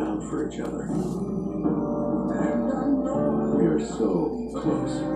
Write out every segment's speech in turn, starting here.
Out for each other. We are so close.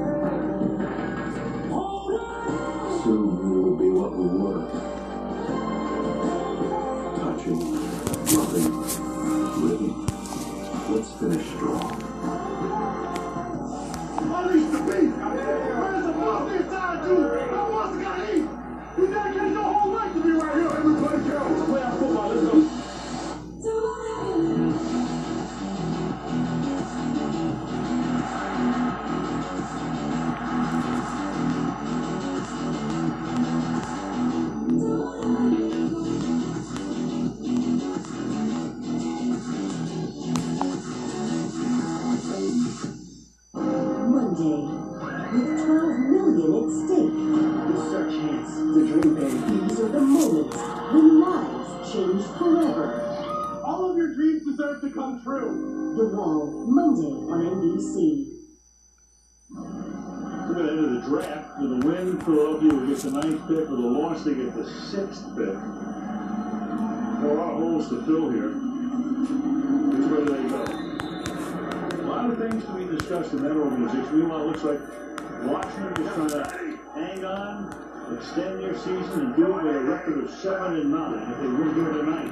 Extend their season, and do it with a record of seven and nine. If they win here tonight,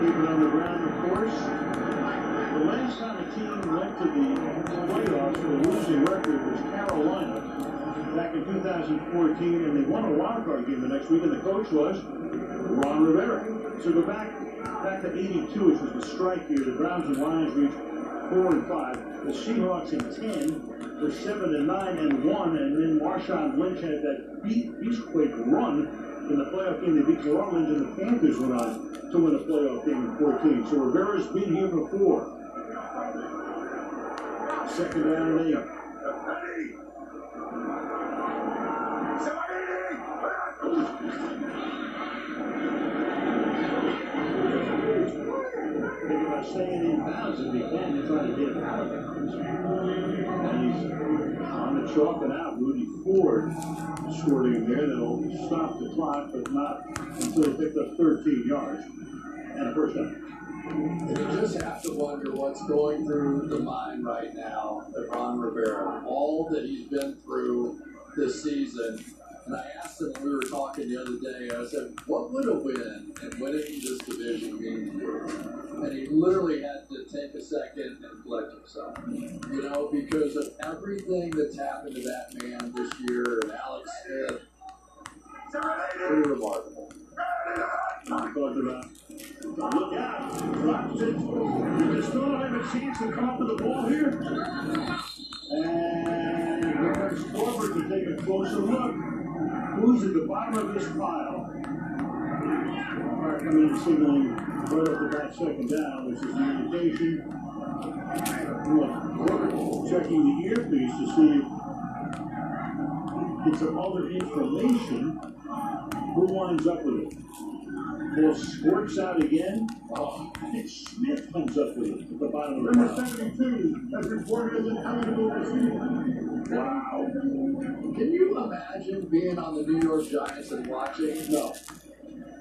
keep it on the ground, of course. The last time a team went to the playoffs with a losing record was Carolina back in 2014, and they won a wild card game the next week, and the coach was Ron Rivera. So go back back to 82, which was the strike year. The Browns and Lions reached four and five. The Seahawks in 10 were seven and nine and one, and then Marshawn Lynch had that Beastquake run in the playoff game. They beat New Orleans, and the Panthers went on to win a playoff game in 14. So Rivera's been here before. Second down and eight. About staying in bounds if he can to try to get out of bounds. And he's on the chalk and out. Rudy Ford scored in there that'll stop the clock, but not until he picked up 13 yards and a first down. And you just have to wonder what's going through the mind right now of Ron Rivera, all that he's been through this season. And I asked him we were talking the other day, I said, what would a win and winning this division mean to you? And he literally had to take a second and collect himself. You know, because of everything that's happened to that man this year and Alex Smith. Pretty remarkable. Talked about. Look out! They still have a chance to come up with the ball here? And Lawrence Corbett to take a closer look. Who's at the bottom of this pile? Right, coming in signaling right off the bat, second down, which is the indication. Checking the earpiece to see if it's some other information. Who winds up with it? Ball squirts out again. Oh, I think Smith comes up with it at the bottom of the Number 72 has reported as an eligible receiver. Wow. Can you imagine being on the New York Giants and watching No.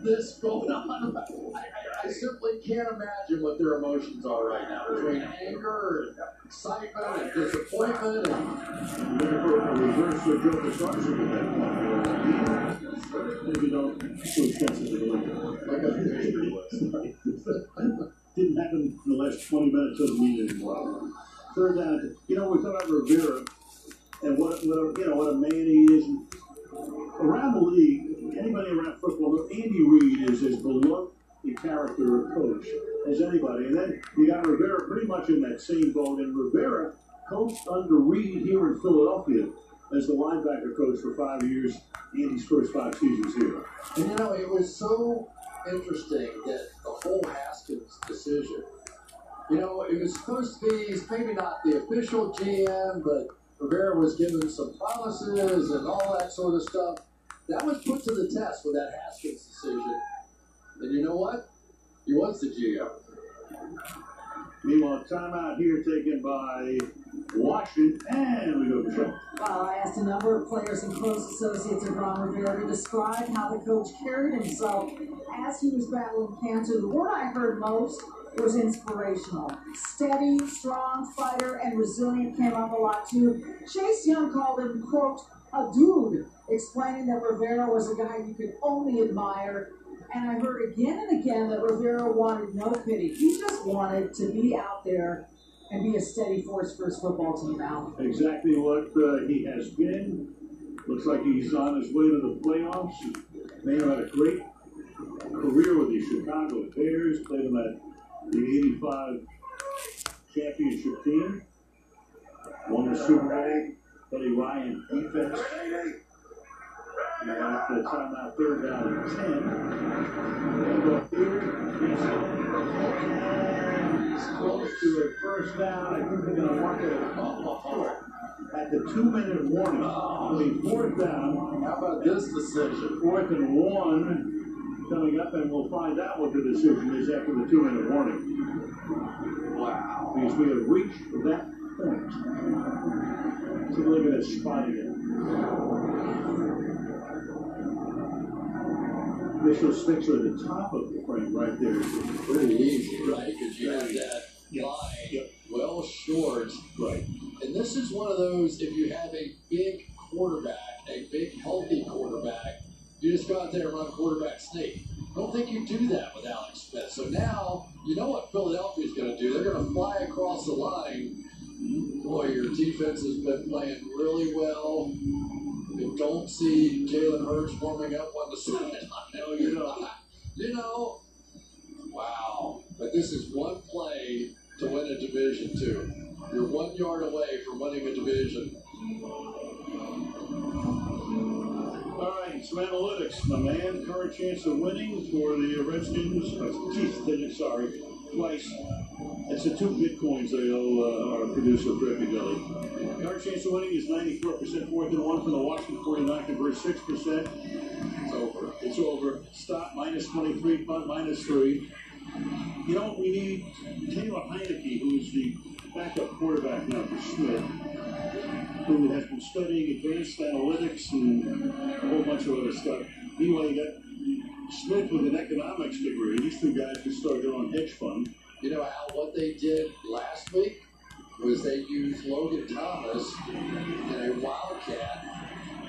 this going on? I, I, I simply can't imagine what their emotions are right now between anger and excitement and disappointment and Looking for a reverse of Joe Pisarcik at that point. Didn't happen in the last 20 minutes of the meeting anymore. Third down, you know, we thought about Rivera and what, what a, you know, what a man he is. Around the league, anybody around football, Andy Reid is as beloved a character, coach, as anybody. And then you got Rivera pretty much in that same boat. And Rivera coached under Reid here in Philadelphia as the linebacker coach for five years, Andy's first five seasons here. And you know, it was so interesting that the whole Haskins decision, you know, it was supposed to be maybe not the official GM, but Rivera was given some promises and all that sort of stuff. That was put to the test with that Haskins decision. And you know what? He was the GM. Meanwhile, timeout here taken by Washington, and we go to. Well, I asked a number of players and close associates of Ron Rivera to describe how the coach carried himself as he was battling cancer. The word I heard most was inspirational. Steady, strong fighter, and resilient came up a lot too. Chase Young called him, quote, a dude, explaining that Rivera was a guy you could only admire. And I heard again and again that Rivera wanted no pity. He just wanted to be out there and be a steady force for his football team, Al. Exactly what uh, he has been. Looks like he's on his way to the playoffs. Have had a great career with the Chicago Bears, played on that the 85 championship team. Won the Super Bowl. Buddy Ryan defense. And at the timeout, third down and 10. And go here. He's close to a first down. I think they're going to mark it at the two minute warning. It'll fourth down. How about this decision? Fourth and one coming up, and we'll find out what the decision is after the two minute warning. Wow. Because we have reached that point. A look at this spot again. Official sticks are at the top of the frame right there. Pretty easy, right? Because you have that Yep. line Yep. well short. Right. And this is one of those, if you have a big quarterback, a big healthy quarterback, you just go out there and run quarterback sneak. I don't think you do that with Alex Smith. So now, you know what Philadelphia's going to do. They're going to fly across the line. Boy, your defense has been playing really well. You don't see Jalen Hurts warming up on the sideline. No, you don't. You know, wow. But this is one play to win a division, too. You're one yard away from winning a division. All right, some analytics. My man, current chance of winning for the Redskins. Uh, oh, Jeez, sorry, twice. That's the two bitcoins they owe uh, our producer, Griffey Billy. Our chance of winning is 94% fourth and one from the Washington 49 converts 6%. It's over. It's over. Stop minus 23, punt minus three. You know we need? Taylor Heinicke, who's the backup quarterback now for Smith, who has been studying advanced analytics and a whole bunch of other stuff. Anyway, you got Smith with an economics degree. These two guys can start their own hedge fund. You know how what they did last week was they used Logan Thomas in a wildcat,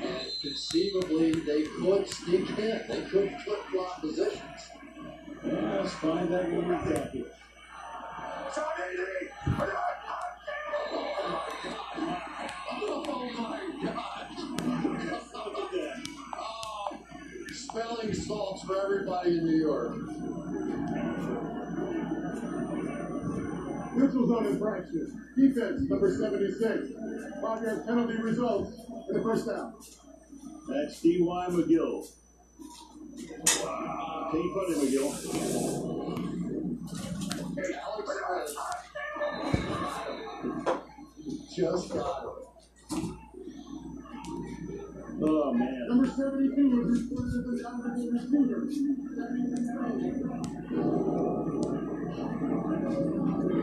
and conceivably they could sneak in. They could flip flop positions. Yeah, let's find that when we're back here. Oh my gosh! Look at that. Oh, spelling salts for everybody in New York. Neutral zone infraction. Defense, number 76. Five yard penalty results in the first down. That's T.Y. McGill. Wow. Can you put him, McGill? Alex Smith just got it. Oh, man. Number 72 was reported as a eligible receiver.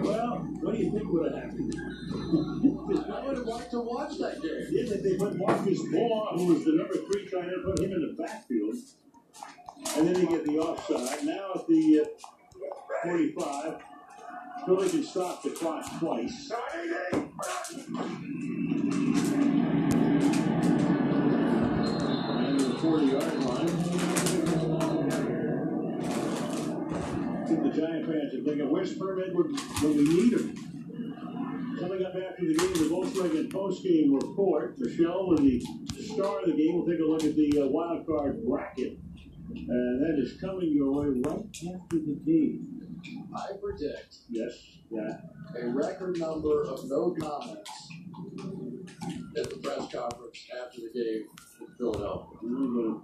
Well, what do you think would have happened? I would have liked to watch that game. Yeah, that they put Marcus Moore, who was the number three trying to put him in the backfield. And then they get the offside. Now at the uh, 45, Philly can stop the clock twice. And the 40 yard line. Giant fans are thinking, where's Herm Edwards when we need him? Coming up after the game, the Volkswagen post-game report. Michelle, with the star of the game, we'll take a look at the uh, wild card bracket. And that is coming your way right after the game. I predict Yes, yeah. a record number of no comments at the press conference after the game in Philadelphia. The,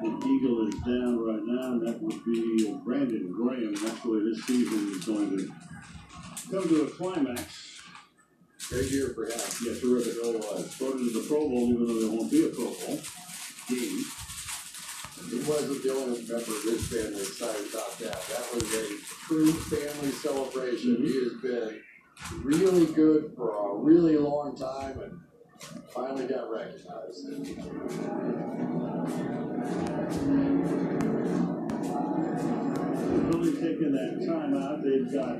the Eagle is down right now, and that would be Brandon Graham. That's where this season is going to come to a climax. Great year for him. Yeah, terrific. Oh, uh, voted to the Pro Bowl, even though there won't be a Pro Bowl game. He wasn't the only member of his family excited about that. That was a true family celebration. He has been really good for a really long time and finally got recognized. Really taking that time out. They've got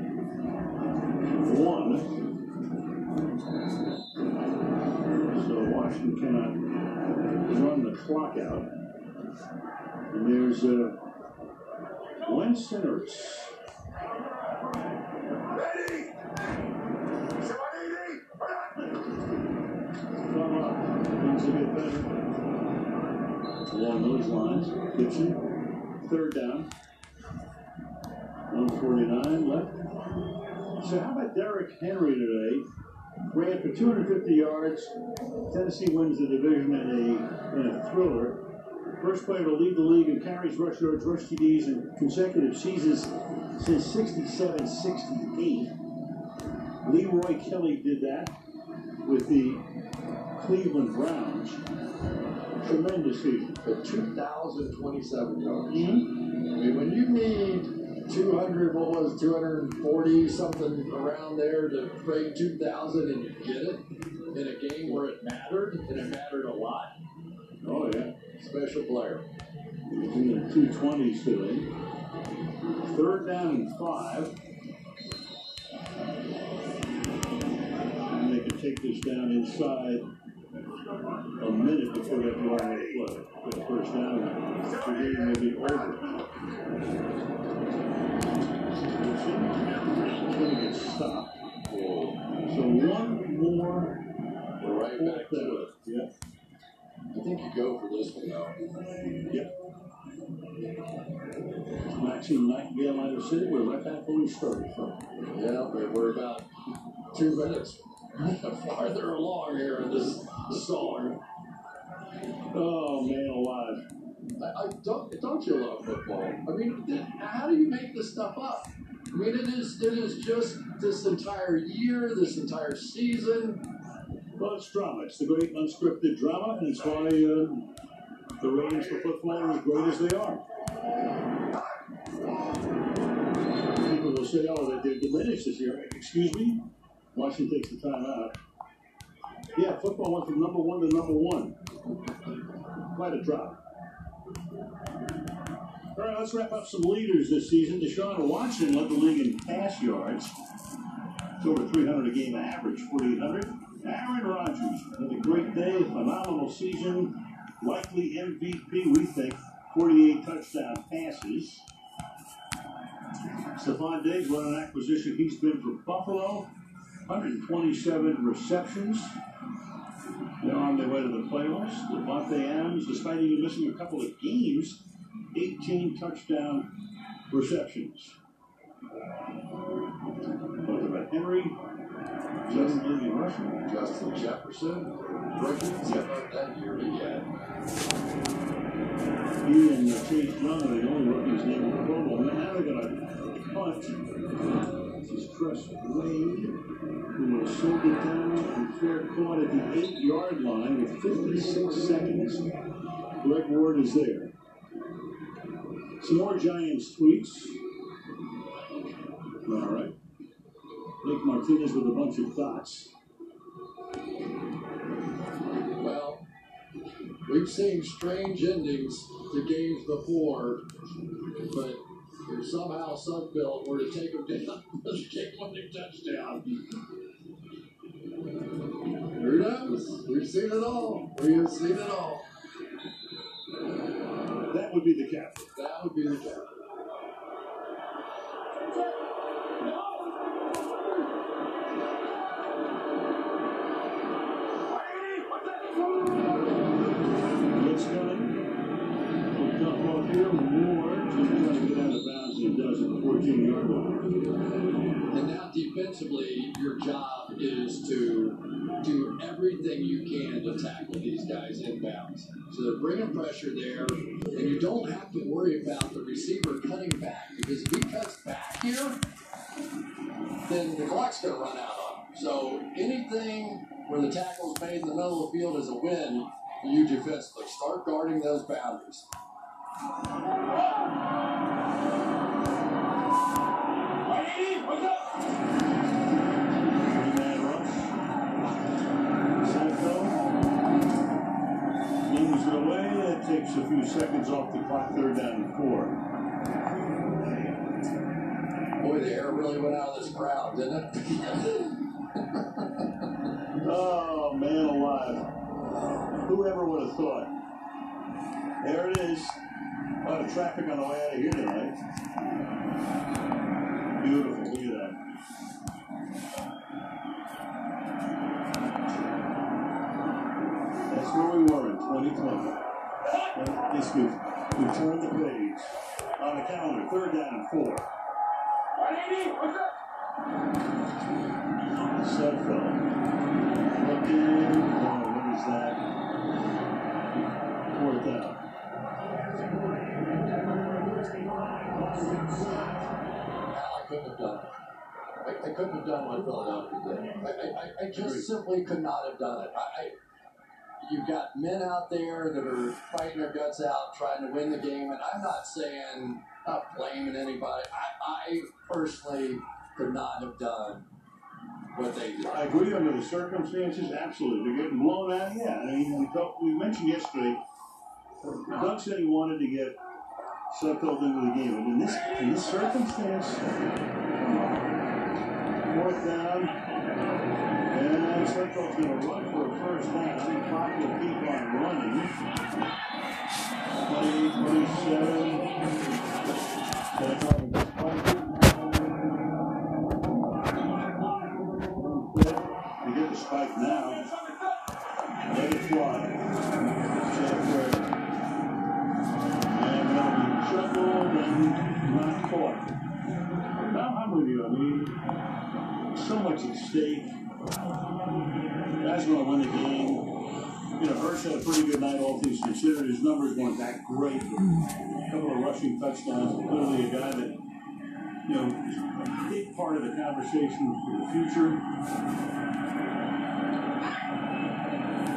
one. So Washington cannot run the clock out. And there's uh, Glenn Sinners. Ready? Come up. Things will get better. Along those lines. Gibson. Third down. 149 left. So how about Derrick Henry today? Ran for 250 yards. Tennessee wins the division in a in a thriller. First player to lead the league in carries, rush yards, rush TDs in consecutive seasons since 67 68. Leroy Kelly did that with the Cleveland Browns. Tremendous season. For 2,027 yards. Mhm. I mean, when you need 200, what was 240 something around there to break 2,000 and you get it in a game where it mattered, and it mattered a lot, Oh, yeah. special player. He's in the 220s today. Third down and five. And they can take this down inside a minute before that line will play. The first down, the game will be over. It's going to get stopped. So one more We're right back to it. Yeah. I think you go for this one, though. Yep. Maxine Nightingale have said we're right back where we started from. Yeah, we're about two minutes farther along here in this song. Oh man, alive. I, I don't don't you love football? I mean, how do you make this stuff up? I mean, it is it is just this entire year, this entire season. Well, it's drama. It's the great unscripted drama, and it's why uh, the ratings for football are as great as they are. People will say, "Oh, that they're diminished this year." Excuse me. Washington takes the time out. Yeah, football went from number one to number one. Quite a drop. All right, let's wrap up some leaders this season. Deshaun Watson led the league in pass yards. It's over 300 a game average, 4,800. Aaron Rodgers, had a great day, phenomenal season, likely MVP, we think, 48 touchdown passes. Stefon Diggs, what an acquisition he's been for Buffalo, 127 receptions. They're on their way to the playoffs. Davante Adams, despite even missing a couple of games, 18 touchdown receptions. Both about Henry, Justin Living Rushing. Justin Jefferson, rookie, step up that year again. He and Chase Young are the only rookies named the Pro Bowl. Now they're going to punt. Tress Way, who will send it down and fair caught at the eight yard line with 56 seconds. Greg Ward is there. Some more Giants tweets. All right. Nick Martinez with a bunch of thoughts. Well, we've seen strange endings to games before, but if somehow Sudfeld were to take them down, let's take one big touchdown. Who knows? We've seen it all. We have seen it all. That would be the captain. That would be the cap. It's coming. We'll dump off here. Moore just trying to get He does at the 14 yard line. And now defensively, your job is to do everything you can to tackle these guys inbounds. So they're bringing pressure there, and you don't have to worry about the receiver cutting back because if he cuts back here, then the clock's going to run out on him. So anything where the tackle's made in the middle of the field is a win for you defensively. Start guarding those boundaries. Takes a few seconds off the clock. Third down and four. Boy, the air really went out of this crowd, didn't it? Oh, man alive. Whoever would have thought? There it is. A lot of traffic on the way out of here tonight. Beautiful. Look at that. That's where we were in 2020. And This we, turned the page. On the calendar, third down and four. Sudfeld. Looking. Oh, what is that? Fourth down. I couldn't have done it. I, I couldn't have done what Philadelphia did. I, I, I- just simply could not have done it. I, I, you've got men out there that are fighting their guts out, trying to win the game, and I'm not saying, not blaming anybody. I, I personally could not have done what they did. I agree under the circumstances, absolutely. They're getting blown out, yeah. I mean, we, talked, we mentioned yesterday, Doug said he wanted to get Sudfeld into the game, but in this, in this circumstance, fourth down, and Sudfeld's going to run for a first down. Clock will keep on running. 28, 27. That's With you. I mean, so much at stake. Guys want to win the game. You know, Hurts had a pretty good night, all things considered. His numbers weren't that great. A couple of rushing touchdowns. Clearly, a guy that, you know, a big part of the conversation for the future.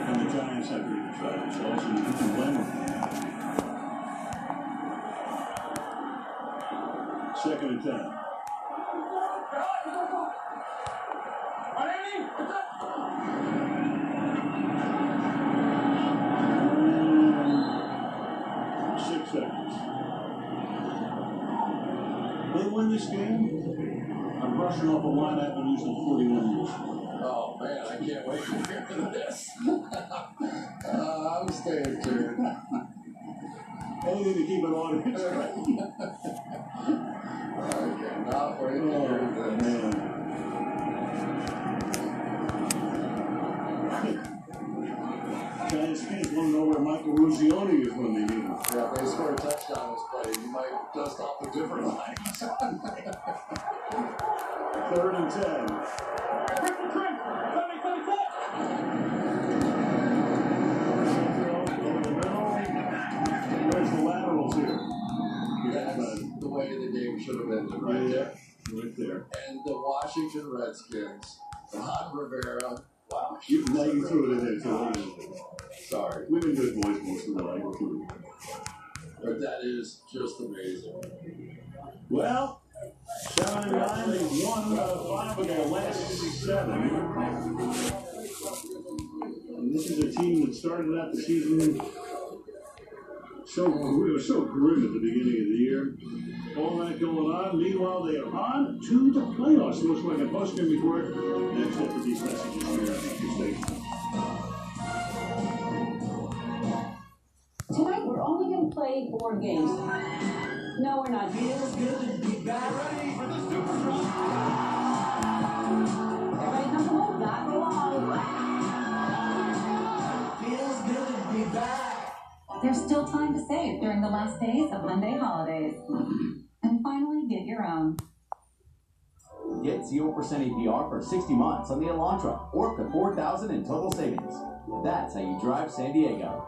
And the Giants have to try themselves, and you can blame them. Second and ten. Six seconds. They win this game. I'm brushing off a line I've been using 41 years. Oh man, I can't wait to hear this. uh, I'm staying tuned. Anything to keep it on. I cannot wait to hear this. man. Giants fans want to know where Mike Eruzione is when they need him. Yeah, if they score a touchdown this play, you might dust off a different line. Third and ten. Way the game should have ended right there. Right there. And the Washington Redskins, Ron Rivera. Wow. You, now you threw it in there too. Sorry. We've been good boys most of the night. But that is just amazing. Well, seven and nine, they've won uh, five of their last seven. And this is a team that started out the season so it was so grim at the beginning of the year. All that going on. Meanwhile, they are on to the playoffs. Looks like a post-game report. Next up with these messages here at the station. Tonight, we're only going to play board games. No, we're not. Feels good to be back. Ready for the Super Truck. Everybody come home, not go long. Feels good to be back. There's still time to save during the last days of Hyundai holidays. And finally, get your own. Get 0% APR for 60 months on the Elantra or up to 4000 in total savings. That's how you drive San Diego.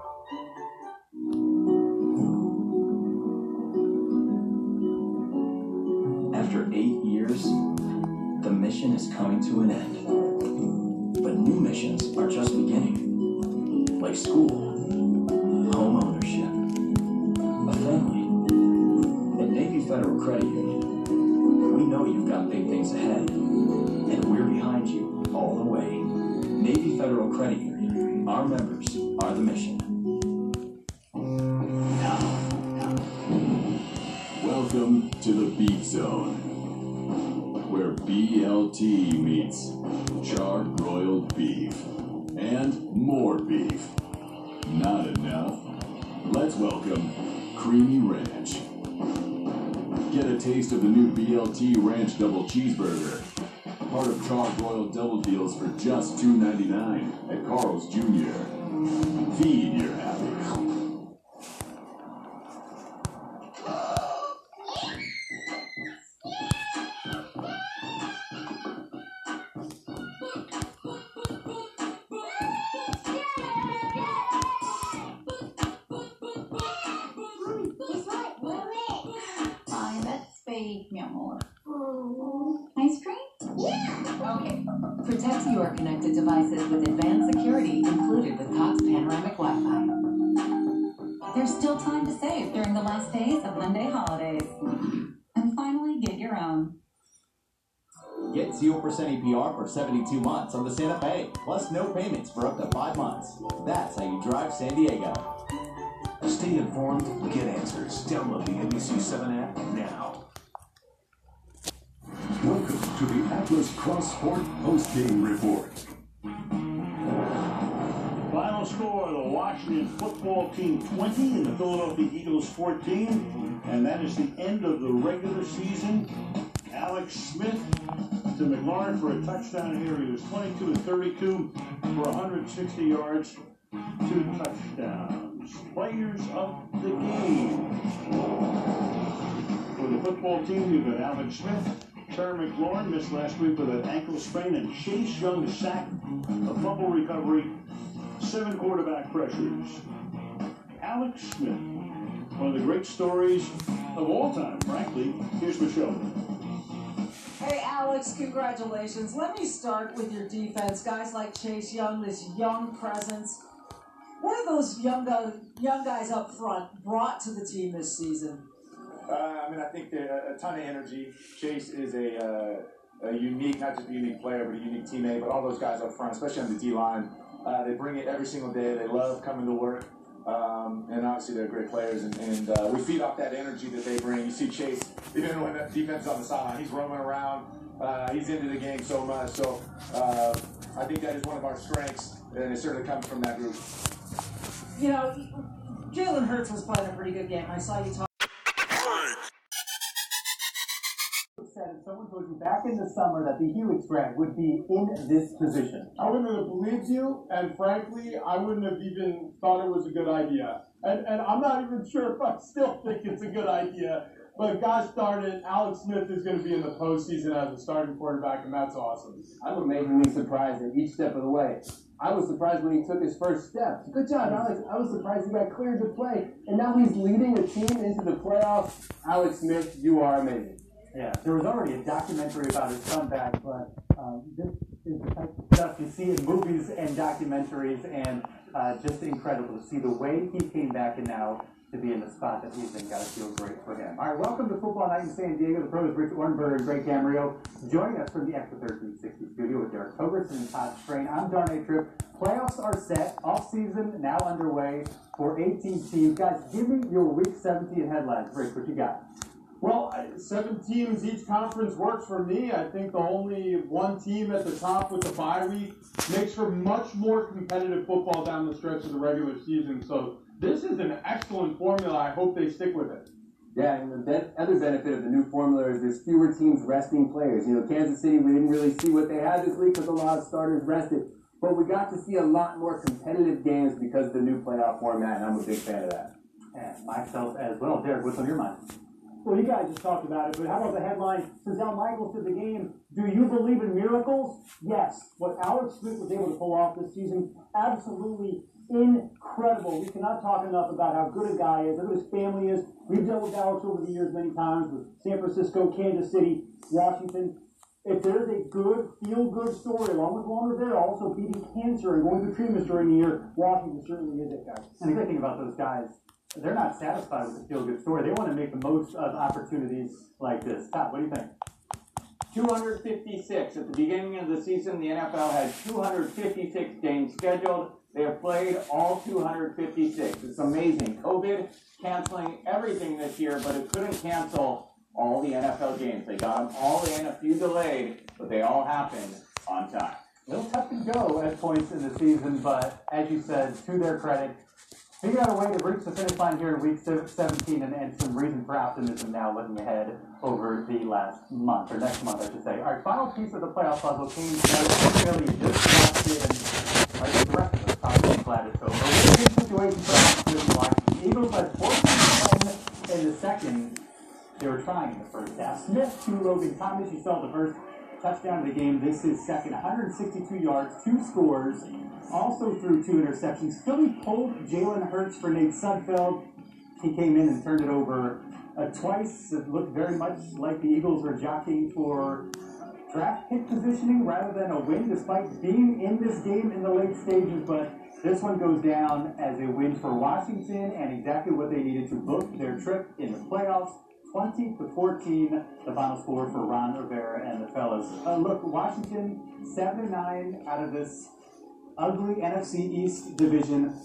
After eight years, the mission is coming to an end. But new missions are just beginning. Like school, homeownership, a family. and Navy Federal Credit Union, we know you've got big things ahead, and we're behind you all the way. Navy Federal Credit Union, our members are the mission. Welcome to the Beat Zone, where BLT meets charred broiled beef and more beef. Not enough? Let's welcome Creamy Ranch. Get a taste of the new BLT Ranch Double Cheeseburger. Part of charred broiled double deals for just $2.99 at Carl's Jr. Feed your happy. For 72 months on the Santa Fe, plus no payments for up to 5 months. That's how you drive San Diego. Stay informed, get answers. Download the NBC7 app now. Welcome to the Atlas Cross Sport Post Game Report. Final score, the Washington football team 20 and the Philadelphia Eagles 14. And that is the end of the regular season. Alex Smith to McLaurin for a touchdown here. He was 22 to 32 for 160 yards, two touchdowns. Players of the game. For the football team, we've got Alex Smith, Terry McLaurin missed last week with an ankle sprain, and Chase Young sack, a fumble recovery, seven quarterback pressures. Alex Smith, one of the great stories of all time, frankly. Here's Michelle. Alex, congratulations. Let me start with your defense. Guys like Chase Young, this young presence. What are those young guys, young guys up front brought to the team this season? Uh, I mean, I think they're a ton of energy. Chase is a, uh, a unique, not just a unique player, but a unique teammate. But all those guys up front, especially on the D line, uh, they bring it every single day. They love coming to work. Um, and obviously, they're great players, and, and uh, we feed off that energy that they bring. You see Chase, even when the defense is on the sideline, he's roaming around. Uh, he's into the game so much. So uh, I think that is one of our strengths, and it certainly comes from that group. You know, Jalen Hurts was playing a pretty good game. I saw you talk. said if someone told you back in the summer that the Helix brand would be in this position. I wouldn't have believed you, and frankly, I wouldn't have even thought it was a good idea. And, and I'm not even sure if I still think it's a good idea. But gosh darn it, Alex Smith is going to be in the postseason as a starting quarterback, and that's awesome. I'm amazingly surprised at each step of the way. I was surprised when he took his first steps. Good job, Alex. I was surprised he got cleared to play, and now he's leading a team into the playoffs. Alex Smith, you are amazing. Yeah, there was already a documentary about his comeback, but um, this is the type of stuff you see in movies and documentaries, and uh, just incredible to see the way he came back and now to be in the spot that he's in. Got to feel great for him. All right, welcome to Football Night in San Diego. The pros, Rich Ohrnberger and Greg Camarillo, joining us from the Extra 1360 studio with Derek Togerson and Todd Strain. I'm Darnay Tripp. Playoffs are set. Off season now underway for 18 teams. Guys, give me your Week 17 headlines. Rich, what you got? Well, seven teams each conference works for me. I think the only one team at the top with the bye week makes for much more competitive football down the stretch of the regular season. So this is an excellent formula. I hope they stick with it. Yeah, and the ben- other benefit of the new formula is there's fewer teams resting players. You know, Kansas City, we didn't really see what they had this week because a lot of starters rested. But we got to see a lot more competitive games because of the new playoff format, and I'm a big fan of that. And myself as well. Derek, what's on your mind? Well, you guys just talked about it, but how about the headline? Since Al Michaels did the game, do you believe in miracles? Yes. What Alex Smith was able to pull off this season, absolutely incredible. We cannot talk enough about how good a guy is, how good his family is. We've dealt with Alex over the years many times with San Francisco, Kansas City, Washington. If there's a good, feel-good story, along with Juan Rivera also beating cancer and going through treatments during the year, Washington certainly is it, guys. And the great thing about those guys, they're not satisfied with the feel good story. They want to make the most of opportunities like this. Todd, what do you think? 256. At the beginning of the season, the NFL had 256 games scheduled. They have played all 256. It's amazing. COVID canceling everything this year, but it couldn't cancel all the NFL games. They got them all in, a few delayed, but they all happened on time. Little tough to go at points in the season, but as you said, to their credit, figure out a way to reach the finish line here in week 17 and, and some reason for optimism now looking ahead over the last month, or next month, I should say. Right, final piece of the playoff puzzle came. Really just last year, and I think the rest 14 in the second. They were trying in the first half. Smith to Logan Thomas. You saw the first touchdown of the game. This is second. 162 yards, two scores. Also threw two interceptions. Philly pulled Jalen Hurts for Nate Sudfeld. He came in and turned it over uh, twice. It looked very much like the Eagles were jockeying for draft pick positioning rather than a win, despite being in this game in the late stages. But this one goes down as a win for Washington and exactly what they needed to book their trip in the playoffs. 20 to 14, the final score for Ron Rivera and the fellas. Uh, look, Washington, 7 9 out of this ugly NFC East division.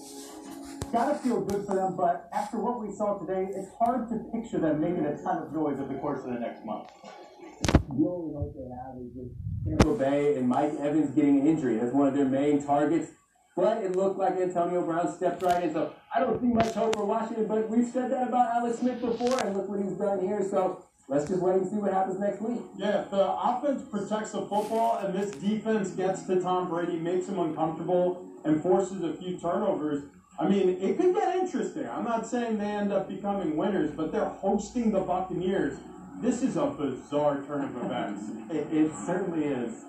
Gotta feel good for them, but after what we saw today, it's hard to picture them making a ton of noise over the course of the next month. The only hope they have is just Tampa Bay and Mike Evans getting an injury. That's one of their main targets. But it looked like Antonio Brown stepped right in. So I don't see much hope for Washington, but we've said that about Alex Smith before, and look what he's done here. So let's just wait and see what happens next week. Yeah, the offense protects the football, and this defense gets to Tom Brady, makes him uncomfortable, and forces a few turnovers. I mean, it could get interesting. I'm not saying they end up becoming winners, but they're hosting the Buccaneers. This is a bizarre turn of events. It, it certainly is.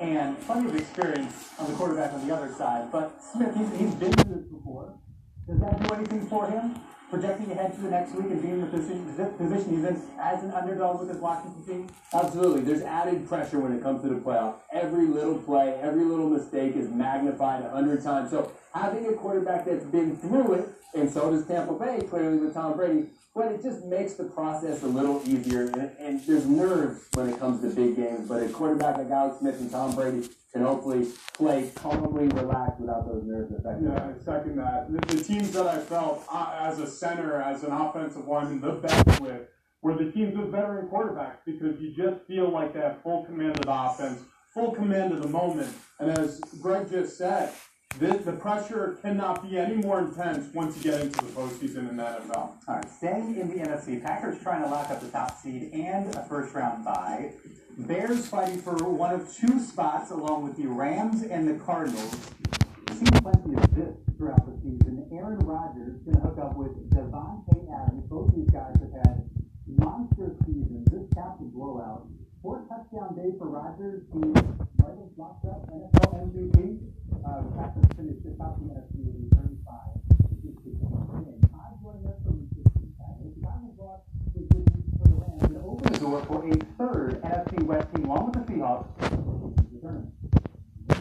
And plenty of experience on the quarterback on the other side. But Smith, he's, he's been through this before. Does that do anything for him? Projecting ahead to the next week and being in the position, position he's in as an underdog with his Washington team? Absolutely. There's added pressure when it comes to the playoffs. Every little play, every little mistake is magnified a hundred times. So having a quarterback that's been through it, and so does Tampa Bay, clearly with Tom Brady, but it just makes the process a little easier. And, and there's nerves when it comes to big games, but a quarterback like Alex Smith and Tom Brady can hopefully play calmly, relaxed without those nerves affecting Yeah. I second that. The, the teams that I felt uh, as a center, as an offensive lineman, the best with were the teams with veteran quarterbacks because you just feel like they have full command of the offense, full command of the moment. And as Greg just said, the, the pressure cannot be any more intense once you get into the postseason in the NFL. All right, staying in the NFC, Packers trying to lock up the top seed and a first round bye. Bears fighting for one of two spots along with the Rams and the Cardinals. Seen plenty of this throughout the season. Aaron Rodgers going to hook up with Davante Adams. Both these guys have had monster seasons. This capped a blowout. Four touchdown day for Rodgers. He might have locked up NFL MVP. Uh, the Packers finished the top of the NFC with 35. Todd joining us from the Packers. The Cardinals lost the good news for the Rams and opened the door for a third NFC West team, along with the Seahawks.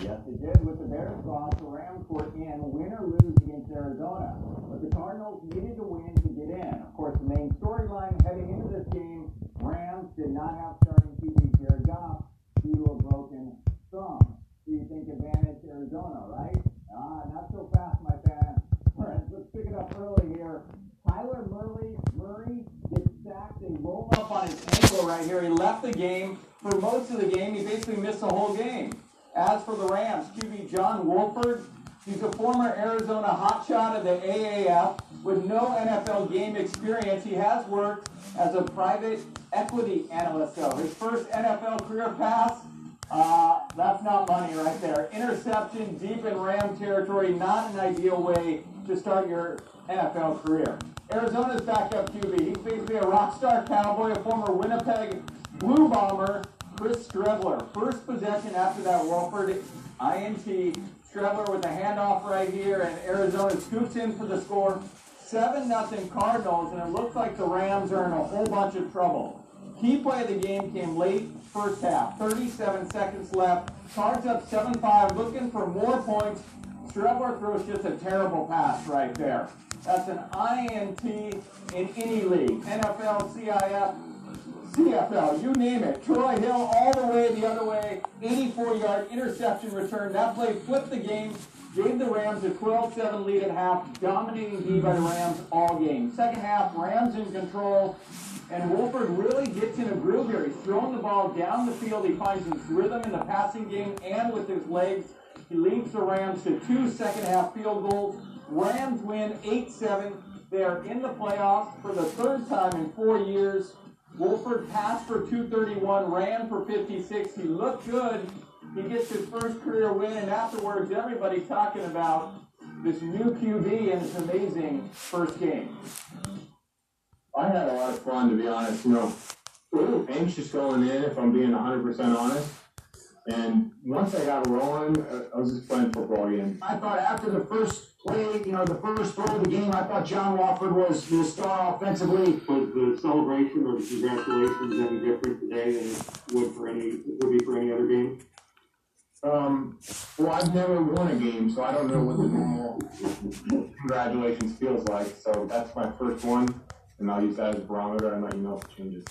Yes, they did with the Bears loss. The Rams were in, win or lose against Arizona. But the Cardinals needed to win to get in. Of course, the main storyline heading into this game, Rams did not have starting QB Jared Goff due to a broken thumb. So you think advantage Arizona, right? Right here. He left the game for most of the game. He basically missed the whole game. As for the Rams, QB John Wolford, he's a former Arizona hotshot of the AAF with no NFL game experience. He has worked as a private equity analyst, though. His first NFL career pass, uh, that's not money right there. Interception deep in Ram territory, not an ideal way to start your NFL career. Arizona's backup QB, he's basically a rock star cowboy, a former Winnipeg Blue Bomber, Chris Streveler. First possession after that Wolford INT. Strebler with a handoff right here, and Arizona scoops in for the score. 7 nothing Cardinals, and it looks like the Rams are in a whole bunch of trouble. Key play of the game came late first half. 37 seconds left. Cards up 7-5, looking for more points. Streveler throws just a terrible pass right there. That's an INT in any league. NFL, CIF, CFL, you name it. Troy Hill all the way the other way, 84 yard interception return. That play flipped the game. Gave the Rams a 12-7 lead at half, dominating D by the Rams all game. Second half, Rams in control, and Wolford really gets in a groove here. He's throwing the ball down the field. He finds his rhythm in the passing game and with his legs. He leads the Rams to two second half field goals. Rams win 8-7. They are in the playoffs for the third time in four years. Wolford passed for 231, ran for 56. He looked good. He gets his first career win, and afterwards, everybody's talking about this new QB and his amazing first game. I had a lot of fun, to be honest. You know, a little anxious going in, if I'm being 100% honest. And once I got rolling, uh, I was just playing football again. I thought after the first play, you know, the first throw of the game, I thought John Wolford was the star offensively. Was the celebration or the congratulations any different today than it would for any it would be for any other game? Um, well, I've never won a game, so I don't know what the normal congratulations feels like. So that's my first one, and I'll use that as a barometer and let you know if it changes.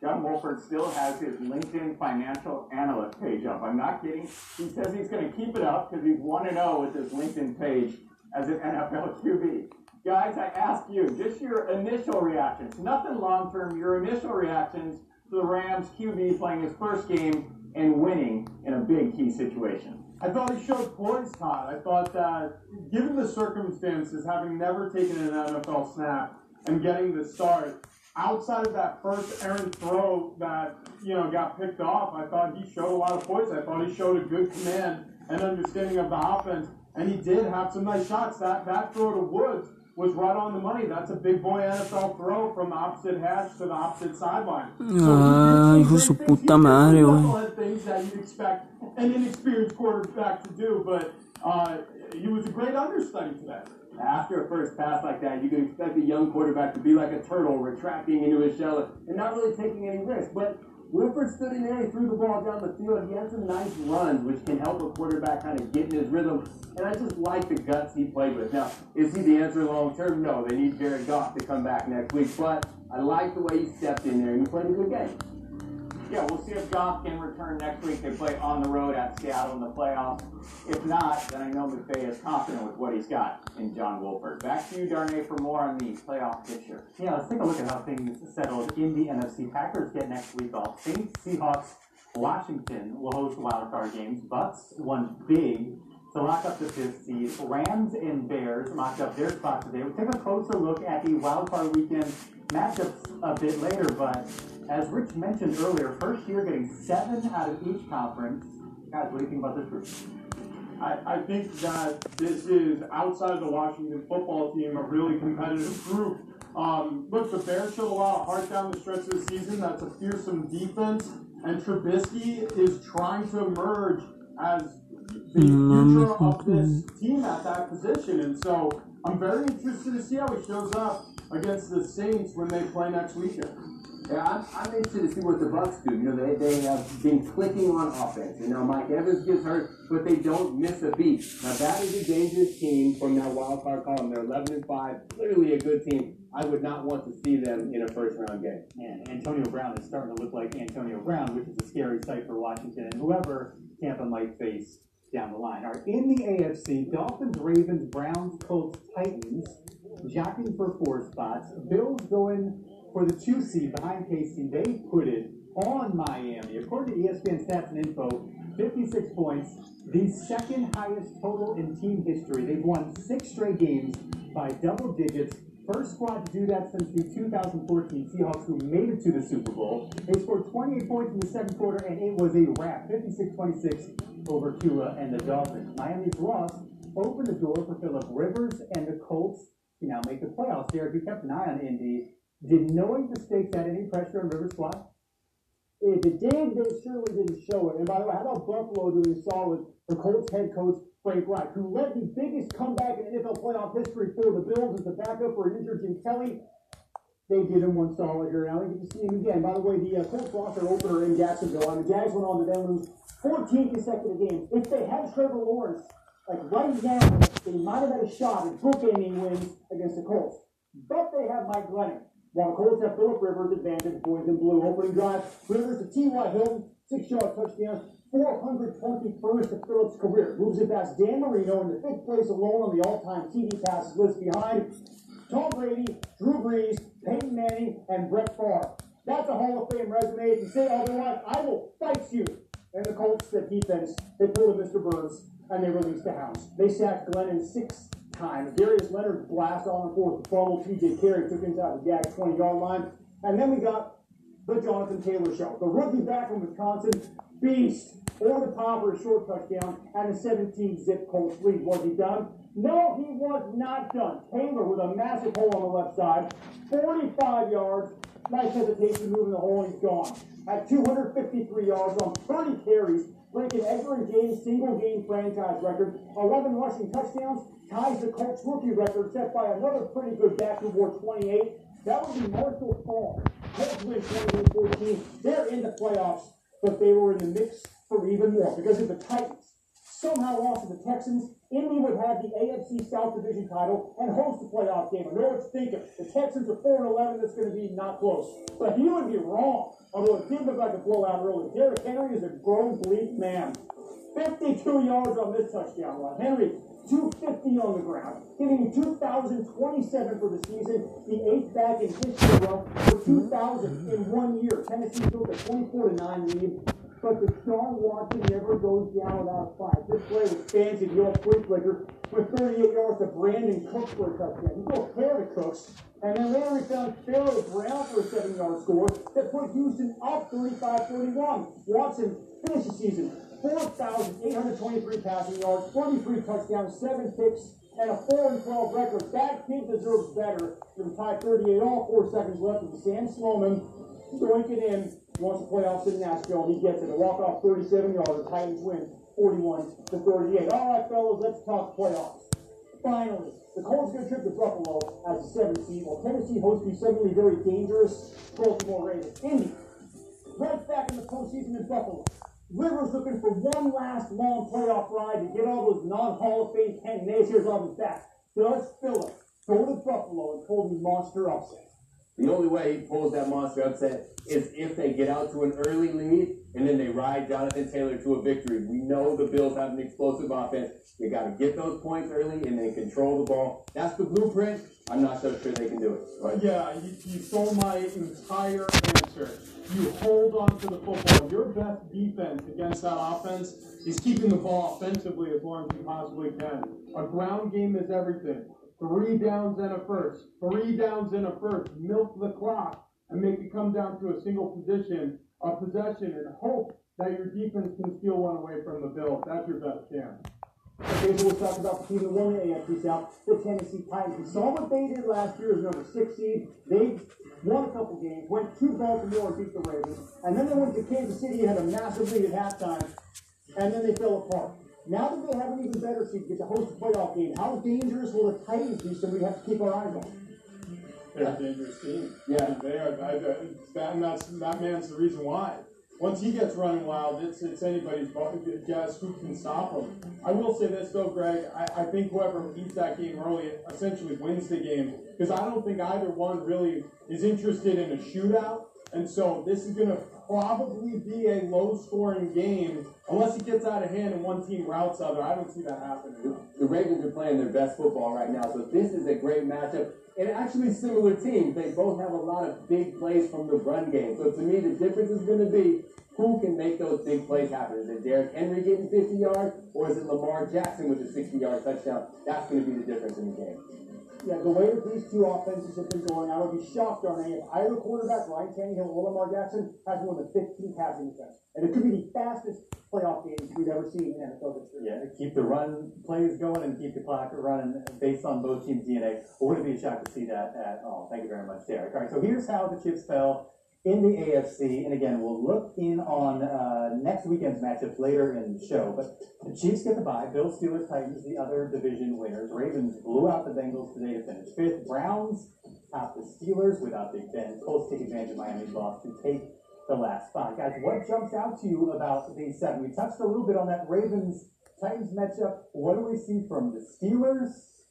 John Wolford still has his LinkedIn financial analyst page up. I'm not kidding. He says he's going to keep it up because he's 1 0 with his LinkedIn page as an NFL QB. Guys, I ask you, just your initial reactions, nothing long term, your initial reactions to the Rams QB playing his first game and winning in a big key situation. I thought he showed poise, Todd. I thought that, given the circumstances, having never taken an NFL snap and getting the start, outside of that first errant throw that you know got picked off, I thought he showed a lot of poise. I thought he showed a good command and understanding of the offense, and he did have some nice shots. That that throw to Woods was right on the money. That's a big boy NFL throw from the opposite hash to the opposite sideline. Ah, hijo de su puta madre, güey. Couple of things that you'd expect an inexperienced quarterback to do, but uh, he was a great understudy today. After a first pass like that, you can expect a young quarterback to be like a turtle, retracting into his shell and not really taking any risk. But Wolford stood in there, he threw the ball down the field. He had some nice runs, which can help a quarterback kind of get in his rhythm. And I just like the guts he played with. Now, is he the answer long term? No, they need Jared Goff to come back next week. But I like the way he stepped in there and he played a good game. Yeah, we'll see if Goff can return next week. They play on the road at Seattle in the playoffs. If not, then I know McVay is confident with what he's got in John Wolford. Back to you, Darnay, for more on the playoff picture. Yeah, let's take a look at how things settled in the NFC. Packers get next week off. Saints, Seahawks, Washington will host wild card games. Bucs won big to lock up the fifth seed. Rams and Bears locked up their spot today. We'll take a closer look at the wild card weekend matchups a bit later, but as Rich mentioned earlier, first year getting seven out of each conference. Guys, what do you think about this group? I, I think that this is outside of the Washington football team a really competitive group. Um, look, the Bears showed a lot of heart down the stretch of the season. That's a fearsome defense, and Trubisky is trying to emerge as the future of this team at that position. And so I'm very interested to see how he shows up against the Saints when they play next weekend. Yeah, I'm, I'm interested to see what the Bucs do. You know, they, they have been clicking on offense. You know, Mike Evans gets hurt, but they don't miss a beat. Now that is a dangerous team from that wild card column. They're 11 and 5, clearly a good team. I would not want to see them in a first round game. And Antonio Brown is starting to look like Antonio Brown, which is a scary sight for Washington and whoever Tampa might face down the line. All right, in the AFC, Dolphins, Ravens, Browns, Colts, Titans, jockeying for four spots. Bills going for the two seed behind KC. They put it on Miami. According to ESPN Stats and Info, 56 points, the second highest total in team history. They've won six straight games by double digits. First squad to do that since the 2014 Seahawks, who made it to the Super Bowl. They scored 28 points in the second quarter, and it was a wrap 56 26 over Tua and the Dolphins. Miami's loss opened the door for Philip Rivers and the Colts to now make the playoffs. Derek, you kept an eye on Indy. Did knowing the stakes add any pressure on Rivers' squad? If it did, they surely didn't show it. And by the way, how about Buffalo doing solid for Colts head coach Frank Reich, who led the biggest comeback in NFL playoff history for the Bills as a backup for an injured Jim Kelly? They did him one solid here. Now we get to see him again. By the way, the uh, Colts lost their opener in Jacksonville, and the Jags went on to then lose 14 consecutive games. If they had Trevor Lawrence, like right now, they might have had a shot at bookending wins against the Colts. But they have Mike Glennon. While Colts have Philip Rivers advantage, boys in blue. Opening drive, Rivers to T.Y. Hilton, six yard touchdown. 421st of Philip's career. Moves it past Dan Marino in the fifth place alone on the all-time TD passes list behind Tom Brady, Drew Brees, Peyton Manning, and Brett Favre. That's a Hall of Fame resume. If you say otherwise, I will fight you. And the Colts, the defense, they pulled a Mr. Burns and they released the house. They sacked Glennon six times. Darius Leonard blast on the fourth fumble. T.J. Carrie took inside the gag 20 yard line. And then we got the Jonathan Taylor show. The rookie back from Wisconsin, beast, over the top for a short touchdown and a 17 zip Colts lead. Was he done? No, he was not done. Taylor with a massive hole on the left side, 45 yards. Nice hesitation moving the hole, he's gone. At 253 yards on 30 carries, breaking and James' single game franchise record. 11 rushing touchdowns, ties the Colts rookie record set by another pretty good back toward 28. That would be Marshall Faulk. Colts win 28-14. They're in the playoffs, but they were in the mix for even more because if the Titans somehow lost to the Texans, Indy would have the AFC South Division title and host the playoff game. I know what you're thinking. The Texans are 4 11. That's going to be not close. But you would be wrong. Although it did look like a blowout early. Derrick Henry is a grown, bleak man. 52 yards on this touchdown run. Henry, 250 on the ground, hitting 2,027 for the season, the eighth back in history for 2,000 in one year. Tennessee took a 24 9 lead, but Deshaun Watson never goes down without a fight. This play was fancy, the old flea flicker, with 38 yards to Brandin Cooks for a touchdown. He goes pair to Cooks, and then later we found Pharaoh Brown for a seven yard score that put Houston up 35 31. Watson finished the season 4,823 passing yards, 43 touchdowns, 7 picks, and a 4 and 12 record. That kid deserves better. It tie 38, all 4 seconds left with Sam Sloman doinking in. Wants the playoffs in Nashville, and he gets it. A walk off 37 yards. Titans win 41 to 38. All right, fellas, let's talk playoffs. Finally, the Colts get a trip to Buffalo as a 7 seed, while Tennessee hosts the suddenly very dangerous Baltimore Ravens. Indy, right back in the postseason in Buffalo. Rivers looking for one last long playoff ride to get all those non-Hall of Fame Ken naysayers off his back. Does Phillips go to Buffalo and pull the monster upset? The only way he pulls that monster upset is if they get out to an early lead and then they ride Jonathan Taylor to a victory. We know the Bills have an explosive offense. You got to get those points early and then control the ball. That's the blueprint. I'm not so sure they can do it. Yeah, you, you stole my entire answer. You hold on to the football. Your best defense against that offense is keeping the ball offensively as long as you possibly can. A ground game is everything. Three downs and a first. Three downs and a first. Milk the clock and make it come down to a single position, a possession, and hope that your defense can steal one away from the Bills. That's your best chance. So we'll talk about the team that won the AFC South, the Tennessee Titans. We saw what they did last year as number six seed. They won a couple games, went to Baltimore and beat the Ravens, and then they went to Kansas City had a massive lead at halftime, and then they fell apart. Now that they have an even better seed, get to host a playoff game, how dangerous will the Titans be? So we have to keep our eyes on. They're a dangerous team. Yeah. they are. I, I, that, and that's, that man's the reason why. Once he gets running wild, it's it's anybody's guess who can stop him. I will say this though, Greg. I, I think whoever beats that game early essentially wins the game because I don't think either one really is interested in a shootout, and so this is going to probably be a low-scoring game unless it gets out of hand and one team routes other. I don't see that happening. the Ravens are playing their best football right now, so this is a great matchup. And actually, similar teams. They both have a lot of big plays from the run game. So to me, the difference is going to be who can make those big plays happen. Is it Derrick Henry getting 50 yards, or is it Lamar Jackson with a 60-yard touchdown? That's going to be the difference in the game. Yeah, the way that these two offenses have been going, I would be shocked on if either quarterback, Ryan Tannehill or Lamar Jackson, has more than 15 passing attempts. And it could be the fastest playoff game we've ever seen in NFL history. Yeah, keep the run plays going and keep the clock running based on both teams' DNA. Wouldn't be shocked to see that at all. Thank you very much, Derek. All right, so here's how the chips fell in the AFC. And again, we'll look in on uh, next weekend's matchups later in the show. But the Chiefs get the bye. Bills, Steelers, Titans, the other division winners. Ravens blew out the Bengals today to finish fifth. Browns top the Steelers without Big Ben. Colts take advantage of Miami's loss to take the last spot. Guys, what jumps out to you about these seven? We touched a little bit on that Ravens Titans matchup. What do we see from the Steelers,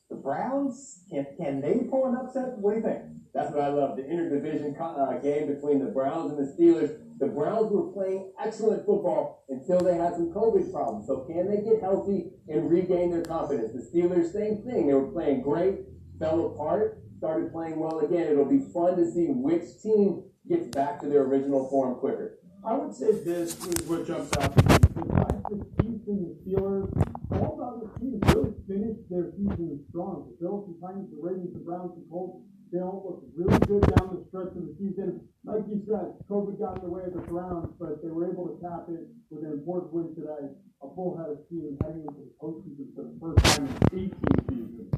the Browns? Can can they pull an upset? What do you think? That's what I love. The interdivision uh, game between the Browns and the Steelers. The Browns were playing excellent football until they had some COVID problems. So can they get healthy and regain their confidence? The Steelers, same thing. They were playing great, fell apart, started playing well again. It'll be fun to see which team gets back to their original form quicker. I would say this is what jumps out to me. Besides the Chiefs and the Steelers, all the other teams really finished their season strong. The Bills, the Titans, the Ravens, the Browns, the Colts, they all looked really good down the stretch of the season. Like you said, COVID got in the way of the Browns, but they were able to tap it with an important win today. A full head of steam heading into the postseason for the first time in 18 seasons.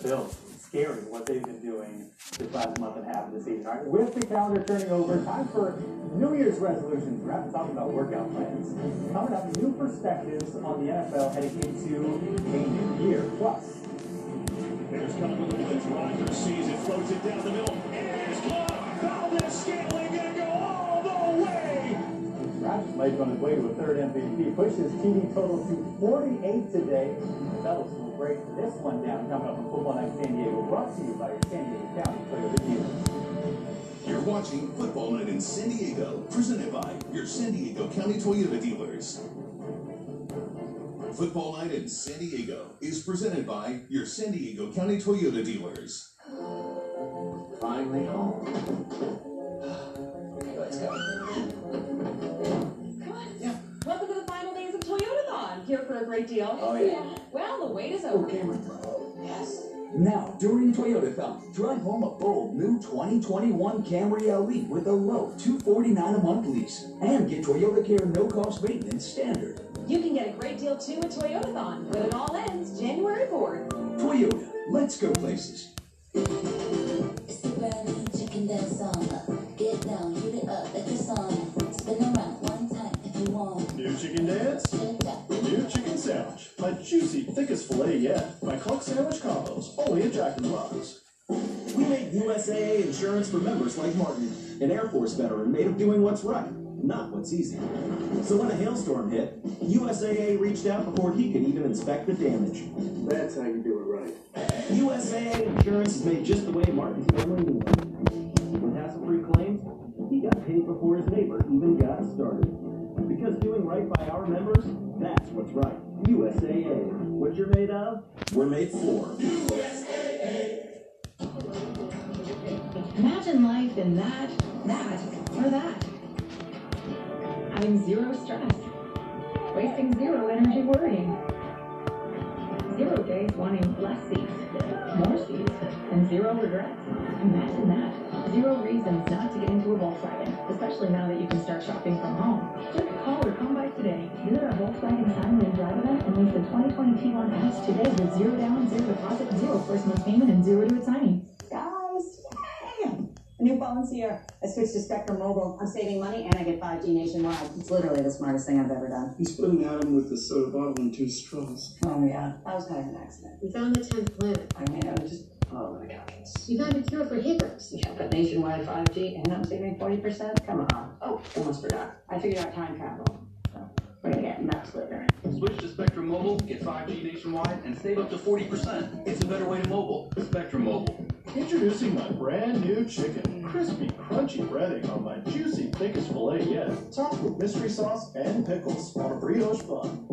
The Bills, scary what they've been doing this last month and a half of the season. All right, with the calendar turning over, time for New Year's resolutions. We're not talking about workout plans. Coming up, new perspectives on the NFL heading into a new year. Plus, There's with the blitz. Sees it, floats it down the middle. It is blocked. Valdes-Scantling gonna go all the way. Rodgers might on his way to a third MVP. Pushes TD total to 48 today. The Fellows will break this one down coming up on Football Night San Diego. Brought to you by your San Diego County Toyota dealers. You're watching Football Night in San Diego, presented by your San Diego County Toyota dealers. Football Night in San Diego is presented by your San Diego County Toyota dealers. Finally home. Let's go. Welcome to the final days of Toyotathon. Here for a great deal. Oh, yeah. Well, the wait is over. Yes. Now, during Toyota Toyotathon, drive home a bold new 2021 Camry LE with a low 249 a month lease and get Toyota Care no cost maintenance standard. You can get a great deal too at Toyotathon, but it all ends January 4th. Toyota, let's go places. Chicken dance song. Get down, heat it up like a sauna. Spin around one time if you want. New chicken dance? New chicken sandwich. My juicy, thickest filet yet. My cluck sandwich combos. Only at Jack in the Box. We make USAA insurance for members like Martin, an Air Force veteran made of doing what's right, not what's easy. So when a hailstorm hit, USAA reached out before he could even inspect the damage. That's how you do it right. USAA insurance is made just the way Martin's family knew it. With hassle-free claims, he got paid before his neighbor even got started. Because doing right by our members, that's what's right. USAA. What you're made of, we're made for. Imagine life in that, that, or that. Having zero stress. Wasting zero energy worrying. Zero days wanting less seats, more seats, and zero regrets. Imagine that. Zero reasons not to get into a Volkswagen, especially now that you can start shopping from home. Just call or come by today. Visit our Volkswagen Sign and Drive event and lease the 2020 Tiguan S today with zero down, zero deposit, zero first month payment, and zero to its signing. Guys, bam! A new phone's here. I switched to Spectrum Mobile. I'm saving money and I get 5G nationwide. It's literally the smartest thing I've ever done. He's putting Adam with the soda bottle and two straws. Oh yeah, that was kind of an accident. We found the 10th planet. I mean, I was just all over the couches. You found a cure for hiccups. Yeah, but nationwide 5G and I'm saving 40%? Come on. Oh, almost forgot. I figured out time travel. So we're gonna get maps later. Switch to Spectrum Mobile, get 5G nationwide, and save up to 40%. It's a better way to mobile. Spectrum Mobile. Introducing my brand new chicken. Crispy, crunchy breading on my juicy, thickest filet yet. Topped with mystery sauce and pickles on a brioche bun.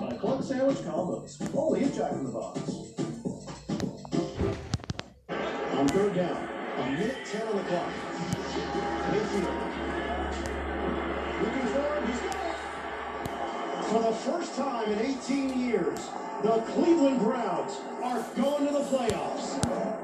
My cluck sandwich combos. Only at Jack in the Box. On third down, a minute 10 on the clock. Mayfield. Looking forward, he's got it. For the first time in 18 years, the Cleveland Browns are going to the playoffs.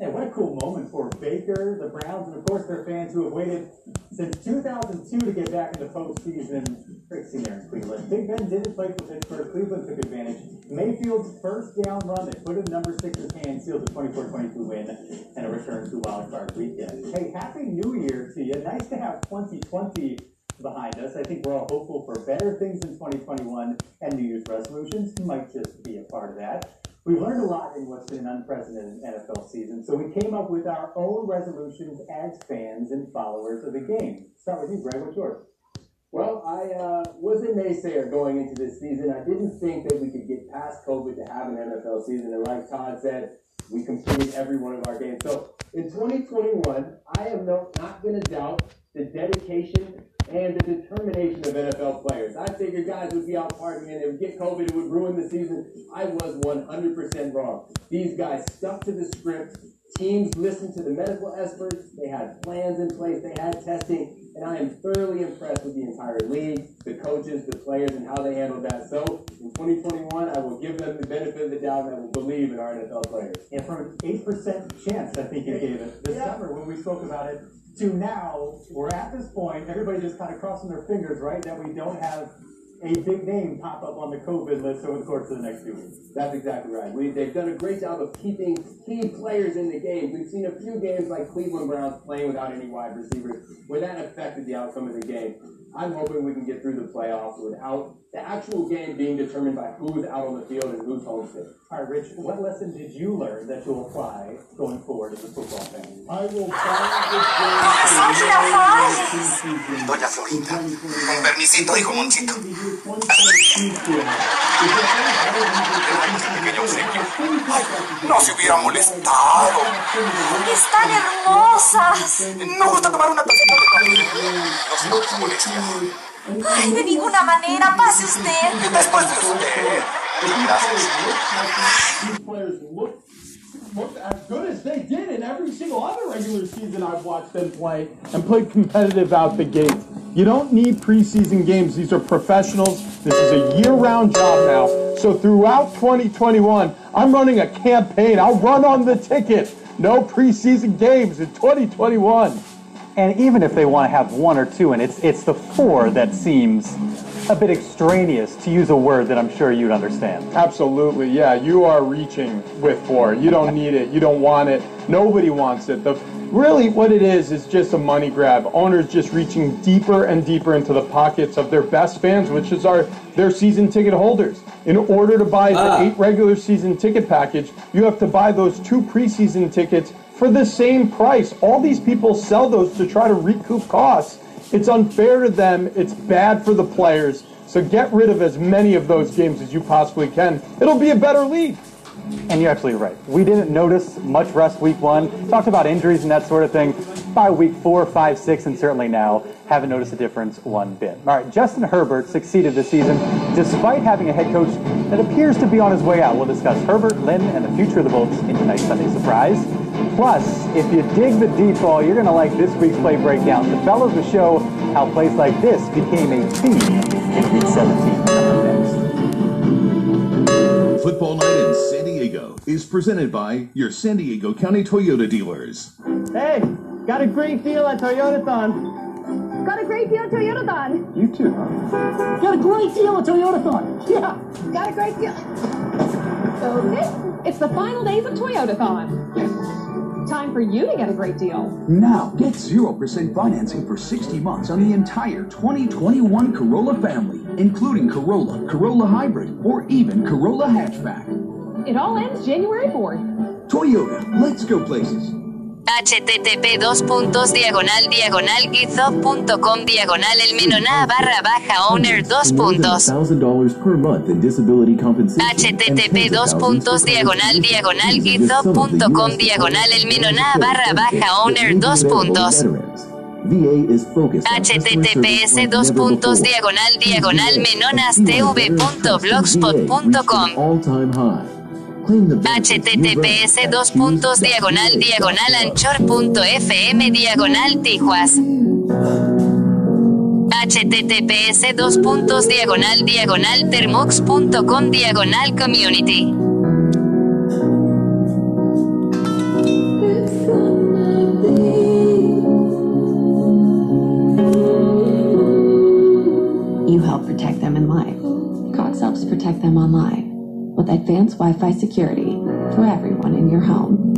Yeah, what a cool moment for Baker, the Browns, and of course their fans who have waited since 2002 to get back in the postseason. Great there in Cleveland. Big Ben didn't play for Pittsburgh. Cleveland took advantage. Mayfield's first down run that put in number six's hand sealed the 24-22 win and a return to Wild Card Weekend. Hey, Happy New Year to you. Nice to have 2020 behind us. I think we're all hopeful for better things in 2021, and New Year's resolutions might just be a part of that. We've learned a lot in what's been an unprecedented NFL season, so we came up with our own resolutions as fans and followers of the game. Start with you, Greg. What's yours? Well, I uh, was a naysayer going into this season. I didn't think that we could get past COVID to have an NFL season. And like Todd said, we completed every one of our games. So in 2021, I am no, not going to doubt the dedication and the determination of NFL players. I figured guys would be out partying, would get COVID, it would ruin the season. I was 100% wrong. These guys stuck to the script. Teams listened to the medical experts. They had plans in place. They had testing. And I am thoroughly impressed with the entire league, the coaches, the players, and how they handled that. So in 2021, I will give them the benefit of the doubt and I will believe in our NFL players. And from an eight percent chance, I think you gave it this summer when we spoke about it, to now, we're at this point. Everybody just kind of crossing their fingers, right, that we don't have a big name pop up on the COVID list over the course of the next few weeks. That's exactly right. We, they've done a great job of keeping key players in the game. We've seen a few games like Cleveland Browns playing without any wide receivers, where that affected the outcome of the game. I'm hoping we can get through the playoffs without the actual game being determined by who's out on the field and who's homesick. All right, Rich, what lesson did you learn that you'll apply going forward as a football fan? I will Doña Florinda, con permisito, hijo Monchito. Pequeño obsequio. No se hubiera molestado. Están hermosas. No gusta tomar una tacita de café. No se haga molestia. Ay, de ninguna manera, pase usted. Después de usted. As good as they did in every single other regular season I've watched them play and played competitive out the gate. You don't need preseason games. These are professionals. This is a year-round job now. So throughout 2021, I'm running a campaign. I'll run on the ticket. No preseason games in 2021. And even if they want to have one or two, and it's it's the four that seems a bit extraneous, to use a word that I'm sure you'd understand. Absolutely, yeah. You are reaching with four. You don't need it. You don't want it. Nobody wants it. The really what it is is just a money grab. Owners just reaching deeper and deeper into the pockets of their best fans, which is our their season ticket holders. In order to buy the Ah. eight regular season ticket package, you have to buy those two preseason tickets for the same price. All these people sell those to try to recoup costs. It's unfair to them. It's bad for the players. So get rid of as many of those games as you possibly can. It'll be a better league. And you're absolutely right. We didn't notice much rest week one. Talked about injuries and that sort of thing. By week four, five, six, and certainly now, haven't noticed a difference one bit. All right, Justin Herbert succeeded this season despite having a head coach that appears to be on his way out. We'll discuss Herbert, Lynn, and the future of the Bolts in tonight's Sunday Surprise. Plus, if you dig the deep ball, you're going to like this week's play breakdown. The fellows will show how plays like this became a theme in Week 17. Football Night in San Diego is presented by your San Diego County Toyota dealers. Hey, got a great deal at Toyotathon. Got a great deal at Toyotathon. You too, huh? Got a great deal at Toyotathon. Yeah. Got a great deal. Okay, it's the final days of Toyotathon. Time for you to get a great deal. Now, get 0% financing for 60 months on the entire 2021 Corolla family, including Corolla, Corolla Hybrid, or even Corolla Hatchback. It all ends January 4th. Toyota, let's go places. Http dos puntos diagonal diagonal github.com diagonal el menona barra baja owner dos puntos. $1,000 per month in disability compensation. http dos puntos diagonal diagonal github.com diagonal el menona barra baja owner dos puntos. Https dos puntos diagonal diagonal menonastv.blogspot.com https dos puntos diagonal diagonal anchor.fm diagonal tijuas. Https dos puntos diagonal diagonal termux.com diagonal community. You help protect them in life. Cox helps protect them online with advanced Wi-Fi security for everyone in your home.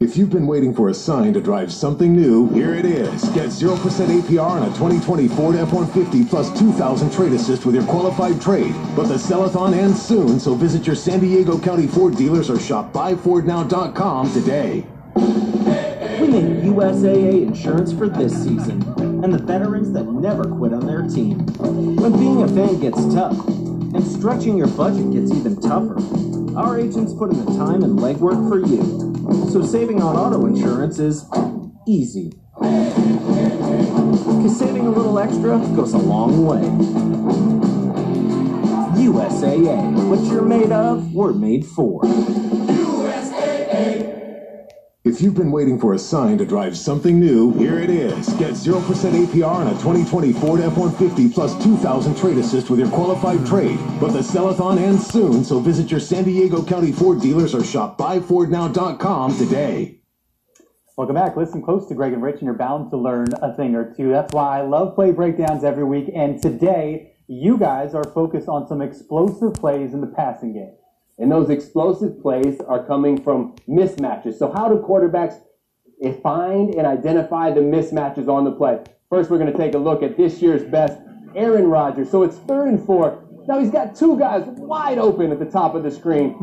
If you've been waiting for a sign to drive something new, here it is. Get 0% APR on a 2020 Ford F-150 plus 2,000 trade assist with your qualified trade. But the sellathon ends soon, so visit your San Diego County Ford dealers or shop buyfordnow.com today. We made USAA insurance for this season, and the veterans that never quit on their team. When being a fan gets tough, and stretching your budget gets even tougher, our agents put in the time and legwork for you. So saving on auto insurance is easy. Because saving a little extra goes a long way. USAA. What you're made of, we're made for. If you've been waiting for a sign to drive something new, here it is. Get 0% APR on a 2020 Ford F-150 plus 2,000 trade assist with your qualified trade. But the sellathon ends soon, so visit your San Diego County Ford dealers or shop buyfordnow.com today. Welcome back. Listen close to Greg and Rich, and you're bound to learn a thing or two. That's why I love play breakdowns every week. And today, you guys are focused on some explosive plays in the passing game. And those explosive plays are coming from mismatches. So how do quarterbacks eh, find and identify the mismatches on the play? First, we're going to take a look at this year's best, Aaron Rodgers. So it's third and four. Now he's got two guys wide open at the top of the screen.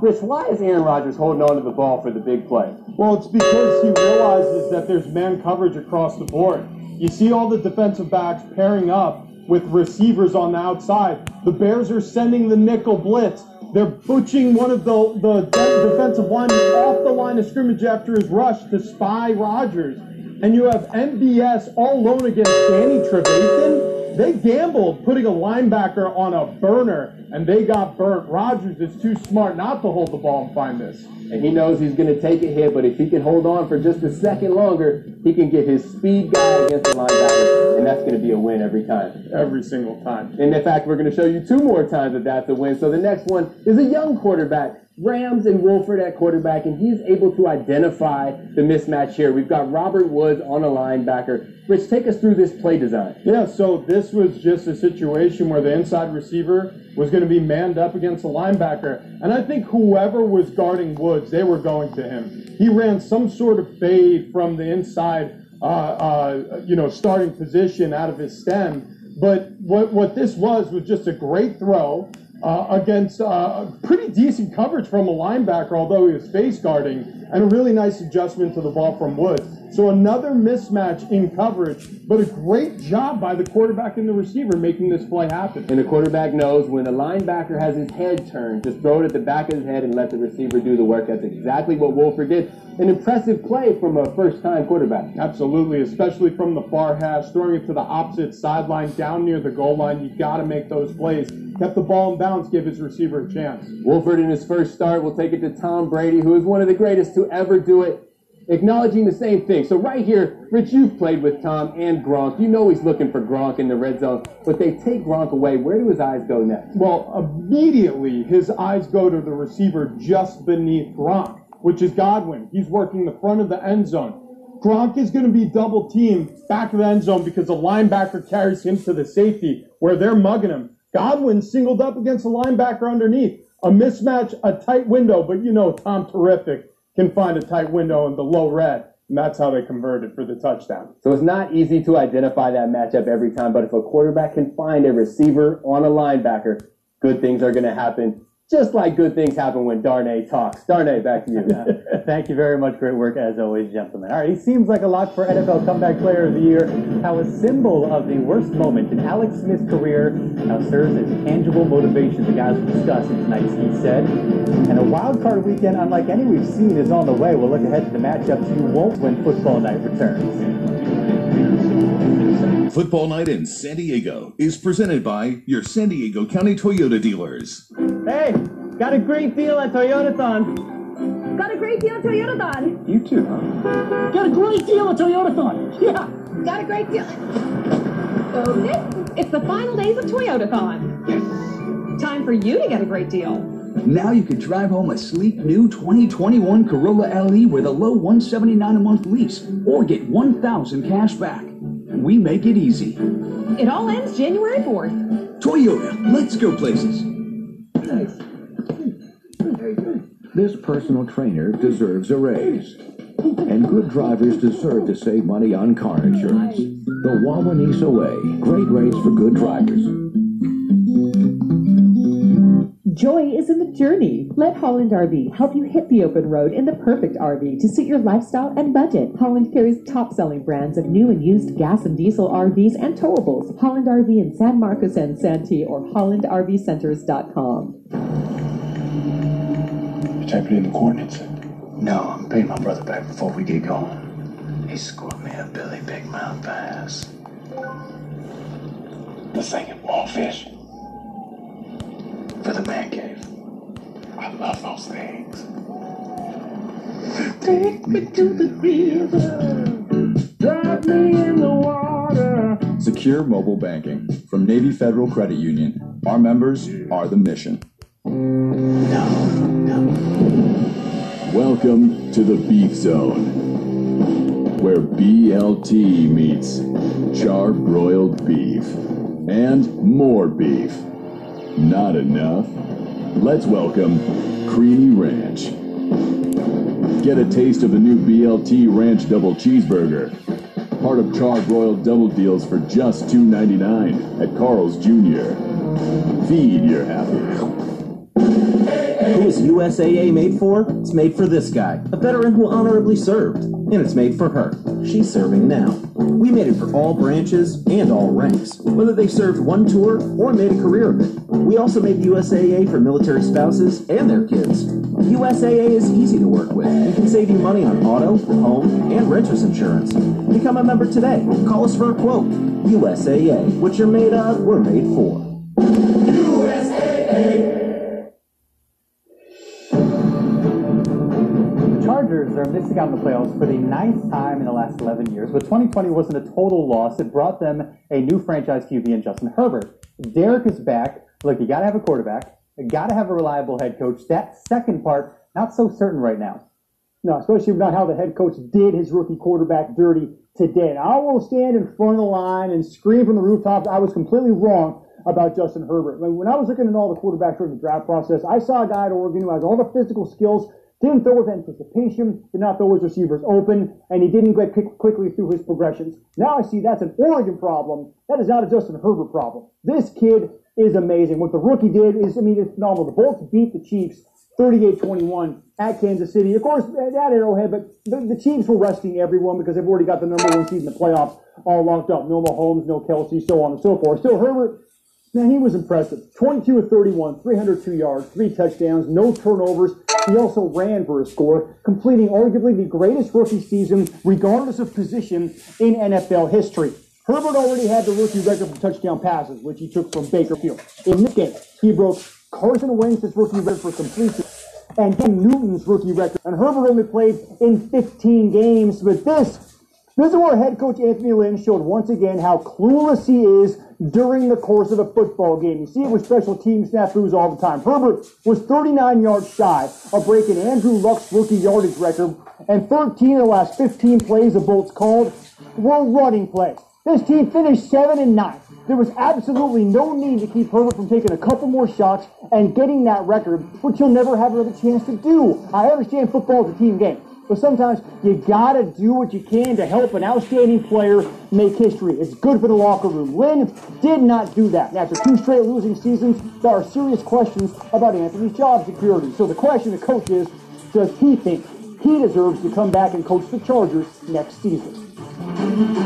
Rich, why is Aaron Rodgers holding on to the ball for the big play? Well, it's because he realizes that there's man coverage across the board. You see all the defensive backs pairing up with receivers on the outside. The Bears are sending the nickel blitz. They're butching one of the, the defensive linemen off the line of scrimmage after his rush to spy Rodgers. And you have MVS all alone against Danny Trevathan. They gambled putting a linebacker on a burner, and they got burnt. Rodgers is too smart not to hold the ball and find this. And he knows he's going to take a hit, but if he can hold on for just a second longer, he can get his speed guy against the linebacker, and that's going to be a win every time. Every single time. And in fact, we're going to show you two more times that that's a win. So the next one is a young quarterback. Rams and Wolford at quarterback, and he's able to identify the mismatch here. We've got Robert Woods on a linebacker. Rich, take us through this play design. Yeah, so this was just a situation where the inside receiver was going to be manned up against a linebacker. And I think whoever was guarding Woods, they were going to him. He ran some sort of fade from the inside, uh, uh, you know, starting position out of his stem. But what, what this was was just a great throw uh, against uh, pretty decent coverage from a linebacker, although he was face guarding, and a really nice adjustment to the ball from Woods. So another mismatch in coverage, but a great job by the quarterback and the receiver making this play happen. And the quarterback knows when the linebacker has his head turned, just throw it at the back of his head and let the receiver do the work. That's exactly what Wolford did. An impressive play from a first-time quarterback. Absolutely, especially from the far hash, throwing it to the opposite sideline down near the goal line. You've got to make those plays. Kept the ball in bounds, give his receiver a chance. Wolford in his first start will take it to Tom Brady, who is one of the greatest to ever do it acknowledging the same thing. So right here, Rich, you've played with Tom and Gronk. You know he's looking for Gronk in the red zone, but they take Gronk away. Where do his eyes go next? Well, immediately his eyes go to the receiver just beneath Gronk, which is Godwin. He's working the front of the end zone. Gronk is going to be double teamed back of the end zone because the linebacker carries him to the safety where they're mugging him. Godwin singled up against the linebacker underneath. A mismatch, a tight window, but you know Tom terrific can find a tight window in the low red. And that's how they converted for the touchdown. So it's not easy to identify that matchup every time, but if a quarterback can find a receiver on a linebacker, good things are going to happen. Just like good things happen when Darnay talks. Darnay, back to you. Thank you very much. Great work as always, gentlemen. All right, he seems like a lock for NFL Comeback Player of the Year. How a symbol of the worst moment in Alex Smith's career now serves as tangible motivation. The guys will discuss in tonight's He Said. And a wild card weekend unlike any we've seen is on the way. We'll look ahead to the matchups you won't when football night returns. Football Night in San Diego is presented by your San Diego County Toyota dealers. Hey, got a great deal at Toyotathon. Got a great deal at Toyotathon. You too, huh? Got a great deal at Toyotathon. Yeah. Got a great deal. Okay, it's the final days of Toyotathon. Yes. Time for you to get a great deal. Now you can drive home a sleek new 2021 Corolla LE with a low 179 a month lease or get 1000 cash back. We make it easy. It all ends January 4th. Toyota, let's go places. This personal trainer deserves a raise. And good drivers deserve to save money on car insurance. The Wawanesa Way. Great rates for good drivers. Joy is in the journey. Let Holland RV help you hit the open road in the perfect RV to suit your lifestyle and budget. Holland carries top selling brands of new and used gas and diesel RVs and towables. Holland RV in San Marcos and Santee or HollandRVCenters.com. You typing in the coordinates? Eh? No, I'm paying my brother back before we get going. He scored me a Billy Big Mouth Bass. The singing wallfish. For the man cave. I love those things. Take me to the river. Drive me in the water. Secure mobile banking from Navy Federal Credit Union. Our members are the mission. Welcome to the Beef Zone, where BLT meets char-broiled beef and more beef. Not enough? Let's welcome Creamy Ranch. Get a taste of the new BLT Ranch Double Cheeseburger, part of char-broiled double deals for just $2.99 at Carl's Jr. Feed your happy. Who is USAA made for? It's made for this guy, a veteran who honorably served. And it's made for her. She's serving now. We made it for all branches and all ranks, whether they served one tour or made a career of it. We also made USAA for military spouses and their kids. USAA is easy to work with and can save you money on auto, home, and renter's insurance. Become a member today. Call us for a quote. USAA. What you're made of, we're made for. Are missing out on the playoffs for the ninth time in the last 11 years, but 2020 wasn't a total loss. It brought them a new franchise QB in Justin Herbert. Derek is back. Look, you got to have a quarterback. You got to have a reliable head coach. That second part, not so certain right now. No, especially about how the head coach did his rookie quarterback dirty today. Now, I won't stand in front of the line and scream from the rooftops. I was completely wrong about Justin Herbert. When I was looking at all the quarterbacks during the draft process, I saw a guy at Oregon who has all the physical skills, didn't throw with anticipation, did not throw his receivers open, and he didn't get quick, quickly through his progressions. Now I see that's an Oregon problem. That is not a Justin Herbert problem. This kid is amazing. What the rookie did is, I mean, it's phenomenal. The Bolts beat the Chiefs 38-21 at Kansas City. Of course, at Arrowhead, but the, the Chiefs were resting everyone because they've already got the number one seed in the playoffs all locked up. No Mahomes, no Kelce, so on and so forth. Still, Herbert, man, he was impressive. 22 of 31, 302 yards, three touchdowns, no turnovers. He also ran for a score, completing arguably the greatest rookie season, regardless of position, in NFL history. Herbert already had the rookie record for touchdown passes, which he took from Baker Field. In this game, he broke Carson Wentz's rookie record for completion and Cam Newton's rookie record. And Herbert only played in 15 games, but this, this is where head coach Anthony Lynn showed once again how clueless he is during the course of a football game. You see it with special team snafus all the time. Herbert was 39 yards shy of breaking Andrew Luck's rookie yardage record, and 13 of the last 15 plays the Bolts called were running plays. This team finished 7 and 9. There was absolutely no need to keep Herbert from taking a couple more shots and getting that record, which he'll never have another chance to do. I understand football is a team game, but sometimes you gotta do what you can to help an outstanding player make history. It's good for the locker room. Lynn did not do that. And after two straight losing seasons, there are serious questions about Anthony's job security. So the question to coach is, does he think he deserves to come back and coach the Chargers next season?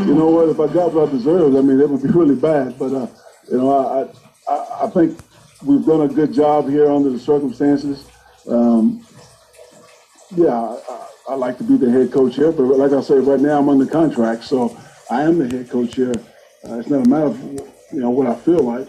You know what? If I got what I deserved, I mean, it would be really bad. But uh, you know, I, I I think we've done a good job here under the circumstances. Um, yeah, I, I like to be the head coach here, but like I say, right now I'm under contract, so I am the head coach here. Uh, it's not a matter of you know what I feel like.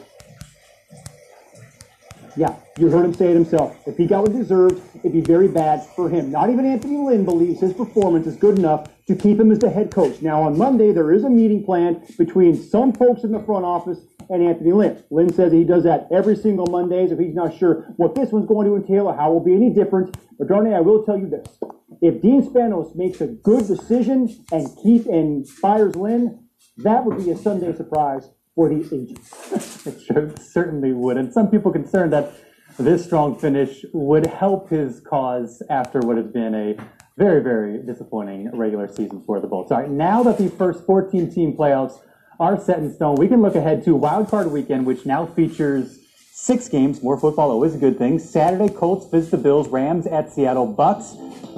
Yeah, you heard him say it himself. If he got what he deserved, it'd be very bad for him. Not even Anthony Lynn believes his performance is good enough to keep him as the head coach. Now, on Monday, there is a meeting planned between some folks in the front office and Anthony Lynn. Lynn says he does that every single Monday, so he's not sure what this one's going to entail or how it will be any different. But Darnay, I will tell you this. If Dean Spanos makes a good decision and keep and fires Lynn, that would be a Sunday surprise for the agents. It sure, certainly would. And some people concerned that this strong finish would help his cause after what has been a very, very disappointing regular season for the Bolts. All right, now that the first 14 team playoffs are set in stone, we can look ahead to Wild Card Weekend, which now features six games. More football, always a good thing. Saturday, Colts visit the Bills, Rams at Seattle, Bucs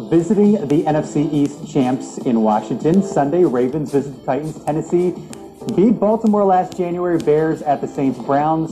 visiting the NFC East champs in Washington. Sunday, Ravens visit the Titans, Tennessee beat Baltimore last January, Bears at the Saints, Browns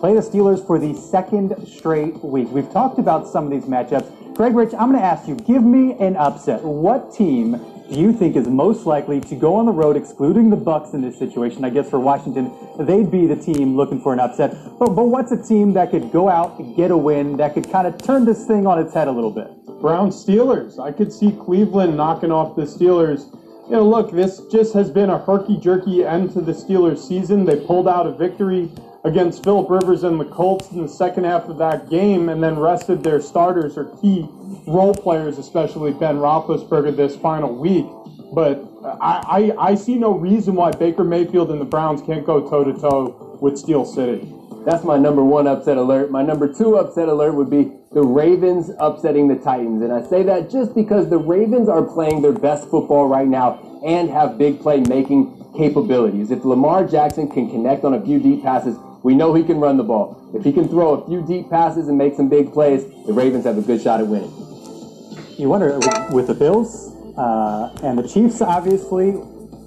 play the Steelers for the second straight week. We've talked about some of these matchups. Greg Rich, I'm going to ask you, give me an upset. What team do you think is most likely to go on the road, excluding the Bucs in this situation? I guess for Washington, they'd be the team looking for an upset. But, but what's a team that could go out and get a win that could kind of turn this thing on its head a little bit? Brown Steelers. I could see Cleveland knocking off the Steelers. You know, look, this just has been a herky jerky end to the Steelers season. They pulled out a victory against Philip Rivers and the Colts in the second half of that game and then rested their starters or key role players, especially Ben Roethlisberger, this final week. But I, I, I see no reason why Baker Mayfield and the Browns can't go toe to toe with Steel City. That's my number one upset alert. My number two upset alert would be the Ravens upsetting the Titans. And I say that just because the Ravens are playing their best football right now and have big play making capabilities. If Lamar Jackson can connect on a few deep passes, we know he can run the ball. If he can throw a few deep passes and make some big plays, the Ravens have a good shot at winning. You wonder with, the Bills uh, and the Chiefs, obviously,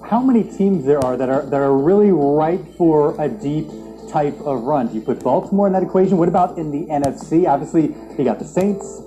how many teams there are that are that are really ripe for a deep type of run. Do you put Baltimore in that equation? What about in the NFC? Obviously, you got the Saints.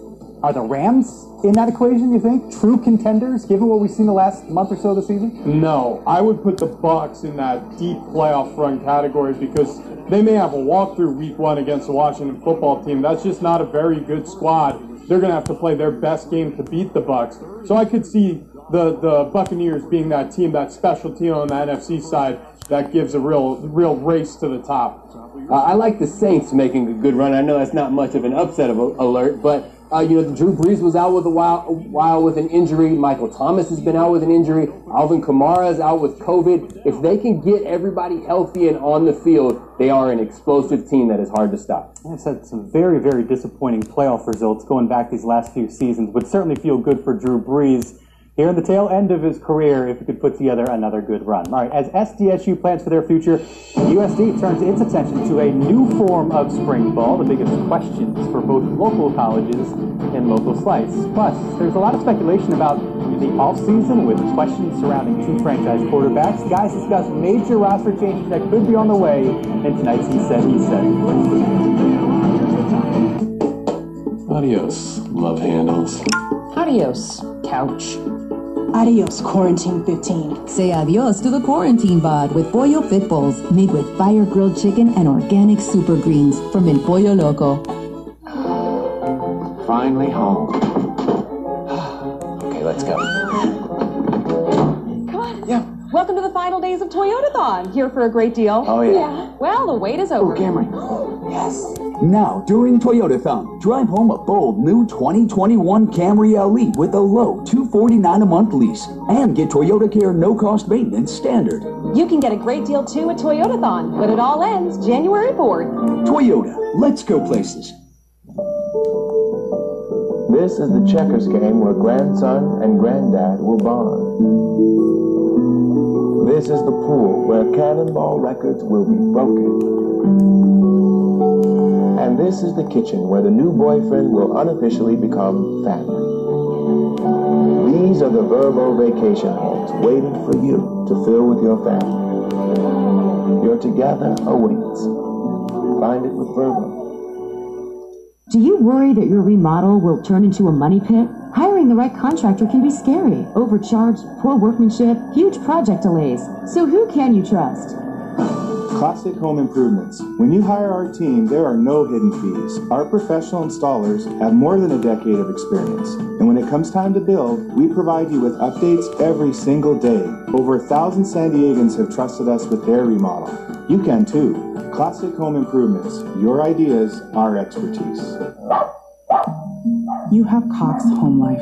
Are the Rams in that equation? You think true contenders, given what we've seen the last month or so of the season? No, I would put the Bucs in that deep playoff run category because they may have a walkthrough week one against the Washington football team. That's just not a very good squad. They're going to have to play their best game to beat the Bucs. So I could see the the Buccaneers being that team, that special team on the NFC side that gives a real real race to the top. Uh, I like the Saints making a good run. I know that's not much of an upset of a, alert, but uh, you know, Drew Brees was out with a while, while with an injury. Michael Thomas has been out with an injury. Alvin Kamara is out with COVID. If they can get everybody healthy and on the field, they are an explosive team that is hard to stop. It's had some very, very disappointing playoff results going back these last few seasons. Would certainly feel good for Drew Brees here in the tail end of his career if he could put together another good run. All right, as SDSU plans for their future, USD turns its attention to a new form of spring ball, the biggest questions for both local colleges and local slice. Plus, there's a lot of speculation about the offseason with questions surrounding two franchise quarterbacks. Guys discuss major roster changes that could be on the way in tonight's He Said, He Said. Adios, love handles. Adios, couch. Adios, Quarantine 15. Say adios to the quarantine bod with Pollo Fit Bowls, made with fire grilled chicken and organic super greens from El Pollo Loco. Finally home. okay, let's go. Come on. Yeah. Welcome to the final days of Toyotathon. Here for a great deal. Oh, yeah. Well, the wait is over. Oh, Cameron. Yes. Now, during Toyotathon, drive home a bold new 2021 Camry LE with a low 249 a month lease and get Toyota Care no cost maintenance standard. You can get a great deal too at Toyotathon, but it all ends January 4th. Toyota, let's go places. This is the checkers game where grandson and granddad will bond. This is the pool where cannonball records will be broken. And this is the kitchen where the new boyfriend will unofficially become family. These are the Vrbo vacation homes waiting for you to fill with your family. Your together awaits. Find it with Vrbo. Do you worry that your remodel will turn into a money pit? Hiring the right contractor can be scary. Overcharged, poor workmanship, huge project delays. So who can you trust? Classic Home Improvements. When you hire our team, there are no hidden fees. Our professional installers have more than a decade of experience. And when it comes time to build, we provide you with updates every single day. Over a thousand San Diegans have trusted us with their remodel. You can too. Classic Home Improvements. Your ideas, our expertise. You have Cox Home Life,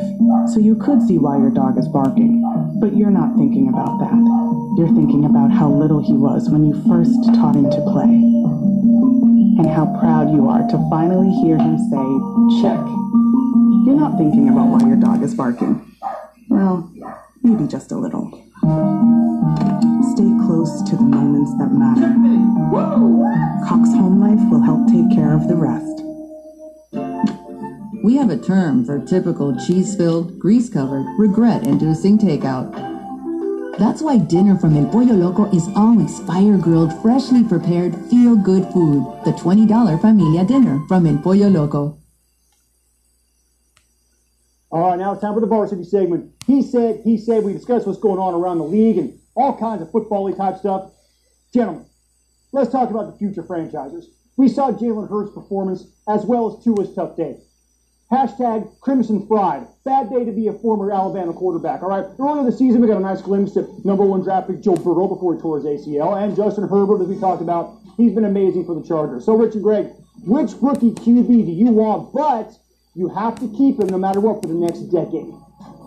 so you could see why your dog is barking. But you're not thinking about that. You're thinking about how little he was when you first taught him to play. And how proud you are to finally hear him say, check. You're not thinking about why your dog is barking. Well, maybe just a little. Stay close to the moments that matter. Cox Home Life will help take care of the rest. We have a term for typical cheese filled, grease covered, regret inducing takeout. That's why dinner from El Pollo Loco is always fire grilled, freshly prepared, feel good food. The $20 Familia Dinner from El Pollo Loco. All right, now it's time for the varsity segment. He said, he said, we discussed what's going on around the league and all kinds of football type stuff. Gentlemen, let's talk about the future franchises. We saw Jalen Hurts' performance as well as Tua's tough day. Hashtag Crimson Fried. Bad day to be a former Alabama quarterback. All right. Earlier this season, we got a nice glimpse of number one draft pick Joe Burrow before he tore his ACL, and Justin Herbert, as we talked about, he's been amazing for the Chargers. So, Richard Gregg, which rookie QB do you want? But you have to keep him no matter what for the next decade.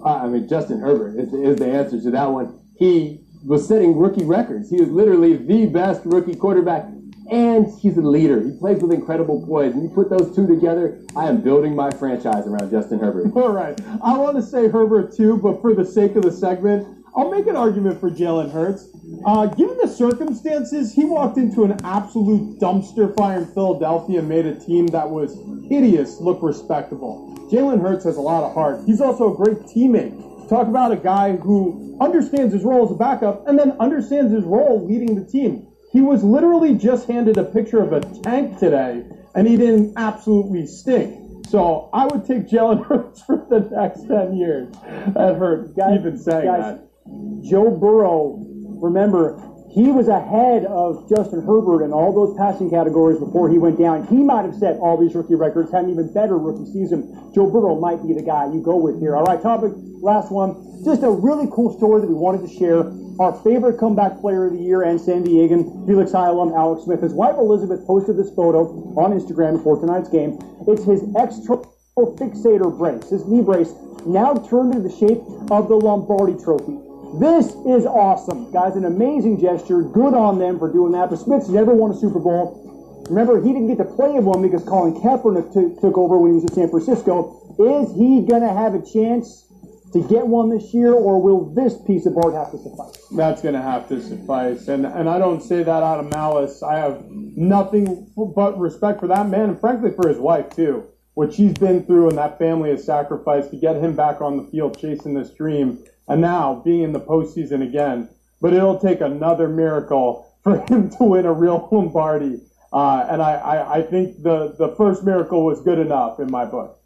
Uh, I mean, Justin Herbert is, is the answer to that one. He was setting rookie records. He was literally the best rookie quarterback, and he's a leader. He plays with incredible poise. And you put those two together, I am building my franchise around Justin Herbert. All right. I want to say Herbert too, but for the sake of the segment, I'll make an argument for Jalen Hurts. Uh, given the circumstances, he walked into an absolute dumpster fire in Philadelphia and made a team that was hideous look respectable. Jalen Hurts has a lot of heart. He's also a great teammate. Talk about a guy who understands his role as a backup and then understands his role leading the team. He was literally just handed a picture of a tank today, and he didn't absolutely stink. So I would take Jalen Hurts for the next 10 years. That hurt Guys- even saying guys, that. Joe Burrow, remember, he was ahead of Justin Herbert in all those passing categories before he went down. He might have set all these rookie records, had an even better rookie season. Joe Burrow might be the guy you go with here. All right, topic, last one. Just a really cool story that we wanted to share. Our favorite comeback player of the year and San Diegan, Helix High alum Alex Smith. His wife Elizabeth posted this photo on Instagram before tonight's game. It's his external fixator brace, his knee brace, now turned into the shape of the Lombardi trophy. This is awesome, guys. An amazing gesture. Good on them for doing that. But Smith's never won a Super Bowl. Remember, he didn't get to play in one because Colin Kaepernick took took over when he was at San Francisco. Is he going to have a chance to get one this year, or will this piece of art have to suffice? That's going to have to suffice. And and I don't say that out of malice. I have nothing but respect for that man and frankly for his wife too. What she's been through and that family has sacrificed to get him back on the field chasing this dream and now being in the postseason again. But it'll take another miracle for him to win a real Lombardi. Uh, and I, I, I think the, the first miracle was good enough in my book.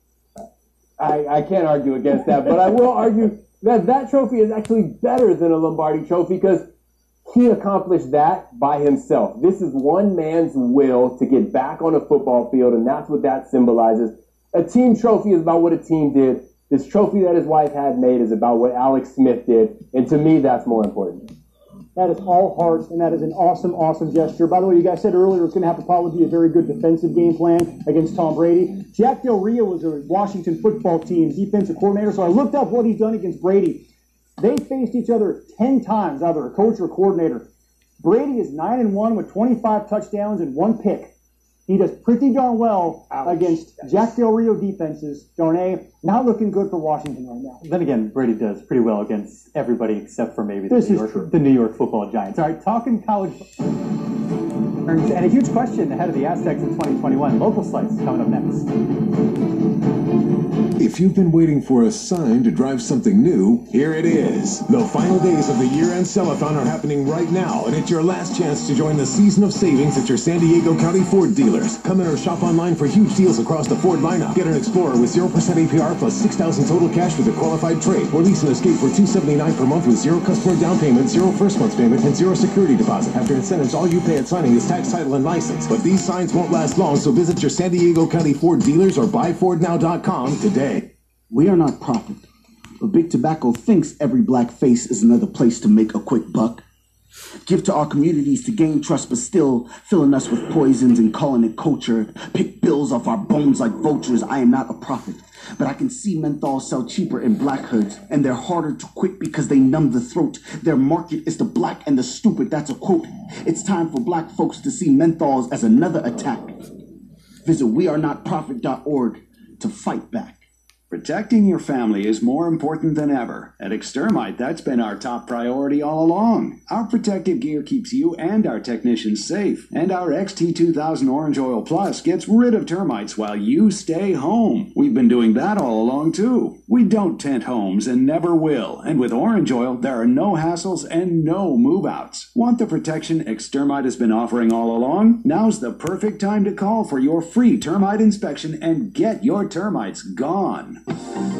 I, I can't argue against that, but I will argue that that trophy is actually better than a Lombardi trophy because he accomplished that by himself. This is one man's will to get back on a football field, and that's what that symbolizes. A team trophy is about what a team did. This trophy that his wife had made is about what Alex Smith did, and to me, that's more important. That is all heart, and that is an awesome, awesome gesture. By the way, you guys said earlier it's going to have to probably be a very good defensive game plan against Tom Brady. Jack Del Rio was a Washington football team defensive coordinator, so I looked up what he's done against Brady. They faced each other 10 times, either a coach or a coordinator. Brady is 9 and 1 with 25 touchdowns and one pick. He does pretty darn well against Jack Del Rio defenses. Darnay, not looking good for Washington right now. Then again, Brady does pretty well against everybody except for maybe the, This New, York, true. the New York football Giants. All right, talking college. And a huge question ahead of the Aztecs in 2021. Local slice coming up next. If you've been waiting for a sign to drive something new, here it is. The final days of the year-end sellathon are happening right now, and it's your last chance to join the season of savings at your San Diego County Ford dealers. Come in or shop online for huge deals across the Ford lineup. Get an Explorer with 0% APR plus 6000 total cash with a qualified trade, or lease an Escape for 279 per month with zero customer down payment, zero first month payment, and zero security deposit. After incentives, all you pay at signing is tax, title, and license. But these signs won't last long, so visit your San Diego County Ford dealers or buyfordnow.com today. We are not profit, but Big Tobacco thinks every black face is another place to make a quick buck. Give to our communities to gain trust, but still filling us with poisons and calling it culture. Pick bills off our bones like vultures. I am not a prophet, but I can see menthol sell cheaper in black hoods, and they're harder to quit because they numb the throat. Their market is the black and the stupid. That's a quote. It's time for black folks to see menthols as another attack. Visit wearenotprofit.org to fight back. Protecting your family is more important than ever. At Xtermite, that's been our top priority all along. Our protective gear keeps you and our technicians safe, and our XT2000 Orange Oil Plus gets rid of termites while you stay home. We've been doing that all along too. We don't tent homes and never will, and with Orange Oil, there are no hassles and no move outs. Want the protection Xtermite has been offering all along? Now's the perfect time to call for your free termite inspection and get your termites gone.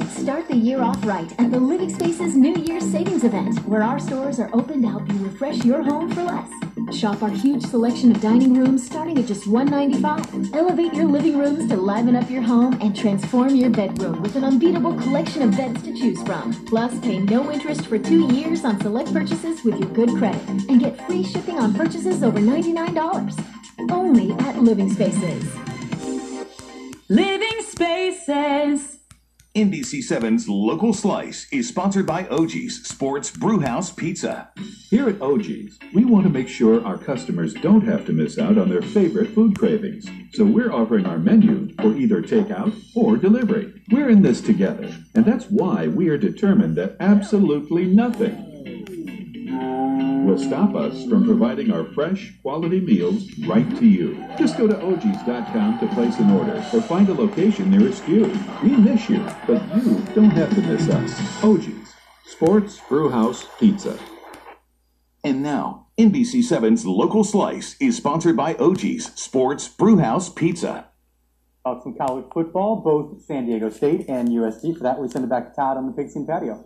Start the year off right at the Living Spaces New Year's Savings Event, where our stores are open to help you refresh your home for less. Shop our huge selection of dining rooms starting at just 195. Elevate your living rooms to liven up your home and transform your bedroom with an unbeatable collection of beds to choose from. Plus, pay no interest for two years on select purchases with your good credit and get free shipping on purchases over $99. Only at Living Spaces. Living Spaces. NBC7's Local Slice is sponsored by Oggi's Sports Brewhouse Pizza. Here at Oggi's, we want to make sure our customers don't have to miss out on their favorite food cravings. So we're offering our menu for either takeout or delivery. We're in this together, and that's why we are determined that absolutely nothing will stop us from providing our fresh, quality meals right to you. Just go to OGs.com to place an order or find a location nearest you. We miss you, but you don't have to miss us. Oggi's, Sports Brewhouse Pizza. And now, NBC7's Local Slice is sponsored by Oggi's Sports Brewhouse Pizza. Talk some college football, both San Diego State and USD. For that, we send it back to Todd on the Pigskin Patio.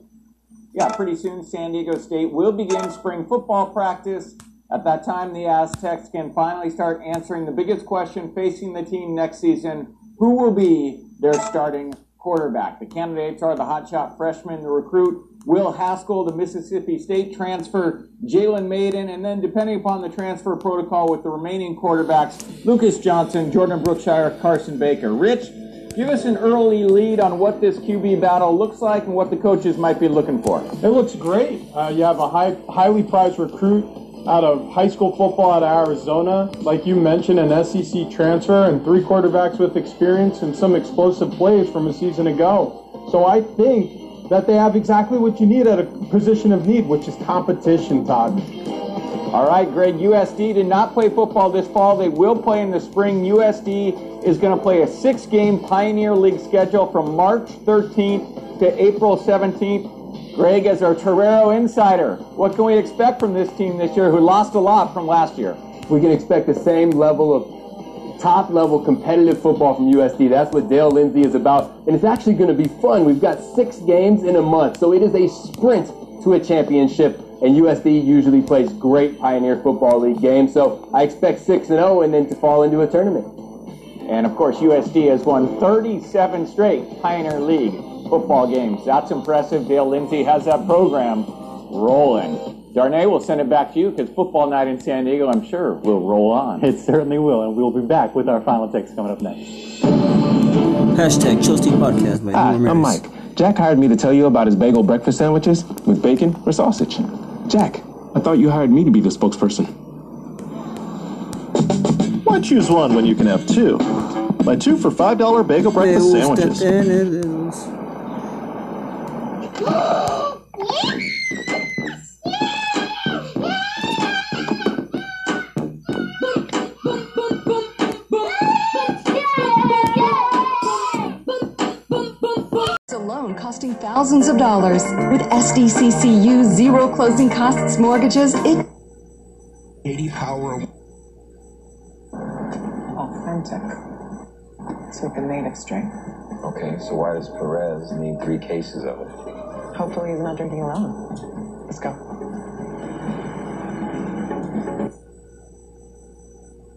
Yeah, pretty soon San Diego State will begin spring football practice. At that time, the Aztecs can finally start answering the biggest question facing the team next season who will be their starting quarterback? The candidates are the hotshot freshman, the recruit, Will Haskell, the Mississippi State transfer, Jalen Mayden, and then depending upon the transfer protocol with the remaining quarterbacks, Lucas Johnson, Jordan Brookshire, Carson Baker. Rich, give us an early lead on what this QB battle looks like and what the coaches might be looking for. It looks great. Uh, you have a high, highly prized recruit out of high school football out of Arizona. Like you mentioned, an SEC transfer and three quarterbacks with experience and some explosive plays from a season ago. So I think that they have exactly what you need at a position of need, which is competition, Todd. All right, Greg, USD did not play football this fall. They will play in the spring. USD is going to play a six game Pioneer League schedule from March 13th to April 17th. Greg, as our Torero insider, what can we expect from this team this year who lost a lot from last year? We can expect the same level of top level competitive football from USD. That's what Dale Lindsey is about. And it's actually going to be fun. We've got six games in a month, so it is a sprint to a championship. And USD usually plays great Pioneer Football League games, so I expect 6 and 0 and then to fall into a tournament. And of course, USD has won 37 straight Pioneer League football games. That's impressive. Dale Lindsey has that program rolling. Darnay, we'll send it back to you because football night in San Diego, I'm sure, will roll on. It certainly will, and we'll be back with our final takes coming up next. Hashtag Chelsea Podcast by Hi, I'm Mike. Jack hired me to tell you about his bagel breakfast sandwiches with bacon or sausage. Jack, I thought you hired me to be the spokesperson. Why choose one when you can have two? Buy two for $5 bagel breakfast sandwiches. alone costing thousands of dollars. With SDCCU zero closing costs mortgages, it 80 power. Authentic. It's with the native strain. Okay, so why does Perez need three cases of it? Hopefully he's not drinking alone. Let's go.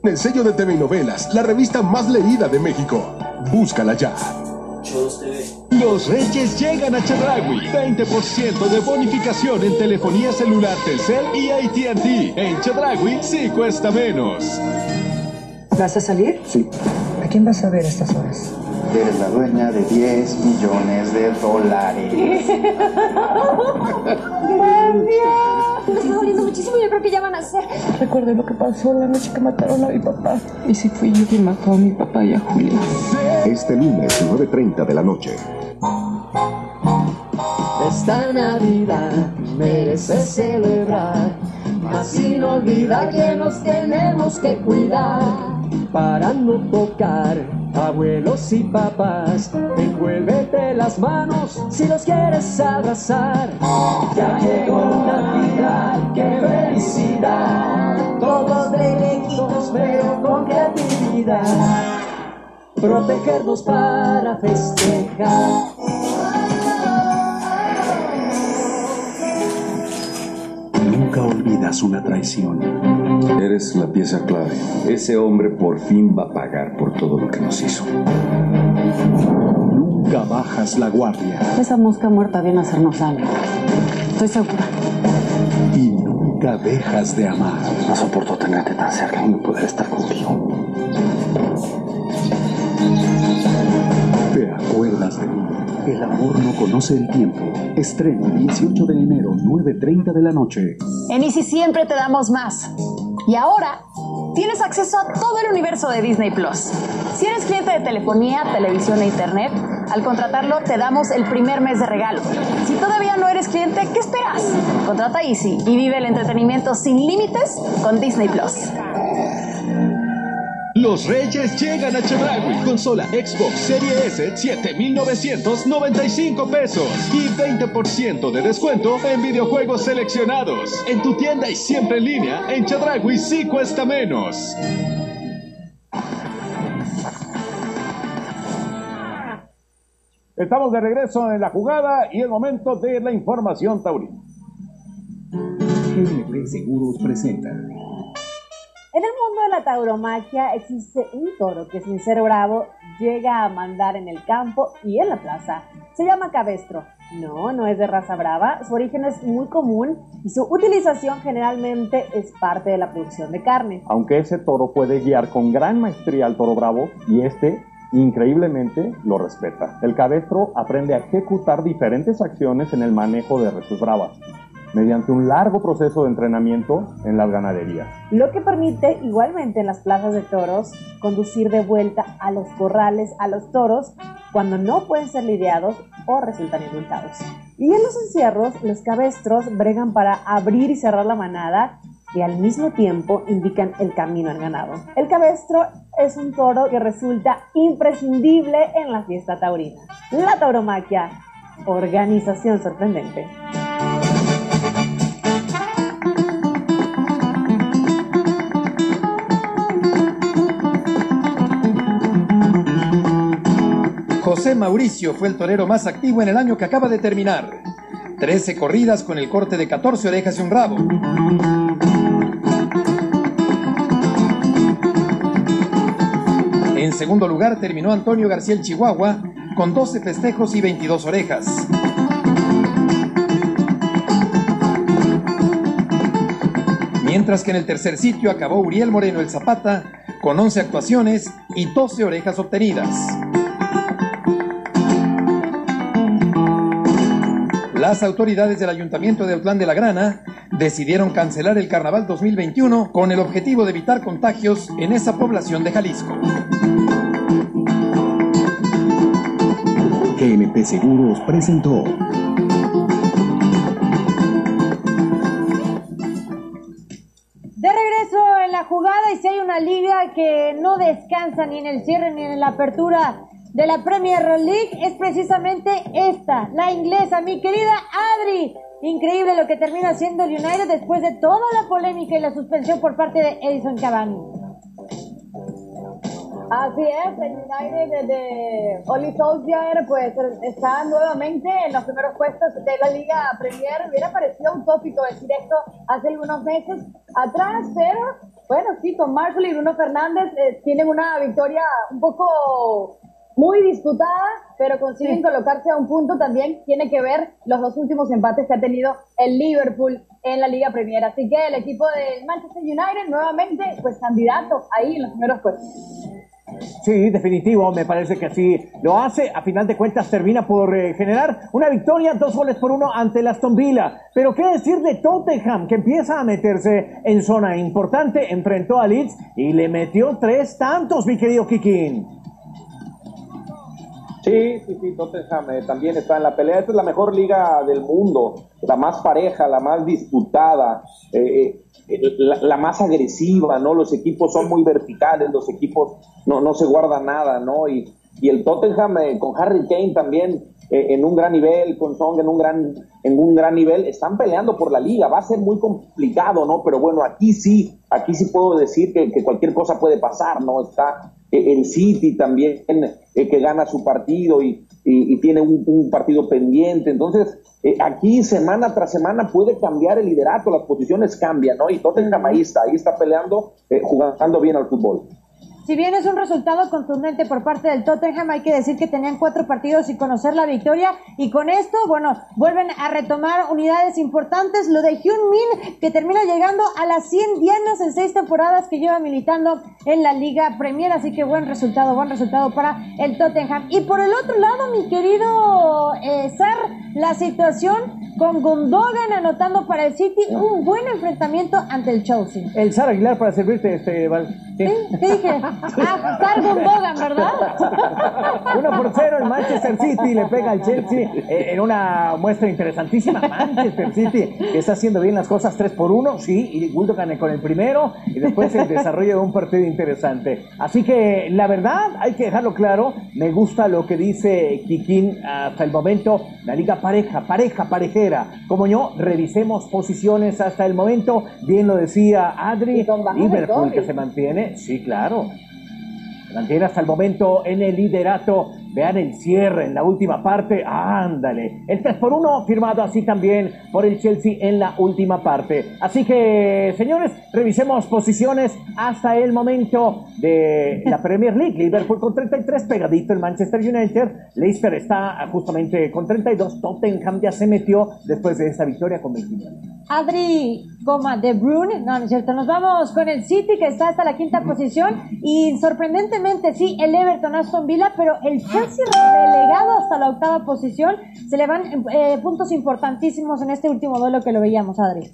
El sello de TV y novelas, la revista más leída de México. Búscala ya. Los Reyes llegan a Chedragui. 20% de bonificación en telefonía celular Telcel y AT&T. En Chedragui sí cuesta menos. ¿Vas a salir? Sí. ¿A quién vas a ver a estas horas? Eres la dueña de 10 millones de dólares. Me estoy doliendo muchísimo, yo creo que ya van a ser. Recuerdo lo que pasó la noche que mataron a mi papá. Y si fui yo quien mató a mi papá y a Julia. Este lunes, 9.30 de la noche. Esta Navidad merece celebrar, mas sin olvidar que nos tenemos que cuidar para no tocar abuelos y papás. Envuélvete las manos si los quieres abrazar. Ya llegó Navidad, qué felicidad. Todos de lejitos, pero con creatividad. Protegernos para festejar. Una traición. Eres la pieza clave. Ese hombre por fin va a pagar por todo lo que nos hizo. Nunca bajas la guardia. Esa mosca muerta viene a hacernos daño. Estoy segura. Y nunca dejas de amar. No soporto tenerte tan cerca y no poder estar contigo. ¿Te acuerdas de mí? El amor no conoce el tiempo. Estreno 18 de enero, 9.30 de la noche. En Easy siempre te damos más. Y ahora tienes acceso a todo el universo de Disney Plus. Si eres cliente de telefonía, televisión e internet, al contratarlo te damos el primer mes de regalo. Si todavía no eres cliente, ¿qué esperas? Contrata Easy y vive el entretenimiento sin límites con Disney Plus. Los Reyes llegan a Chedraui. Consola Xbox Serie S 7,995 pesos y 20% de descuento en videojuegos seleccionados. En tu tienda y siempre en línea, en Chedraui sí cuesta menos. Estamos de regreso en la jugada y el momento de la información taurina. GNP Seguros presenta. En el mundo de la tauromaquia existe un toro que sin ser bravo llega a mandar en el campo y en la plaza. Se llama cabestro. No, no es de raza brava, su origen es muy común y su utilización generalmente es parte de la producción de carne. Aunque ese toro puede guiar con gran maestría al toro bravo y este increíblemente lo respeta. El cabestro aprende a ejecutar diferentes acciones en el manejo de reses bravas mediante un largo proceso de entrenamiento en las ganaderías. Lo que permite igualmente en las plazas de toros conducir de vuelta a los corrales a los toros cuando no pueden ser lidiados o resultan indultados. Y en los encierros, los cabestros bregan para abrir y cerrar la manada y al mismo tiempo indican el camino al ganado. El cabestro es un toro que resulta imprescindible en la fiesta taurina. La tauromaquia, organización sorprendente. José Mauricio fue el torero más activo en el año que acaba de terminar. 13 corridas con el corte de 14 orejas y un rabo. En segundo lugar terminó Antonio García el Chihuahua con 12 festejos y 22 orejas. Mientras que en el tercer sitio acabó Uriel Moreno el Zapata con 11 actuaciones y 12 orejas obtenidas. Las autoridades del Ayuntamiento de Autlán de la Grana decidieron cancelar el Carnaval 2021 con el objetivo de evitar contagios en esa población de Jalisco. GNP Seguros presentó. De regreso en la jugada y si hay una liga que no descansa ni en el cierre ni en la apertura de la Premier League es precisamente esta, la inglesa, mi querida Adri. Increíble lo que termina haciendo el United después de toda la polémica y la suspensión por parte de Edison Cavani. Así es, el United de Oli Solskjaer pues está nuevamente en los primeros puestos de la Liga Premier. Hubiera parecido un tópico decir esto hace algunos meses atrás, pero bueno, sí, con Marshall y Bruno Fernández eh, tienen una victoria un poco muy disputada, pero consiguen colocarse a un punto también. Tiene que ver los dos últimos empates que ha tenido el Liverpool en la Liga Premier. Así que el equipo del Manchester United nuevamente, pues candidato ahí en los primeros puestos. Sí, definitivo, me parece que así lo hace. A final de cuentas termina por eh, generar una victoria, dos goles por uno ante el Aston Villa. Pero qué decir de Tottenham, que empieza a meterse en zona importante, enfrentó a Leeds y le metió tres tantos, mi querido Kikin. Sí, sí, sí, Tottenham eh, también está en la pelea. Esta es la mejor liga del mundo, la más pareja, la más disputada, eh, eh, la, la, más agresiva, ¿no? Los equipos son muy verticales, los equipos no, no se guarda nada, ¿no? Y, y el Tottenham con Harry Kane también en un gran nivel, con Song en un gran, en un gran nivel, están peleando por la liga. Va a ser muy complicado, ¿no? Pero bueno, aquí sí, aquí sí puedo decir que, que cualquier cosa puede pasar, ¿no? Está eh, el City también eh, que gana su partido y, y- y tiene un, un partido pendiente. Entonces, eh, aquí semana tras semana puede cambiar el liderato, las posiciones cambian, ¿no? Y Tottenham ahí está, ahí está peleando, eh, jugando bien al fútbol. Si bien es un resultado contundente por parte del Tottenham, hay que decir que tenían cuatro partidos y conocer la victoria. Y con esto, bueno, vuelven a retomar unidades importantes. Lo de Hyun Min, que termina llegando a las 100 dianas en seis temporadas que lleva militando en la Liga Premier. Así que buen resultado, buen resultado para el Tottenham. Y por el otro lado, mi querido eh, Sar, la situación con Gundogan anotando para el City un buen enfrentamiento ante el Chelsea. El Sara Aguilar para servirte, este, Val. Sí. ¿Qué dije? Ah, Sar Gundogan, ¿verdad? Uno por cero, el Manchester City le pega al Chelsea eh, en una muestra interesantísima. Manchester City que está haciendo bien las cosas 3 por 1, sí, y Gundogan con el primero y después el desarrollo de un partido interesante. Así que la verdad, hay que dejarlo claro, me gusta lo que dice Kikín hasta el momento, la liga pareja, pareja, parejera. Como yo, revisemos posiciones hasta el momento, bien lo decía Adri, Liverpool que se mantiene, sí, claro. Landeras al momento en el liderato Vean el cierre en la última parte. Ándale. El 3 por 1 firmado así también por el Chelsea en la última parte. Así que, señores, revisemos posiciones hasta el momento de la Premier League. Liverpool con 33, pegadito el Manchester United. Leicester está justamente con 32. Tottenham ya se metió después de esa victoria con 29. Adri, coma, De Bruyne, no, no es cierto, nos vamos con el City que está hasta la quinta posición y sorprendentemente sí, el Everton, Aston Villa, pero el Chelsea relegado hasta la octava posición, se le van eh, puntos importantísimos en este último duelo que lo veíamos, Adri.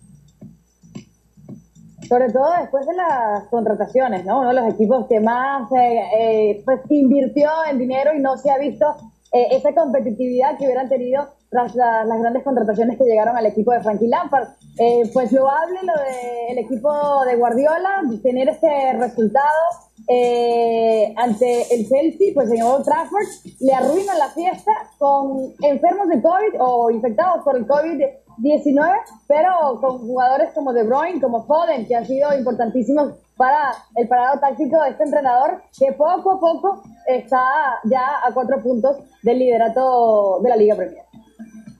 Sobre todo después de las contrataciones, ¿no? Uno de los equipos que más eh, eh, pues invirtió en dinero y no se ha visto eh, esa competitividad que hubieran tenido tras la- las grandes contrataciones que llegaron al equipo de Frankie Lampard. Eh, pues loable lo del equipo de Guardiola, tener este resultado eh, ante el Chelsea, pues en Old Trafford, le arruinan la fiesta con enfermos de COVID o infectados por el COVID-19, pero con jugadores como De Bruyne, como Foden, que han sido importantísimos para el parado táctico de este entrenador, que poco a poco está ya a cuatro puntos del liderato de la Liga Premier.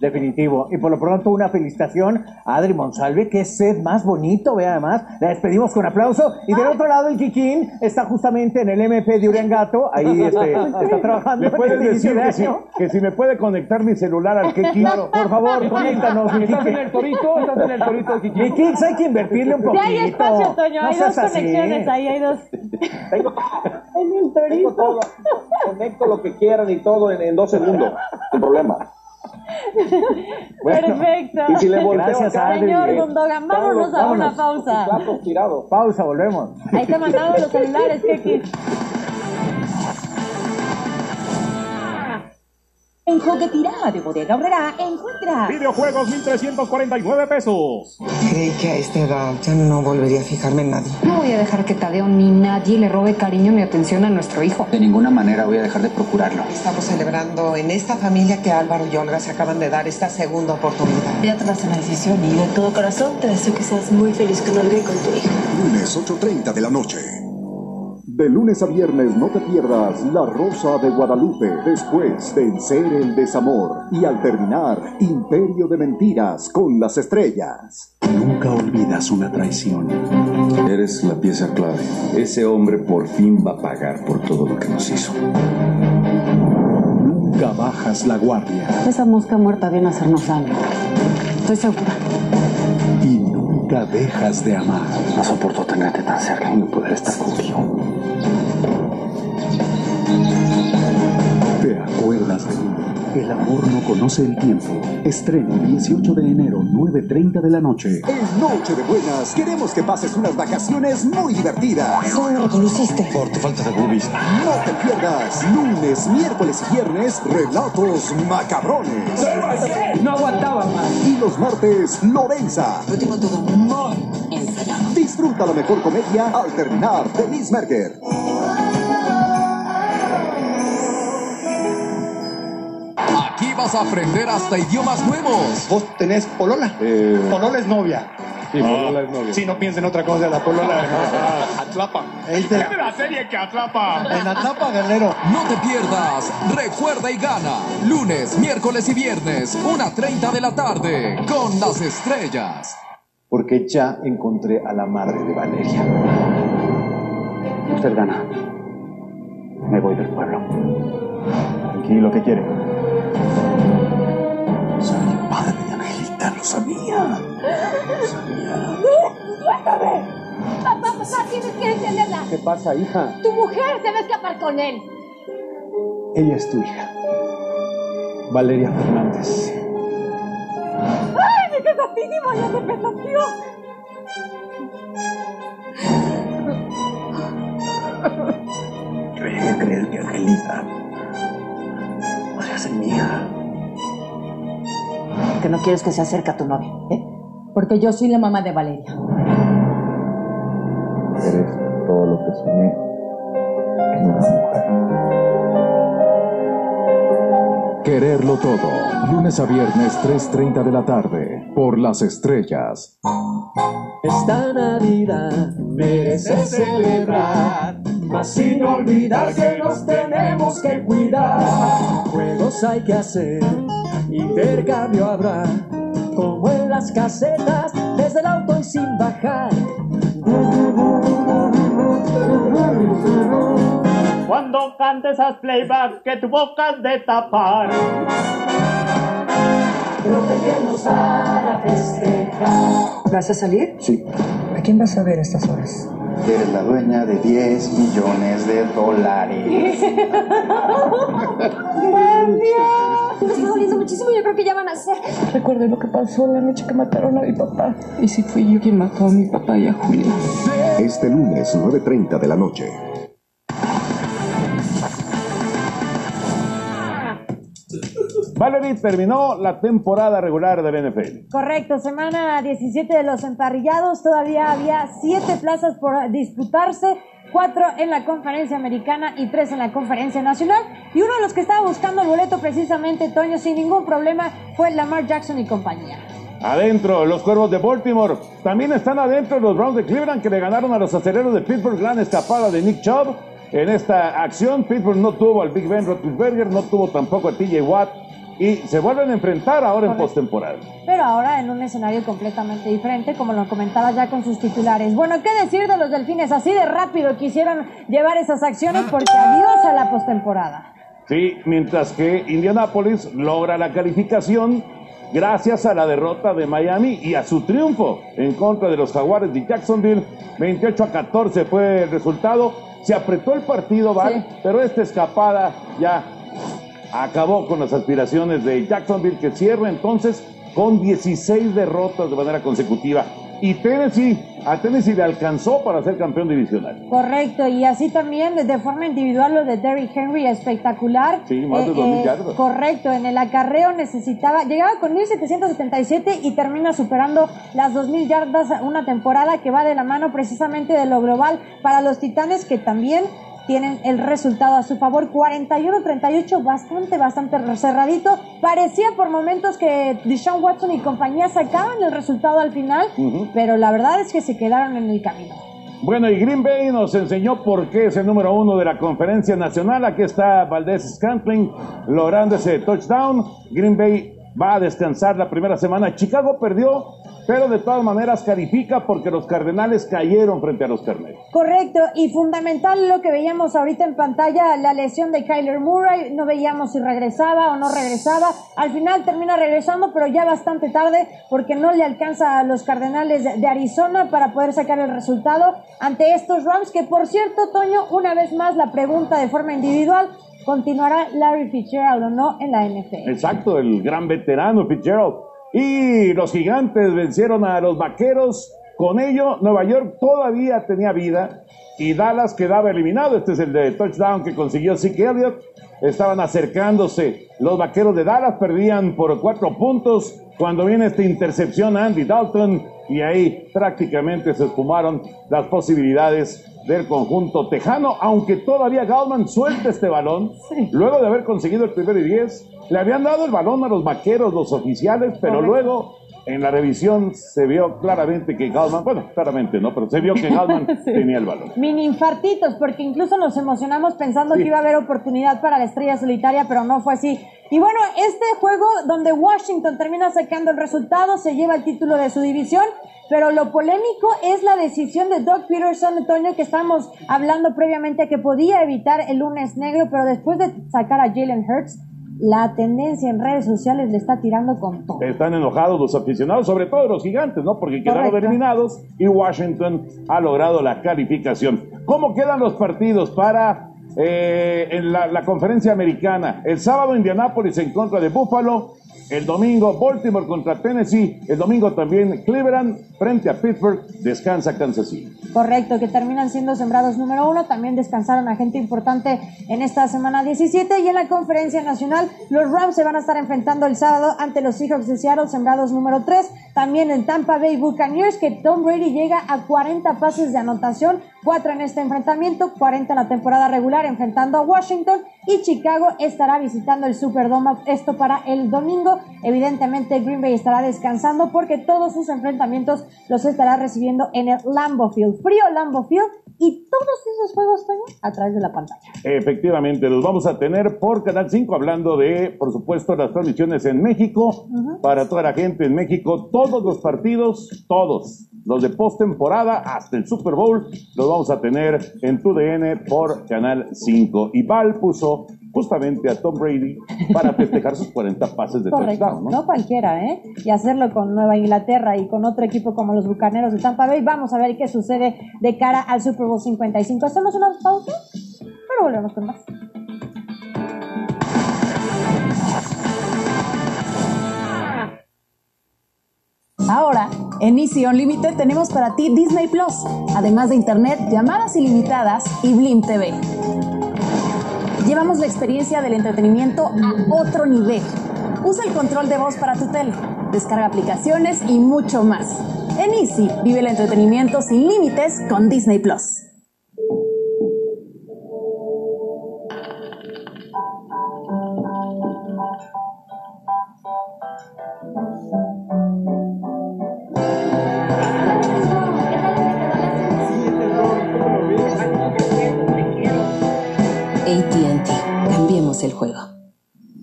Definitivo. Y por lo pronto una felicitación a Adri Monsalve, que es set más bonito, ve además. La despedimos con aplauso. Y del otro lado el Kikín está justamente en el MP de Uriangato. Ahí este, está trabajando. ¿Le puedes decir que si, que si me puede conectar mi celular al Kiki? Claro, por favor, conéctanos, mi ¿Estás en el torito? ¿Estás en el torito, Kiki? Mi Kix, hay que invertirle un Ya poquito. hay espacio, Toño, No hay dos así. conexiones, ahí hay dos. En el torito. todo, conecto lo que quieran y todo en, en dos segundos, sin problema. Perfecto. Y si le Gracias, Adri. Señor eh, Gundogan, todos vámonos los- a una vámonos, pausa. Pausa, volvemos. Ahí te mandaron los celulares, Kiki. En Juguetirá de Bodega Horrera encuentra Videojuegos 1349 pesos. Creí que a esta edad ya no volvería a fijarme en nadie. No voy a dejar que Tadeo ni nadie le robe cariño ni atención a nuestro hijo. De ninguna manera voy a dejar de procurarlo. Estamos celebrando en esta familia que Álvaro y Olga se acaban de dar esta segunda oportunidad. Ya tomaste una decisión y de todo corazón te deseo que seas muy feliz con Olga y con tu hijo. Lunes 8.30 de la noche. De lunes a viernes no te pierdas La Rosa de Guadalupe, después Vencer el Desamor y al terminar Imperio de Mentiras con las Estrellas. Nunca olvidas una traición. Eres la pieza clave. Ese hombre por fin va a pagar por todo lo que nos hizo. Nunca bajas la guardia Esa mosca muerta viene a hacernos daño. Estoy segura. y nunca dejas de amar. No soporto tenerte tan cerca y no poder estar contigo. Acuerdas de mí? El amor no conoce el tiempo. Estreno 18 de enero, 9.30 de la noche. En Noche de Buenas, queremos que pases unas vacaciones muy divertidas. ¿Cómo me reconociste? Por tu falta de boobies. No te pierdas lunes, miércoles y viernes relatos macabrones. No aguantaba más. Y los martes, Lorenza. Lo tengo todo. Disfruta la mejor comedia al terminar de Miss Merker. Vas a aprender hasta idiomas nuevos. ¿Vos tenés polola? Eh, Polola es novia. Polola es novia. Sí, no piensen otra cosa, la polola Atlapa. Es de la- Es de la serie que atrapa. En Atlapa, Guerrero. No te pierdas, recuerda y gana. Lunes, miércoles y viernes, 1.30 de la tarde, con las estrellas. Porque ya encontré a la madre de Valeria. Usted gana. Me voy del pueblo. Tranquilo, ¿qué quiere? De Angelita, lo sabía. ¡Suéltame! Papá, papá, tienes que entenderla. ¿Qué pasa, hija? Tu mujer se va a escapar con él. Ella es tu hija. Valeria Fernández. ¡Ay, mi pesatísimo! ¡Ya se pesació! Yo llegué a creer que Angelita podría ser mi hija. Que no quieres que se acerque a tu novia, ¿eh? Porque yo soy la mamá de Valeria. Eres todo lo que soñé en una mujer. Quererlo todo. Lunes a viernes 3.30 de la tarde. Por las estrellas. Esta Navidad merece celebrar, mas sin olvidar que nos tenemos que cuidar. Juegos hay que hacer, intercambio habrá, como en las casetas, desde el auto y sin bajar. Cuando cantes haz playback que tu boca has de tapar. Protegernos para festejar. ¿Vas a salir? Sí. ¿A quién vas a ver a estas horas? Eres la dueña de 10 millones de dólares. Me está doliendo muchísimo. Yo creo que ya van a ser. Recuerdo lo que pasó la noche que mataron a mi papá. ¿Y si fui yo quien mató a mi papá y a Julia? Este lunes 9.30 de la noche. Valerie terminó la temporada regular del NFL. Correcto, semana 17 de los emparrillados, todavía había siete plazas por disputarse, cuatro en la conferencia americana y tres en la conferencia nacional. Y uno de los que estaba buscando el boleto precisamente, Toño, sin ningún problema, fue Lamar Jackson y compañía. Adentro, los cuervos de Baltimore. También están adentro los Browns de Cleveland que le ganaron a los aceleros de Pittsburgh. Gran escapada de Nick Chubb. En esta acción, Pittsburgh no tuvo al Big Ben Roethlisberger, no tuvo tampoco a TJ Watt. Y se vuelven a enfrentar ahora en postemporada. Pero ahora en un escenario completamente diferente, como lo comentaba ya con sus titulares. Bueno, ¿qué decir de los delfines? Así de rápido quisieron llevar esas acciones porque adiós a la postemporada. Sí, mientras que Indianapolis logra la calificación gracias a la derrota de Miami y a su triunfo en contra de los Jaguares de Jacksonville. 28 a 14 fue el resultado. Se apretó el partido, ¿vale? Pero esta escapada ya acabó con las aspiraciones de Jacksonville, que cierra entonces con 16 derrotas de manera consecutiva. Y Tennessee, a Tennessee le alcanzó para ser campeón divisional. Correcto, y así también de forma individual lo de Derrick Henry espectacular. Sí, más de 2.000 yardas. Correcto, en el acarreo necesitaba, llegaba con 1777 y termina superando las 2.000 yardas una temporada que va de la mano precisamente de lo global para los Titanes que también tienen el resultado a su favor, 41-38, bastante, bastante cerradito. Parecía por momentos que Deshaun Watson y compañía sacaban el resultado al final, pero la verdad es que se quedaron en el camino. Bueno, y Green Bay nos enseñó por qué es el número uno de la conferencia nacional. Aquí está Valdés Scantling logrando ese touchdown. Green Bay va a descansar la primera semana. Chicago perdió, pero de todas maneras califica porque los Cardenales cayeron frente a los Carneros. Correcto, y fundamental lo que veíamos ahorita en pantalla, la lesión de Kyler Murray, no veíamos si regresaba o no regresaba, al final termina regresando, pero ya bastante tarde porque no le alcanza a los Cardenales de, Arizona para poder sacar el resultado ante estos Rams, que por cierto, Toño, una vez más la pregunta de forma individual, ¿continuará Larry Fitzgerald o no en la NFL? Exacto, el gran veterano Fitzgerald. Y los gigantes vencieron a los vaqueros. Con ello, Nueva York todavía tenía vida y Dallas quedaba eliminado. Este es el de touchdown que consiguió Zeke Elliott. Estaban acercándose. Los vaqueros de Dallas perdían por cuatro puntos cuando viene esta intercepción a Andy Dalton y ahí prácticamente se esfumaron las posibilidades del conjunto tejano, aunque todavía Galman suelta este balón, luego de haber conseguido el primero y diez, le habían dado el balón a los vaqueros, los oficiales, pero Correcto. luego en la revisión se vio claramente que Galman, bueno, claramente no, pero se vio que Galman Sí. tenía el balón. Mini infartitos, porque incluso nos emocionamos pensando Sí. que iba a haber oportunidad para la estrella solitaria, pero no fue así. Y bueno, este juego donde Washington termina sacando el resultado, se lleva el título de su división, pero lo polémico es la decisión de Doug Peterson, Antonio, que estamos hablando previamente que podía evitar el lunes negro, pero después de sacar a Jalen Hurts, la tendencia en redes sociales le está tirando con todo. Están enojados los aficionados, sobre todo los gigantes, ¿no? Porque quedaron Correcto. eliminados y Washington ha logrado la calificación. ¿Cómo quedan los partidos para eh, en la, la conferencia americana? El sábado Indianápolis en contra de Buffalo. El domingo Baltimore contra Tennessee. El domingo también Cleveland frente a Pittsburgh. Descansa Kansas City. Correcto, que terminan siendo sembrados número uno. También descansaron a gente importante en esta semana 17. Y en la conferencia nacional, los Rams se van a estar enfrentando el sábado ante los Seahawks de Seattle, sembrados número 3. También en Tampa Bay Buccaneers, que Tom Brady llega a 40 pases de anotación, 4 en este enfrentamiento, 40 en la temporada regular, enfrentando a Washington. Y Chicago estará visitando el Superdome, esto para el domingo. Evidentemente, Green Bay estará descansando porque todos sus enfrentamientos los estará recibiendo en el Lambeau Field. Frío Lambeau Field y todos esos juegos, Toño, a través de la pantalla. Efectivamente, los vamos a tener por Canal 5, hablando de, por supuesto, las transmisiones en México, para toda la gente en México, todos los partidos, todos, los de postemporada hasta el Super Bowl, los vamos a tener en TUDN por Canal 5. Y Val puso justamente a Tom Brady para festejar sus 40 pases de Correcto, touchdown, ¿no? no cualquiera, ¿eh? Y hacerlo con Nueva Inglaterra y con otro equipo como los Bucaneros de Tampa Bay. Vamos a ver qué sucede de cara al Super Bowl 55. ¿Hacemos una pausa? Pero volvemos con más. Ahora, en Easy Unlimited tenemos para ti Disney Plus, además de internet, llamadas ilimitadas y Blim TV. Llevamos la experiencia del entretenimiento a otro nivel. Usa el control de voz para tu tele, descarga aplicaciones y mucho más. En Easy vive el entretenimiento sin límites con Disney Plus.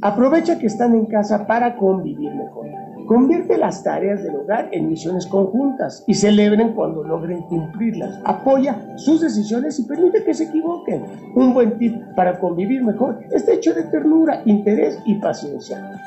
Aprovecha que están en casa para convivir mejor. Convierte las tareas del hogar en misiones conjuntas y celebren cuando logren cumplirlas. Apoya sus decisiones y permite que se equivoquen. Un buen tip para convivir mejor está hecho de ternura, interés y paciencia.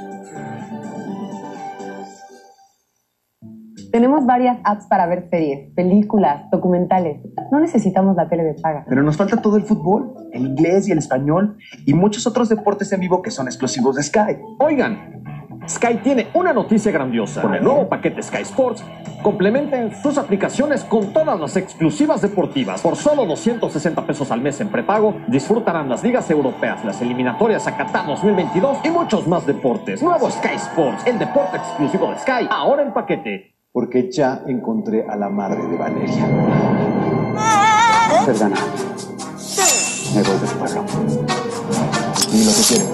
Tenemos varias apps para ver series, películas, documentales. No necesitamos la tele de paga. Pero nos falta todo el fútbol, el inglés y el español y muchos otros deportes en vivo que son exclusivos de Sky. Oigan, Sky tiene una noticia grandiosa. Con el nuevo paquete Sky Sports, complementen sus aplicaciones con todas las exclusivas deportivas. Por solo 260 pesos al mes en prepago, disfrutarán las ligas europeas, las eliminatorias a Qatar 2022 y muchos más deportes. Nuevo Sky Sports, el deporte exclusivo de Sky, ahora en paquete. Porque ya encontré a la madre de Valeria. Perdona. Me voy del pueblo. Ni lo que quiere.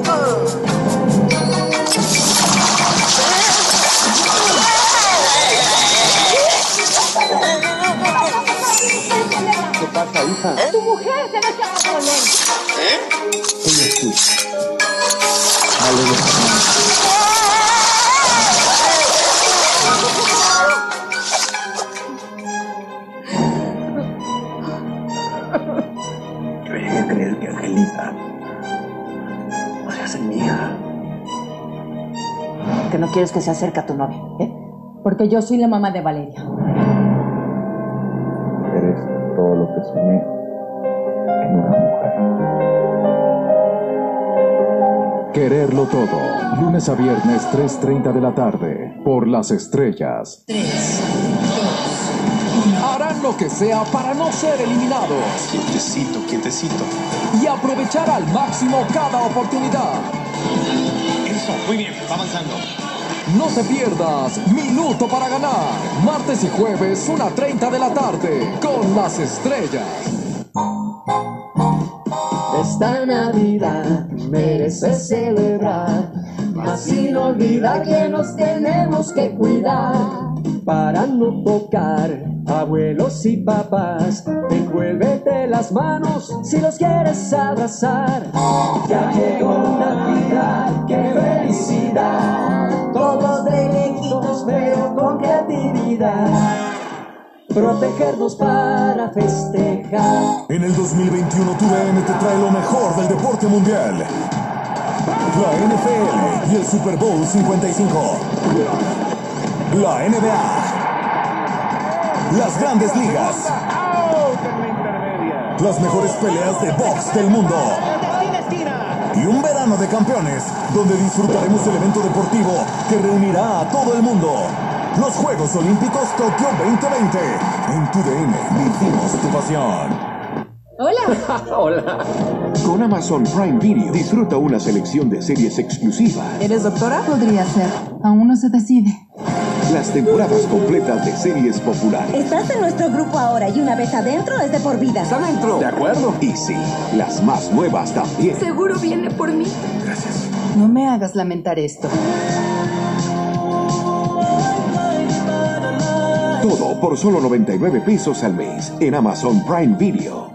¿Qué pasa, hija? Tu mujer se va a echar a volver. ¿Quién es tú? Podría ser mi hija. Que no quieres que se acerque a tu novia, ¿eh? Porque yo soy la mamá de Valeria. Eres todo lo que soñé en una mujer. Quererlo todo. Lunes a viernes 3.30 de la tarde. Por las estrellas. Harán lo que sea para no ser eliminados. Quietecito, quietecito. Y aprovechar al máximo cada oportunidad. Eso, muy bien, va avanzando. No te pierdas Minuto para ganar. Martes y jueves, 1.30 de la tarde. Con las estrellas. Esta Navidad merece celebrar, mas sin olvidar que nos tenemos que cuidar. Para no tocar abuelos y papás, envuélvete las manos si los quieres abrazar. Ya llegó Navidad, qué felicidad. Todos de lejitos, pero con creatividad. Protegernos para festejar. En el 2021 tu DN te trae lo mejor del deporte mundial. La NFL y el Super Bowl 55. La NBA. Las grandes ligas. Las mejores peleas de box del mundo. Y un verano de campeones, donde disfrutaremos el evento deportivo que reunirá a todo el mundo. Los Juegos Olímpicos Tokio 2020. En tu DN vivimos tu pasión. Hola. Hola. Con Amazon Prime Video disfruta una selección de series exclusivas, ¿Eres doctora? Podría ser. Aún no se decide. Las temporadas completas de series populares. Estás en nuestro grupo ahora y una vez adentro es de por vida. ¿Está dentro? De acuerdo. Y sí, las más nuevas también. Seguro viene por mí. Gracias. No me hagas lamentar esto. Todo por solo 99 pesos al mes en Amazon Prime Video.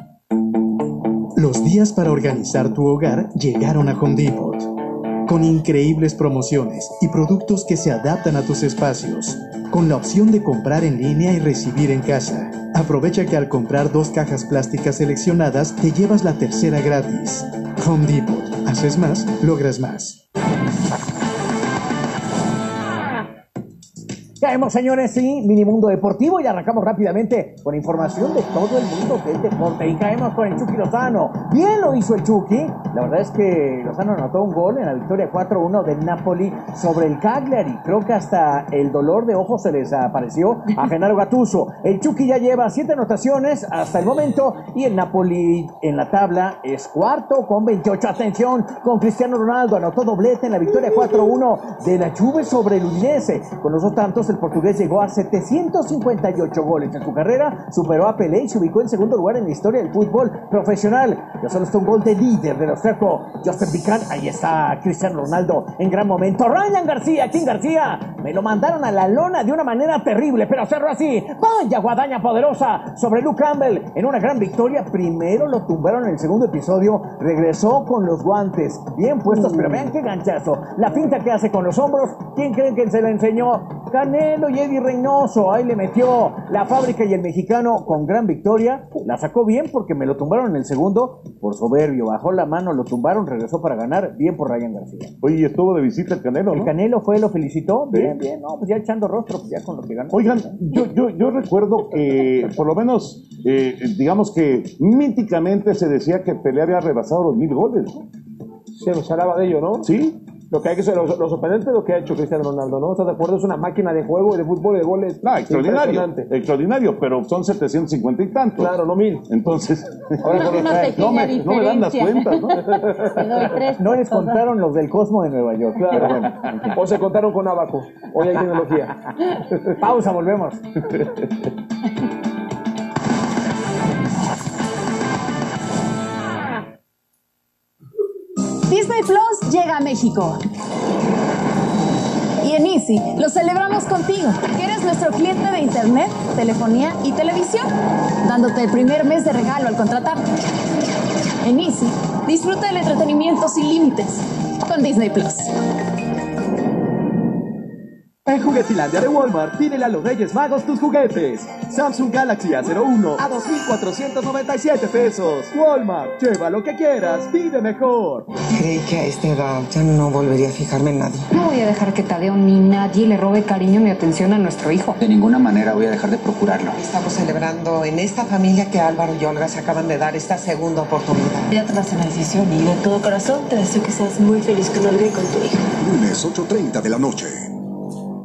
Los días para organizar tu hogar llegaron a Home Depot. Con increíbles promociones y productos que se adaptan a tus espacios. Con la opción de comprar en línea y recibir en casa. Aprovecha que al comprar dos cajas plásticas seleccionadas te llevas la tercera gratis. Home Depot. Haces más, logras más. Caemos, señores, sí, mini mundo deportivo y arrancamos rápidamente con información de todo el mundo del deporte. Y caemos con el Chucky Lozano. Bien lo hizo el Chucky. La verdad es que Lozano anotó un gol en la victoria 4-1 del Napoli sobre el Cagliari. Creo que hasta el dolor de ojos se les desapareció a Genaro Gattuso. El Chucky ya lleva siete anotaciones hasta el momento y el Napoli en la tabla es cuarto con 28. Atención, con Cristiano Ronaldo anotó doblete en la victoria 4-1 de la Juve sobre el Udinese. Con los dos tantos, el portugués llegó a 758 goles en su carrera, superó a Pelé y se ubicó en segundo lugar en la historia del fútbol profesional. Ya solo está un gol de líder del austriaco Joseph Vican. Ahí está Cristiano Ronaldo en gran momento. Ryan García, King García, me lo mandaron a la lona de una manera terrible, pero cerró así. Vaya guadaña poderosa sobre Luke Campbell en una gran victoria. Primero lo tumbaron en el segundo episodio, regresó con los guantes bien puestos, pero vean qué ganchazo. La finta que hace con los hombros, ¿quién creen que se la enseñó? Canelo y Eddie Reynoso, ahí le metió la fábrica y el mexicano con gran victoria. La sacó bien porque me lo tumbaron en el segundo por soberbio. Bajó la mano, lo tumbaron, regresó para ganar. Bien por Ryan García. Oye, y estuvo de visita el Canelo, El. Canelo fue, lo felicitó. Sí. Bien, bien, no, pues ya echando rostro, pues ya con lo que ganó. Oigan, yo, yo, yo recuerdo que por lo menos, eh, digamos que míticamente se decía que Pelé había rebasado los mil goles. ¿no? Se nos hablaba de ello, ¿no? Sí. Lo que hay que ser, lo, lo sorprendente es lo que ha hecho Cristiano Ronaldo, ¿no? ¿Estás de acuerdo? Es una máquina de juego y de fútbol y de goles. No, extraordinario. Impresionante. Extraordinario, pero son 750 y tantos. Claro, no mil. Entonces, Ahora con los- Una pequeña no, me, no me dan las cuentas, ¿no? Tres No les contaron los del Cosmo de Nueva York. Claro. Bueno, O se contaron con Abaco. Hoy hay tecnología. pausa, volvemos. Disney Plus llega a México. Y en Easy lo celebramos contigo, que eres nuestro cliente de internet, telefonía y televisión, dándote el primer mes de regalo al contratar. En Easy, disfruta del entretenimiento sin límites con Disney Plus. En Juguetilandia de Walmart, pídele a los Reyes Magos tus juguetes. Samsung Galaxy A01 a 2.497 pesos. Walmart, lleva lo que quieras, pide mejor. Creí que a esta edad ya no volvería a fijarme en nadie. No voy a dejar que Tadeo ni nadie le robe cariño ni atención a nuestro hijo. De ninguna manera voy a dejar de procurarlo. Estamos celebrando en esta familia que Álvaro y Olga se acaban de dar esta segunda oportunidad. Ya tomaste una decisión y de todo corazón te deseo que seas muy feliz con Olga y con tu hijo. Lunes 8.30 de la noche.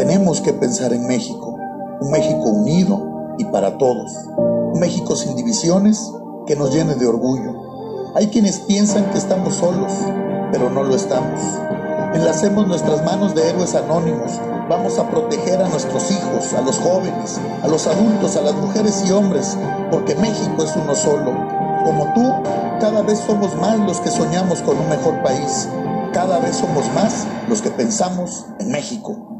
Tenemos que pensar en México, un México unido y para todos, un México sin divisiones que nos llene de orgullo. Hay quienes piensan que estamos solos, pero no lo estamos. Enlacemos nuestras manos de héroes anónimos. Vamos a proteger a nuestros hijos, a los jóvenes, a los adultos, a las mujeres y hombres, porque México es uno solo. Como tú, cada vez somos más los que soñamos con un mejor país. Cada vez somos más los que pensamos en México.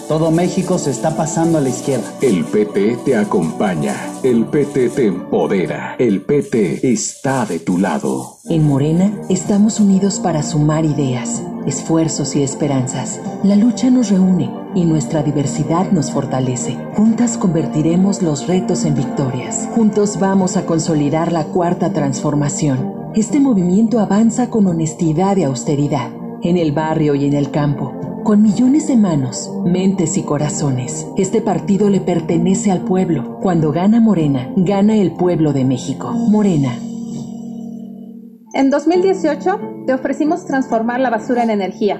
Todo México se está pasando a la izquierda. El PT te acompaña. El PT te empodera. El PT está de tu lado. En Morena estamos unidos para sumar ideas, esfuerzos y esperanzas. La lucha nos reúne y nuestra diversidad nos fortalece. Juntas convertiremos los retos en victorias. Juntos vamos a consolidar la cuarta transformación. Este movimiento avanza con honestidad y austeridad, en el barrio y en el campo con millones de manos, mentes y corazones, este partido le pertenece al pueblo. Cuando gana Morena, gana el pueblo de México. Morena. En 2018 te ofrecimos transformar la basura en energía.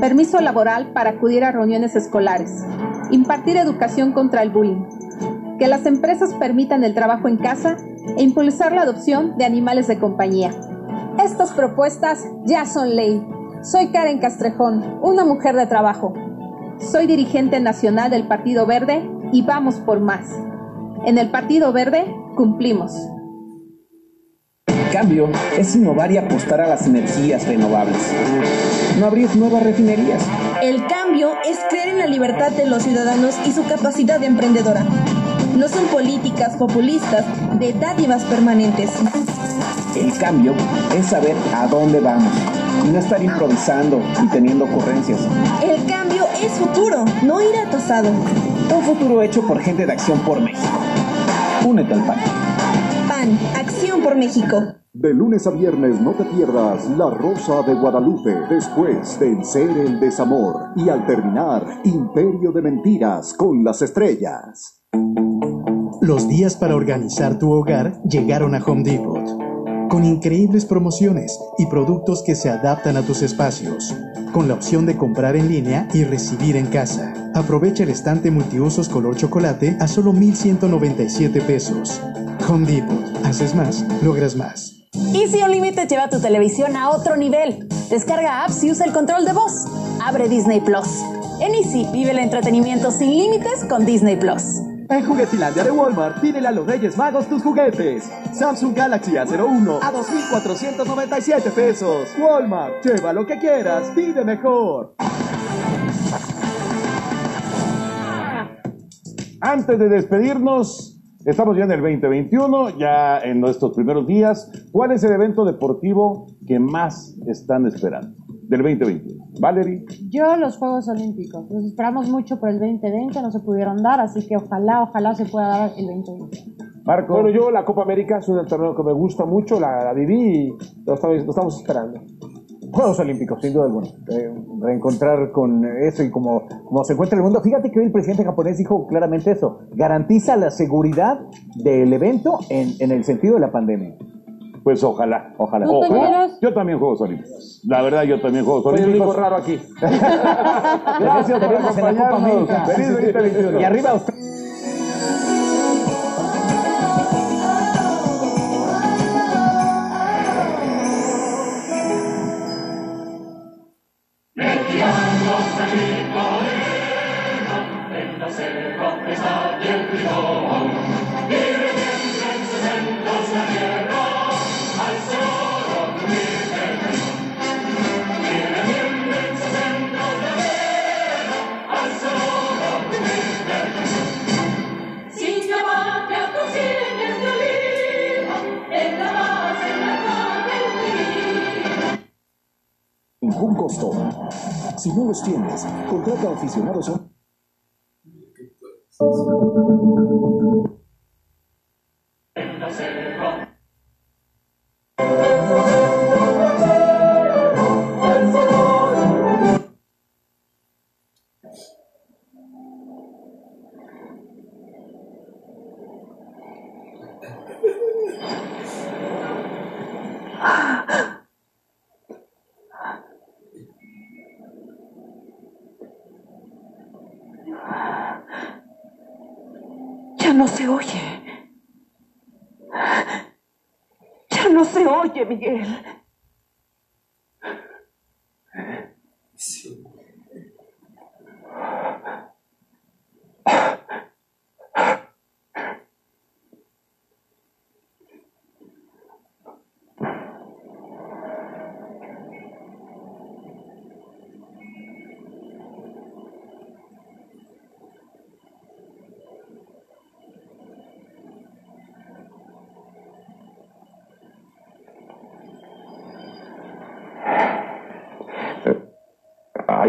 Permiso laboral para acudir a reuniones escolares. Impartir educación contra el bullying. Que las empresas permitan el trabajo en casa e impulsar la adopción de animales de compañía. Estas propuestas ya son ley soy Karen Castrejón, una mujer de trabajo. Soy dirigente nacional del Partido Verde y vamos por más. En el Partido Verde cumplimos. El cambio es innovar y apostar a las energías renovables. No abrir nuevas refinerías. El cambio es creer en la libertad de los ciudadanos y su capacidad emprendedora. No son políticas populistas de dádivas permanentes. El cambio es saber a dónde vamos y no estar improvisando y teniendo ocurrencias. El cambio es futuro, no ir al pasado. Un futuro hecho por gente de Acción por México. Únete al PAN. PAN, Acción por México. De lunes a viernes no te pierdas La Rosa de Guadalupe, después Vencer el Desamor y al terminar Imperio de Mentiras con las Estrellas. Los días para organizar tu hogar llegaron a Home Depot con increíbles promociones y productos que se adaptan a tus espacios, con la opción de comprar en línea y recibir en casa. Aprovecha el estante multiusos color chocolate a solo 1,197 pesos. Home Depot. Haces más, logras más. Easy Unlimited lleva tu televisión a otro nivel. Descarga apps y usa el control de voz. Abre Disney Plus. En Easy vive el entretenimiento sin límites con Disney Plus. En Juguetilandia de Walmart, pídele a los Reyes Magos tus juguetes. Samsung Galaxy A01 a 2.497 pesos. Walmart, lleva lo que quieras, pide mejor. Antes de despedirnos, estamos ya en el 2021, ya en nuestros primeros días. ¿Cuál es el evento deportivo que más están esperando del 2021? Valerie. Yo los Juegos Olímpicos. Los esperamos mucho por el 2020, no se pudieron dar, así que ojalá, ojalá se pueda dar el 2020. Marco. Bueno, yo la Copa América es un torneo que me gusta mucho, la, viví y lo estamos, lo estamos esperando. Juegos Olímpicos, sin duda alguna. Eh, reencontrar con eso y como, como se encuentra el mundo. Fíjate que hoy el presidente japonés dijo claramente eso. Garantiza la seguridad del evento en, en el sentido de la pandemia. Pues ojalá, ojalá. ¿Tú ojalá. Yo también juego Olímpicos. La verdad, yo también juego Olímpicos. raro aquí. Gracias por acompañarnos. Feliz 2021. Y arriba usted. Serva, Si no los tienes, contrata a aficionados a... Miguel.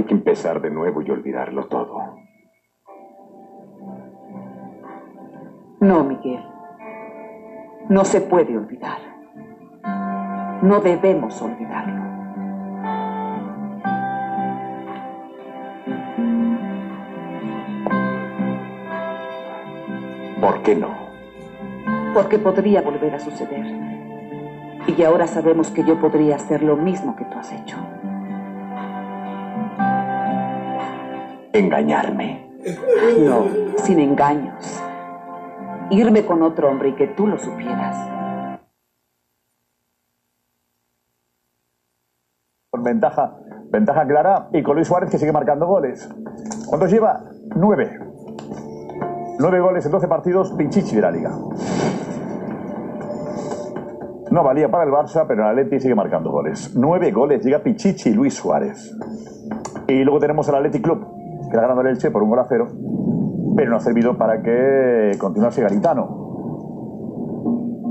Hay que empezar de nuevo y olvidarlo todo. No, Miguel. No se puede olvidar. No debemos olvidarlo. ¿Por qué no? Porque podría volver a suceder. Y ahora sabemos que yo podría hacer lo mismo que tú has hecho. Engañarme. No, sin engaños. Irme con otro hombre y que tú lo supieras. Con ventaja, ventaja clara y con Luis Suárez que sigue marcando goles. ¿Cuántos lleva? Nueve. Nueve goles en 12 partidos, Pinchichi de la liga. No valía para el Barça, pero el Atleti sigue marcando goles. Nueve goles, llega Pichichi Luis Suárez. Y luego tenemos al Athletic Club, que ha ganado el Elche por un gol a cero, pero no ha servido para que continuase Garitano.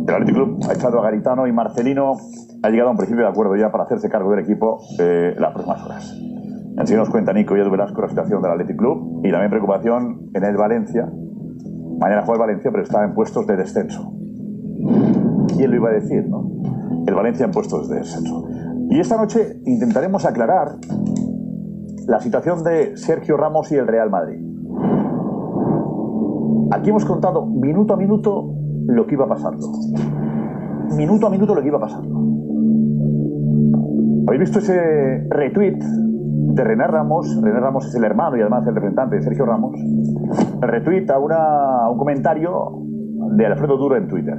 El Athletic Club ha echado a Garitano y Marcelino ha llegado a un principio de acuerdo ya para hacerse cargo del equipo eh, las próximas horas. Así nos cuenta Nico y Edu Velasco la situación del Athletic Club y también preocupación en el Valencia. Mañana juega el Valencia, pero está en puestos de descenso. ¿Quién lo iba a decir, no? El Valencia en puestos de descenso. Y esta noche intentaremos aclarar la situación de Sergio Ramos y el Real Madrid. Aquí hemos contado minuto a minuto lo que iba pasando. Minuto a minuto lo que iba pasando. ¿Habéis visto ese retweet de René Ramos? René Ramos es el hermano y además el representante de Sergio Ramos. Retweet una, a un comentario de Alfredo Duro en Twitter.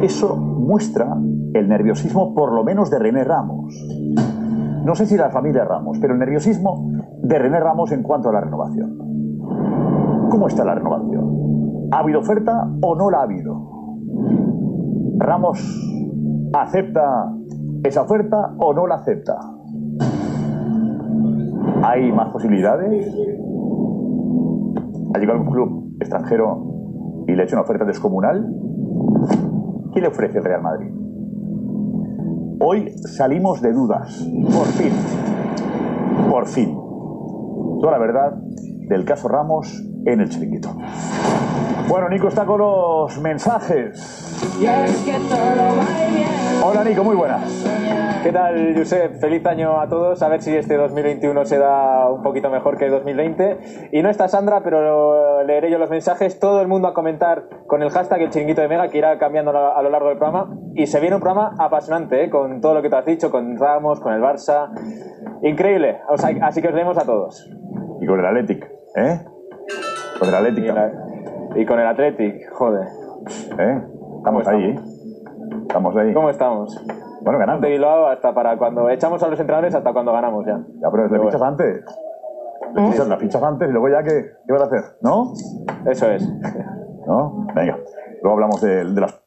Eso muestra el nerviosismo, por lo menos de René Ramos. No sé si la familia Ramos, pero el nerviosismo de René Ramos en cuanto a la renovación. ¿Cómo está la renovación? ¿Ha habido oferta o no la ha habido? ¿Ramos acepta esa oferta o no la acepta? ¿Hay más posibilidades? ¿Ha llegado un club extranjero y le ha hecho una oferta descomunal? ¿Qué le ofrece el Real Madrid? Hoy salimos de dudas. Por fin. Por fin. Toda la verdad del caso Ramos en el chiringuito. Bueno, Nico está con los mensajes. Hola Nico, muy buenas. ¿Qué tal, Josep? Feliz año a todos. A ver si este 2021 se da un poquito mejor que 2020. Y no está Sandra, pero leeré yo los mensajes. Todo el mundo a comentar con el hashtag el chiringuito de Mega, que irá cambiando a lo largo del programa. Y se viene un programa apasionante, ¿eh? con todo lo que te has dicho, con Ramos, con el Barça. Increíble. O sea, así que os leemos a todos. Y con el Athletic, ¿eh? Con el Athletic. Y, con el Athletic, joder. ¿Eh? Estamos ahí, ¿eh? Estamos ahí. ¿Cómo estamos? Bueno, ganando. De Bilbao hasta para cuando echamos a los entrenadores hasta cuando ganamos ya. Ya, pero le fichas antes. Le fichas, la fichas antes y luego ya, ¿qué, qué vas a hacer? ¿No? Eso es. ¿No? Venga. Luego hablamos de, de las...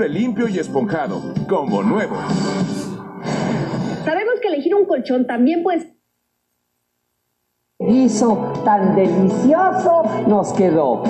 Siempre limpio y esponjado, como nuevo. Sabemos que elegir un colchón también puede guiso tan delicioso nos quedó.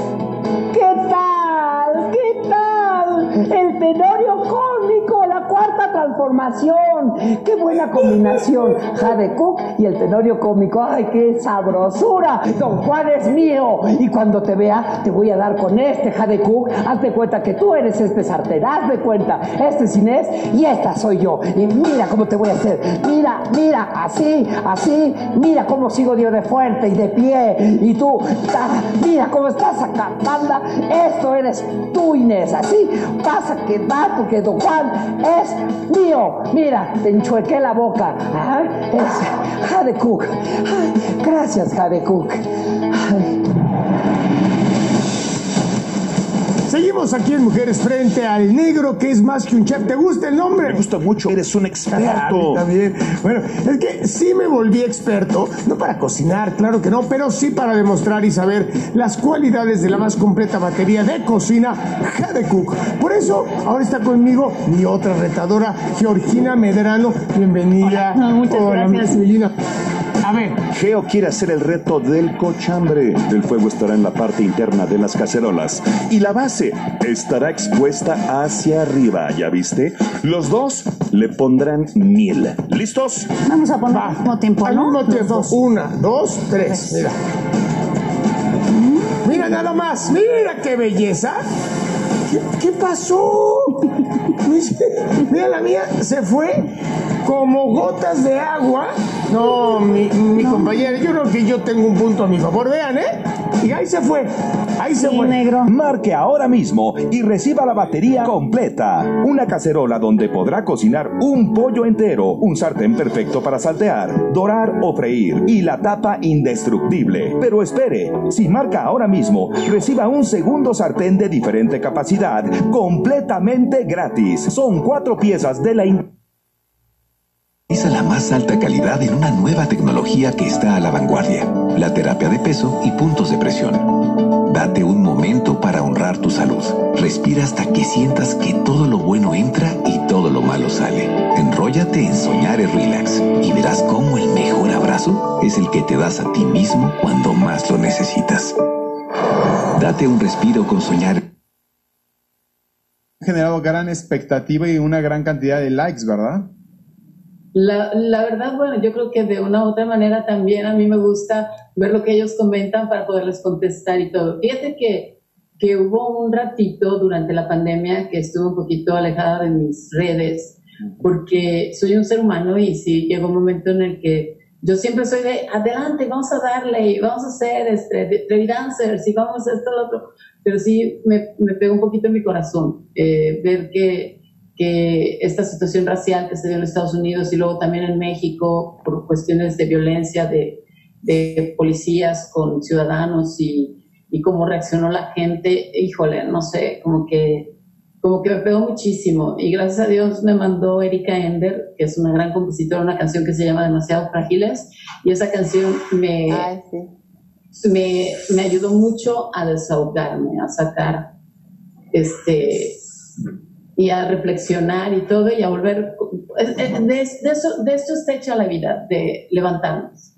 ¿Qué tal? ¿Qué tal? El tenorio cómico, la cuarta transformación. Qué buena combinación. Jade Cook y el tenorio cómico. ¡Ay, qué sabrosura! Don Juan es mío. Y cuando te vea, te voy a dar con este Jade Cook. Haz de cuenta que tú eres este sartén. Haz de cuenta. Este es Inés y esta soy yo. Y mira cómo te voy a hacer. Mira, mira, así, así. Mira cómo sigo yo de fuerte y de pie. Y tú, mira cómo estás acá. Esto eres tú, Inés. Así pasa que va porque Don Juan es mío. Mira, te enchuequé la boca. Ajá, es Jade Cook. Ay, gracias, Jade Cook. Seguimos aquí en Mujeres frente al negro que es más que un chef. ¿Te gusta el nombre? Me gusta mucho, eres un Ah, a experto. mí también. Bueno, es que sí me volví experto, no para cocinar, claro que no, pero sí para demostrar y saber las cualidades de la más completa batería de cocina, Jade Cook. Por eso, ahora está conmigo mi otra retadora, Georgina Medrano. Bienvenida. muchas gracias. mi. A ver, Geo quiere hacer el reto del cochambre. El fuego estará en la parte interna de las cacerolas y la base estará expuesta hacia arriba, ¿ya viste? Los dos le pondrán miel. ¿Listos? Vamos a poner al mismo tiempo, al ¿no? mismo Los tiempo. dos. Una, dos, tres. Mira. Mira nada más, mira qué belleza. ¿Qué, qué pasó? Mira, la mía se fue como gotas de agua. No, mi, mi compañera, yo creo que yo tengo un punto a mi favor. Vean, ¿eh? Y ahí se fue. Ahí se fue. Marque ahora mismo y reciba la batería completa. Una cacerola donde podrá cocinar un pollo entero, un sartén perfecto para saltear, dorar o freír y la tapa indestructible. Pero espere, si marca ahora mismo, reciba un segundo sartén de diferente capacidad completamente gratis. Son cuatro piezas de la... in- Realiza la más alta calidad en una nueva tecnología que está a la vanguardia, la terapia de peso y puntos de presión. Date un momento para honrar tu salud. Respira hasta que sientas que todo lo bueno entra y todo lo malo sale. Enróllate en Soñare Relax y verás cómo el mejor abrazo es el que te das a ti mismo cuando más lo necesitas. Date un respiro con Soñare. generado gran expectativa y una gran cantidad de likes, ¿verdad? La, la verdad, bueno, yo creo que de una u otra manera también a mí me gusta ver lo que ellos comentan para poderles contestar y todo. Fíjate que, que hubo un ratito durante la pandemia que estuve un poquito alejada de mis redes porque soy un ser humano y sí llegó un momento en el que yo siempre soy de adelante, vamos a darle y vamos a hacer este, Trevi Dancers y vamos a hacer esto, lo otro. Pero sí me, me pegó un poquito en mi corazón eh, ver que, que esta situación racial que se dio en Estados Unidos y luego también en México por cuestiones de violencia de, de policías con ciudadanos y, y cómo reaccionó la gente, híjole, no sé, como que como que me pegó muchísimo. Y gracias a Dios me mandó Erika Ender, que es una gran compositora, una canción que se llama Demasiado Frágiles y esa canción me, me, me ayudó mucho a desahogarme, a sacar este y a reflexionar y todo y a volver es- es- de, de eso, de esto está hecha la vida, de levantarnos.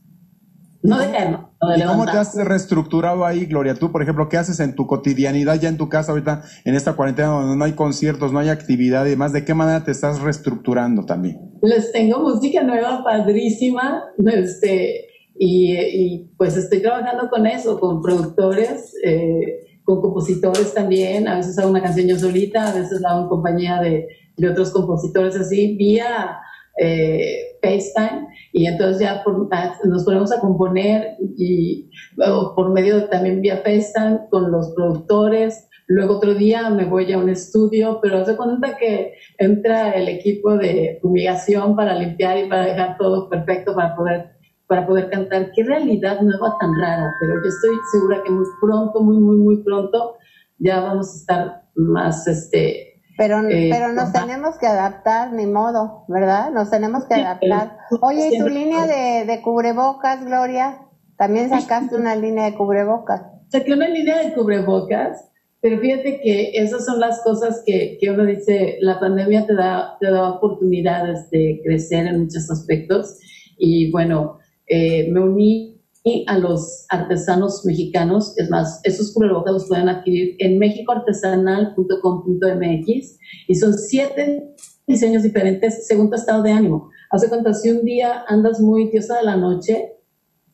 No de caernos, ¿Y cómo te has reestructurado ahí, Gloria? Tú, por ejemplo, ¿qué haces en tu cotidianidad ya en tu casa ahorita, en esta cuarentena donde no hay conciertos, no hay actividad y demás? ¿De qué manera te estás reestructurando también? Les tengo música nueva, padrísima, este, y, y, pues estoy trabajando con eso, con productores, eh, con compositores también, a veces hago una canción yo solita, a veces la hago en compañía de, de otros compositores así, vía eh, FaceTime, y entonces ya por- nos ponemos a componer y luego por medio también vía FaceTime con los productores, Luego otro día me voy a un estudio, pero hace cuenta que entra el equipo de fumigación para limpiar y para dejar todo perfecto para poder, para poder cantar. Qué realidad nueva tan rara, pero yo estoy segura que muy pronto, muy, muy, muy pronto ya vamos a estar más, este... Pero, eh, pero nos tenemos que adaptar, ni modo, ¿verdad? Nos tenemos que adaptar. Oye, ¿y tu línea de, de cubrebocas, Gloria? También sacaste una línea de cubrebocas. saqué una línea de cubrebocas, pero fíjate que esas son las cosas que, que uno dice, la pandemia te da, te da oportunidades de crecer en muchos aspectos y bueno, eh, me uní a los artesanos mexicanos. Es más, esos cubrebocas los pueden adquirir en mexicoartesanal.com.mx y son siete diseños diferentes según tu estado de ánimo. Hace cuenta, si un día andas muy diosa de la noche,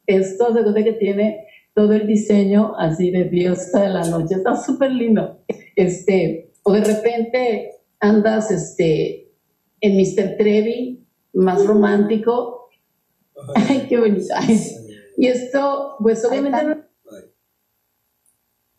esto se cuenta que tiene todo el diseño así de diosa de la noche. Está súper lindo. Este, o de repente andas este, en Mr. Trevi, más romántico. Ay, qué bonito. Y esto, pues obviamente...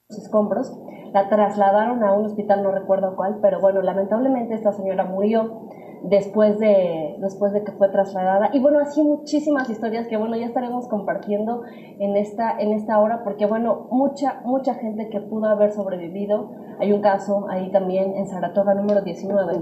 Los escombros, la trasladaron a un hospital, no recuerdo cuál, pero bueno, lamentablemente esta señora murió después de, después de que fue trasladada. Y bueno, así muchísimas historias que bueno, ya estaremos compartiendo en esta, en esta hora, porque bueno, mucha, mucha gente que pudo haber sobrevivido. Hay un caso ahí también en Saratoga número 19.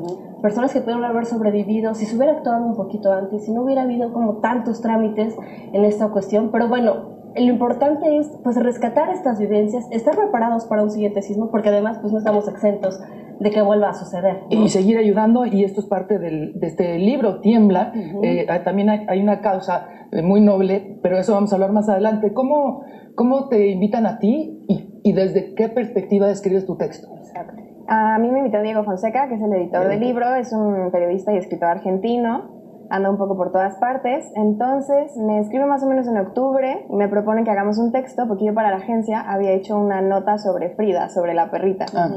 Personas que pudieron haber sobrevivido si se hubiera actuado un poquito antes, si no hubiera habido como tantos trámites en esta cuestión. Pero bueno, lo importante es pues rescatar estas vivencias, estar preparados para un siguiente sismo, porque además pues no estamos exentos de que vuelva a suceder. ¿no? Y seguir ayudando, y esto es parte del, de este libro, Tiembla, eh, también hay, hay, una causa eh, muy noble, pero eso vamos a hablar más adelante. ¿Cómo, cómo te invitan a ti y, y desde qué perspectiva escribes tu texto? Exacto. A mí me invitó Diego Fonseca, que es el editor del libro, es un periodista y escritor argentino anda un poco por todas partes. Entonces me escribe más o menos en octubre y me propone que hagamos un texto, porque yo para la agencia había hecho una nota sobre Frida, sobre la perrita. Ah.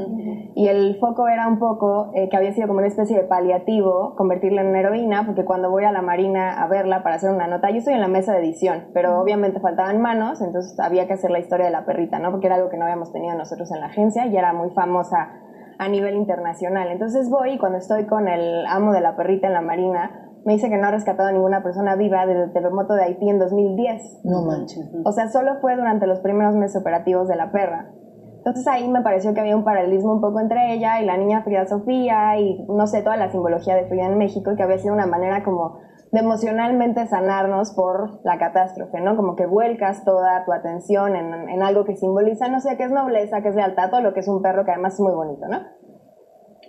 Y el foco era un poco eh, que había sido como una especie de paliativo convertirla en una heroína, porque cuando voy a la marina a verla para hacer una nota, yo estoy en la mesa de edición, pero obviamente faltaban manos, entonces había que hacer la historia de la perrita, ¿no? Porque era algo que no habíamos tenido nosotros en la agencia y era muy famosa a nivel internacional. Entonces voy y cuando estoy con el amo de la perrita en la marina, me dice que no ha rescatado a ninguna persona viva desde el terremoto de Haití en 2010. No manches. O sea, solo fue durante los primeros meses operativos de la perra. Entonces ahí me pareció que había un paralelismo un poco entre ella y la niña Frida Sofía y no sé, toda la simbología de Frida en México, que había sido una manera como de emocionalmente sanarnos por la catástrofe, ¿no? Como que vuelcas toda tu atención en, en algo que simboliza, no sé, que es nobleza, que es lealtad, todo lo que es un perro que además es muy bonito, ¿no?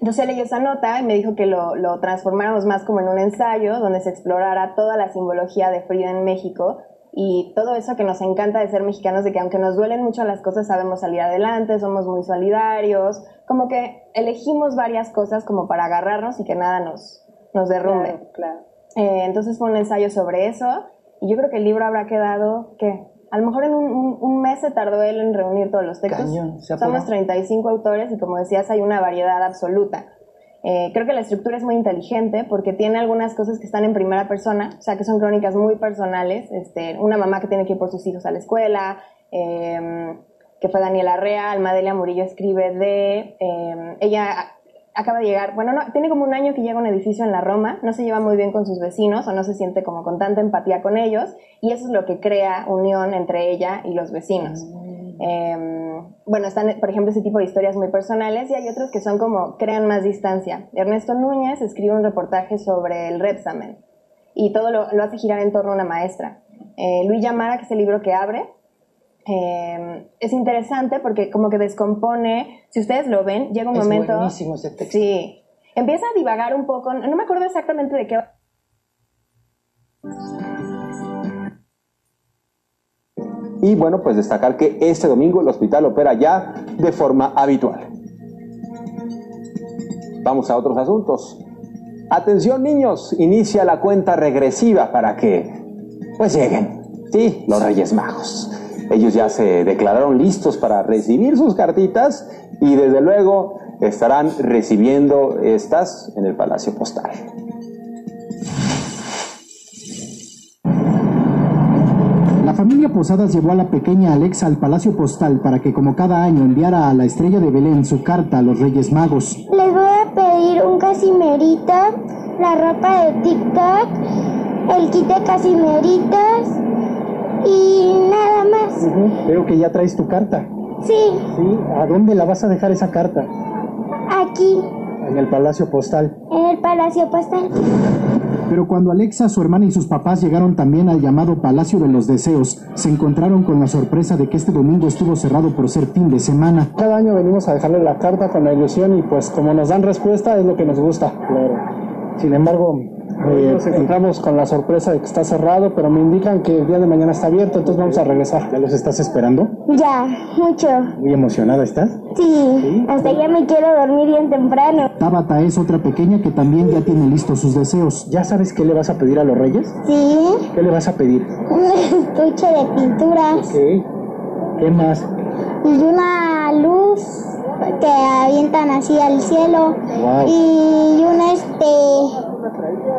Entonces leí esa nota y me dijo que lo, lo, transformáramos más como en un ensayo donde se explorara toda la simbología de Frida en México y todo eso que nos encanta de ser mexicanos, de que aunque nos duelen mucho las cosas, sabemos salir adelante, somos muy solidarios, como que elegimos varias cosas como para agarrarnos y que nada nos, nos derrumbe. Claro, claro. Eh, entonces fue un ensayo sobre eso y yo creo que el libro habrá quedado, ¿qué? A lo mejor en un, mes se tardó él en reunir todos los textos. Cañón, Somos 35 autores y como decías hay una variedad absoluta. Eh, creo que la estructura es muy inteligente porque tiene algunas cosas que están en primera persona, o sea que son crónicas muy personales. Este, una mamá que tiene que ir por sus hijos a la escuela, eh, que fue Daniela Rea, Almadelia Murillo escribe de... Eh, ella acaba de llegar, bueno, no, tiene como un año que llega a un edificio en la Roma, no se lleva muy bien con sus vecinos o no se siente como con tanta empatía con ellos y eso es lo que crea unión entre ella y los vecinos. Eh, bueno, están, por ejemplo, ese tipo de historias muy personales y hay otros que son como crean más distancia. Ernesto Núñez escribe un reportaje sobre el Repsamen y todo lo, lo hace girar en torno a una maestra. Eh, Luis Yamara, que es el libro que abre, eh, es interesante porque como que descompone, si ustedes lo ven, llega un es momento... buenísimo ese texto. Sí, empieza a divagar un poco, no me acuerdo exactamente de qué... Y bueno, pues destacar que este domingo el hospital opera ya de forma habitual. Vamos a otros asuntos. Atención niños, inicia la cuenta regresiva para que pues lleguen, sí, los Reyes Magos. Ellos ya se declararon listos para recibir sus cartitas y desde luego estarán recibiendo estas en el Palacio Postal. La familia Posadas llevó a la pequeña Alexa al Palacio Postal para que como cada año enviara a la estrella de Belén su carta a los Reyes Magos. Les voy a pedir un casimerita, la ropa de TikTok, el kit de casimeritas y nada más. Uh -huh. Veo que ya traes tu carta. Sí. Sí, ¿a dónde la vas a dejar esa carta? Aquí. En el Palacio Postal. En el Palacio Postal. Pero cuando Alexa, su hermana y sus papás llegaron también al llamado Palacio de los Deseos, se encontraron con la sorpresa de que este domingo estuvo cerrado por ser fin de semana. Cada año venimos a dejarle la carta con la ilusión y pues como nos dan respuesta es lo que nos gusta. Claro. Sin embargo, Eh, nos encontramos con la sorpresa de que está cerrado, pero me indican que el día de mañana está abierto, entonces vamos a regresar. ¿Ya los estás esperando? Ya, mucho. ¿Muy emocionada estás? Sí, hasta ya me quiero dormir bien temprano. Tabata es otra pequeña que también ya tiene listos sus deseos. ¿Ya sabes qué le vas a pedir a los reyes? Sí, ¿Qué le vas a pedir? un estuche de pinturas Ok. ¿Qué más? y una luz que avientan así al cielo Wow. y un este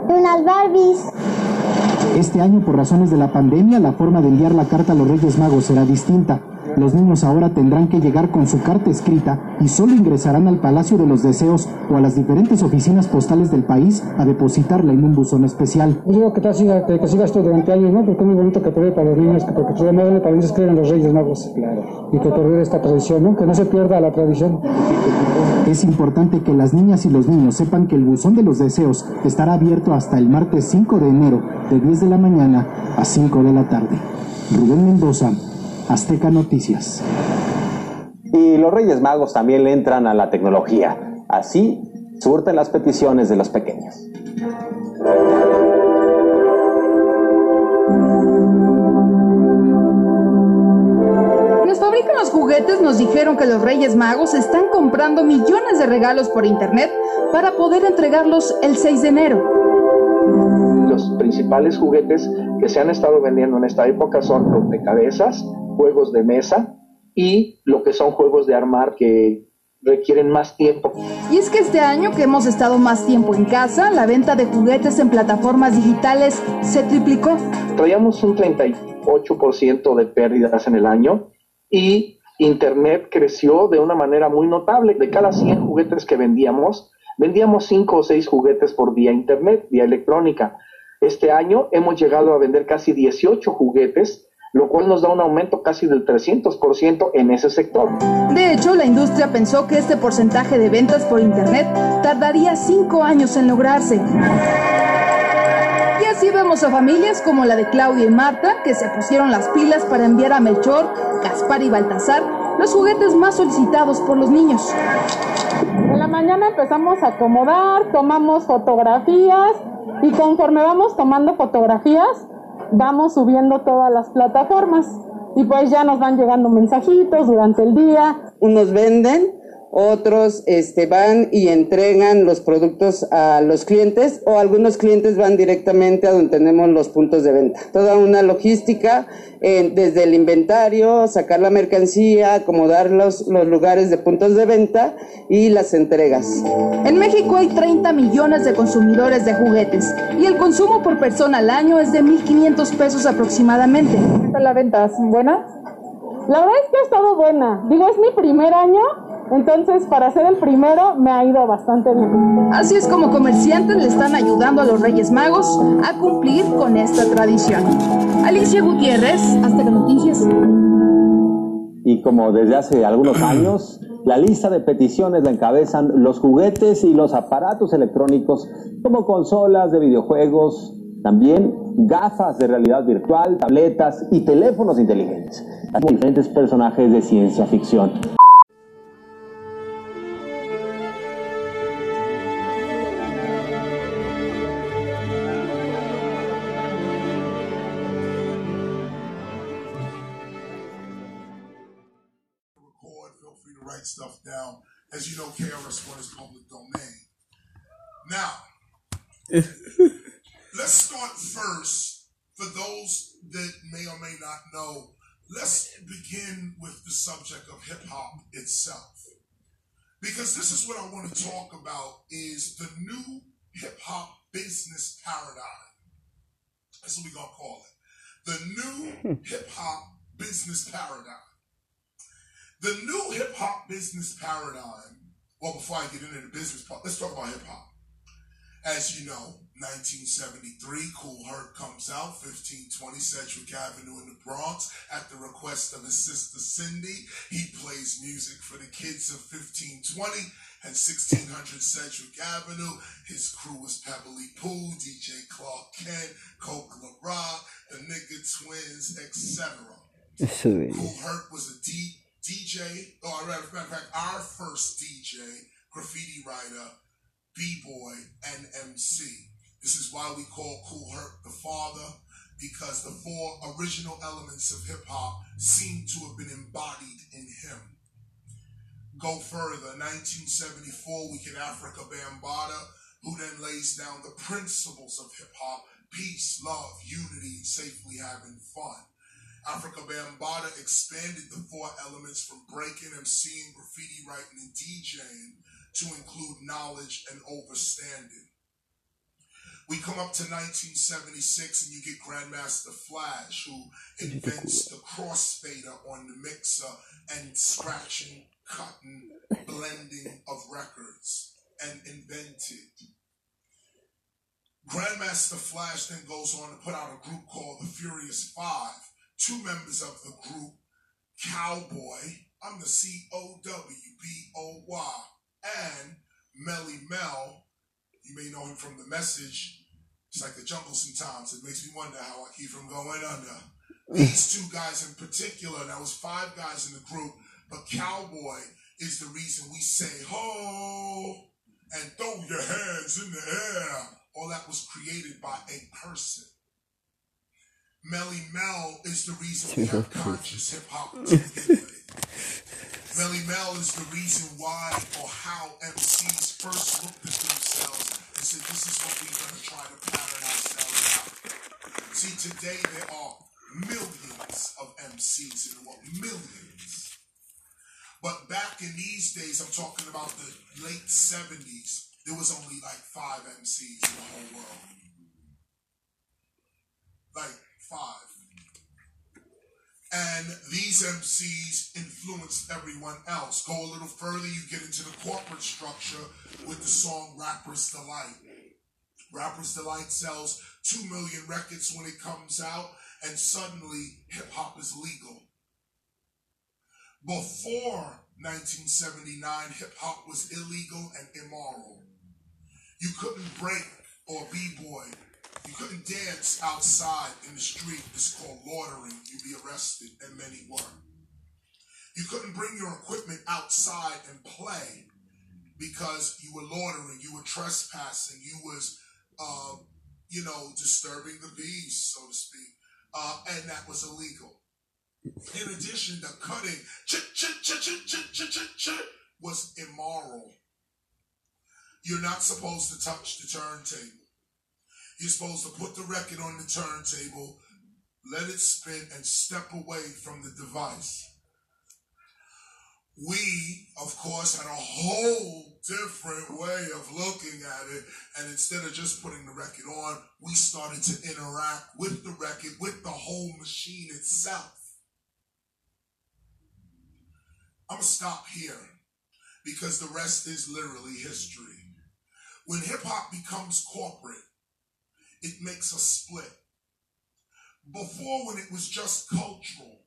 unas Barbies. Este año, por razones de la pandemia, la forma de enviar la carta a los Reyes Magos será distinta. Los niños ahora tendrán que llegar con su carta escrita y solo ingresarán al Palacio de los Deseos o a las diferentes oficinas postales del país a depositarla en un buzón especial. Digo que, te siga, que, que siga esto durante años, ¿no? Porque es muy bonito que te para los niños, que porque su madre para ellos creen en los Reyes Magos. Claro. Y que perdure esta tradición, ¿no? Que no se pierda la tradición. Es importante que las niñas y los niños sepan que el buzón de los deseos estará abierto hasta el martes 5 de enero, de 10 de la mañana a 5 de la tarde. Rubén Mendoza, Azteca Noticias. Y los Reyes Magos también le entran a la tecnología. Así surten las peticiones de los pequeños. Quienes fabrican los juguetes nos dijeron que los Reyes Magos están comprando millones de regalos por internet para poder entregarlos el 6 de enero. Los principales juguetes que se han estado vendiendo en esta época son rompecabezas, juegos de mesa y lo que son juegos de armar que requieren más tiempo. Y es que este año que hemos estado más tiempo en casa, la venta de juguetes en plataformas digitales se triplicó. Traíamos un 38% de pérdidas en el año y Internet creció de una manera muy notable. De cada 100 juguetes que vendíamos, vendíamos 5 o 6 juguetes por día Internet, vía electrónica. Este año hemos llegado a vender casi 18 juguetes, lo cual nos da un aumento casi del 300% en ese sector. De hecho, la industria pensó que este porcentaje de ventas por internet tardaría 5 años en lograrse. Y así vemos a familias como la de Claudia y Marta, que se pusieron las pilas para enviar a Melchor, Gaspar y Baltasar los juguetes más solicitados por los niños. En la mañana empezamos a acomodar, tomamos fotografías y conforme vamos tomando fotografías, vamos subiendo todas las plataformas y pues ya nos van llegando mensajitos durante el día. Unos venden, otros este, van y entregan los productos a los clientes o algunos clientes van directamente a donde tenemos los puntos de venta. Toda una logística eh, desde el inventario, sacar la mercancía, acomodar los, los lugares de puntos de venta y las entregas. En México hay 30 millones de consumidores de juguetes y el consumo por persona al año es de 1.500 pesos aproximadamente. ¿Qué tal la venta? ¿Buena? La verdad es que ha estado buena. Digo, es mi primer año, entonces para ser el primero me ha ido bastante bien. Así es como comerciantes le están ayudando a los Reyes Magos a cumplir con esta tradición. Alicia Gutiérrez, hasta Noticias. Y como desde hace algunos años, la lista de peticiones la encabezan los juguetes y los aparatos electrónicos como consolas de videojuegos, también gafas de realidad virtual, tabletas y teléfonos inteligentes. Diferentes personajes de ciencia ficción. As you know, KRS-One is public domain. Now, let's start first. For those that may or may not know, let's begin with the subject of hip hop itself. Because this is what I want to talk about is the new hip hop business paradigm. That's what we're gonna call it. The new hip hop business paradigm. The new hip hop business paradigm. Well, before I get into the business part, let's talk about hip hop. As you know, 1973, Kool Herc comes out, 1520 Sedgwick Avenue in the Bronx. At the request of his sister Cindy, he plays music for the kids of 1520 and 1600 Sedgwick Avenue. His crew was Pebblee Poo, DJ Clark Kent, Coke La Rock, the Nigga Twins, etc. Kool Herc was a D- DJ, or oh, matter of fact, our first DJ, graffiti writer, B-boy, and MC. This is why we call Kool Herc the father, because the four original elements of hip hop seem to have been embodied in him. Go further, 1974, we get Afrika Bambaataa, who then lays down the principles of hip hop peace, love, unity, and safely having fun. Afrika Bambaataa expanded the four elements from breaking, MCing, graffiti writing, and DJing to include knowledge and overstanding. We come up to 1976 and you get Grandmaster Flash, who invents the crossfader on the mixer and scratching, cutting, blending of records and invented. Grandmaster Flash then goes on to put out a group called the Furious Five. Two members of the group, Cowboy, I'm the C O W B O Y, and Melle Mel, you may know him from the message. It's like the jungle sometimes. It makes me wonder how I keep from going under. These two guys in particular, that was five guys in the group, but Cowboy is the reason we say ho and throw your hands in the air. All that was created by a person. Melle Mel is the reason we have conscious hip hop. Melle Mel is the reason why or how MCs first looked at themselves and said, this is what we're going to try to pattern ourselves out. See, today there are millions of MCs in the world, millions. But back in these days, I'm talking about the late 70s, there was only like five MCs in the whole world. Like five. And these MCs influenced everyone else. Go a little further, you get into the corporate structure with the song Rapper's Delight. Rapper's Delight sells 2 million records when it comes out, and suddenly hip hop is legal. Before 1979, hip hop was illegal and immoral. You couldn't break or b-boy. You couldn't dance outside in the street. It's called loitering. You'd be arrested, and many were. You couldn't bring your equipment outside and play because you were loitering, you were trespassing, you was, uh, you know, disturbing the bees, so to speak, uh, and that was illegal. In addition, the cutting was immoral. You're not supposed to touch the turntable. You're supposed to put the record on the turntable, let it spin, and step away from the device. We, of course, had a whole different way of looking at it. And instead of just putting the record on, we started to interact with the record, with the whole machine itself. I'm going to stop here because the rest is literally history. When hip hop becomes corporate, it makes a split. Before, when it was just cultural,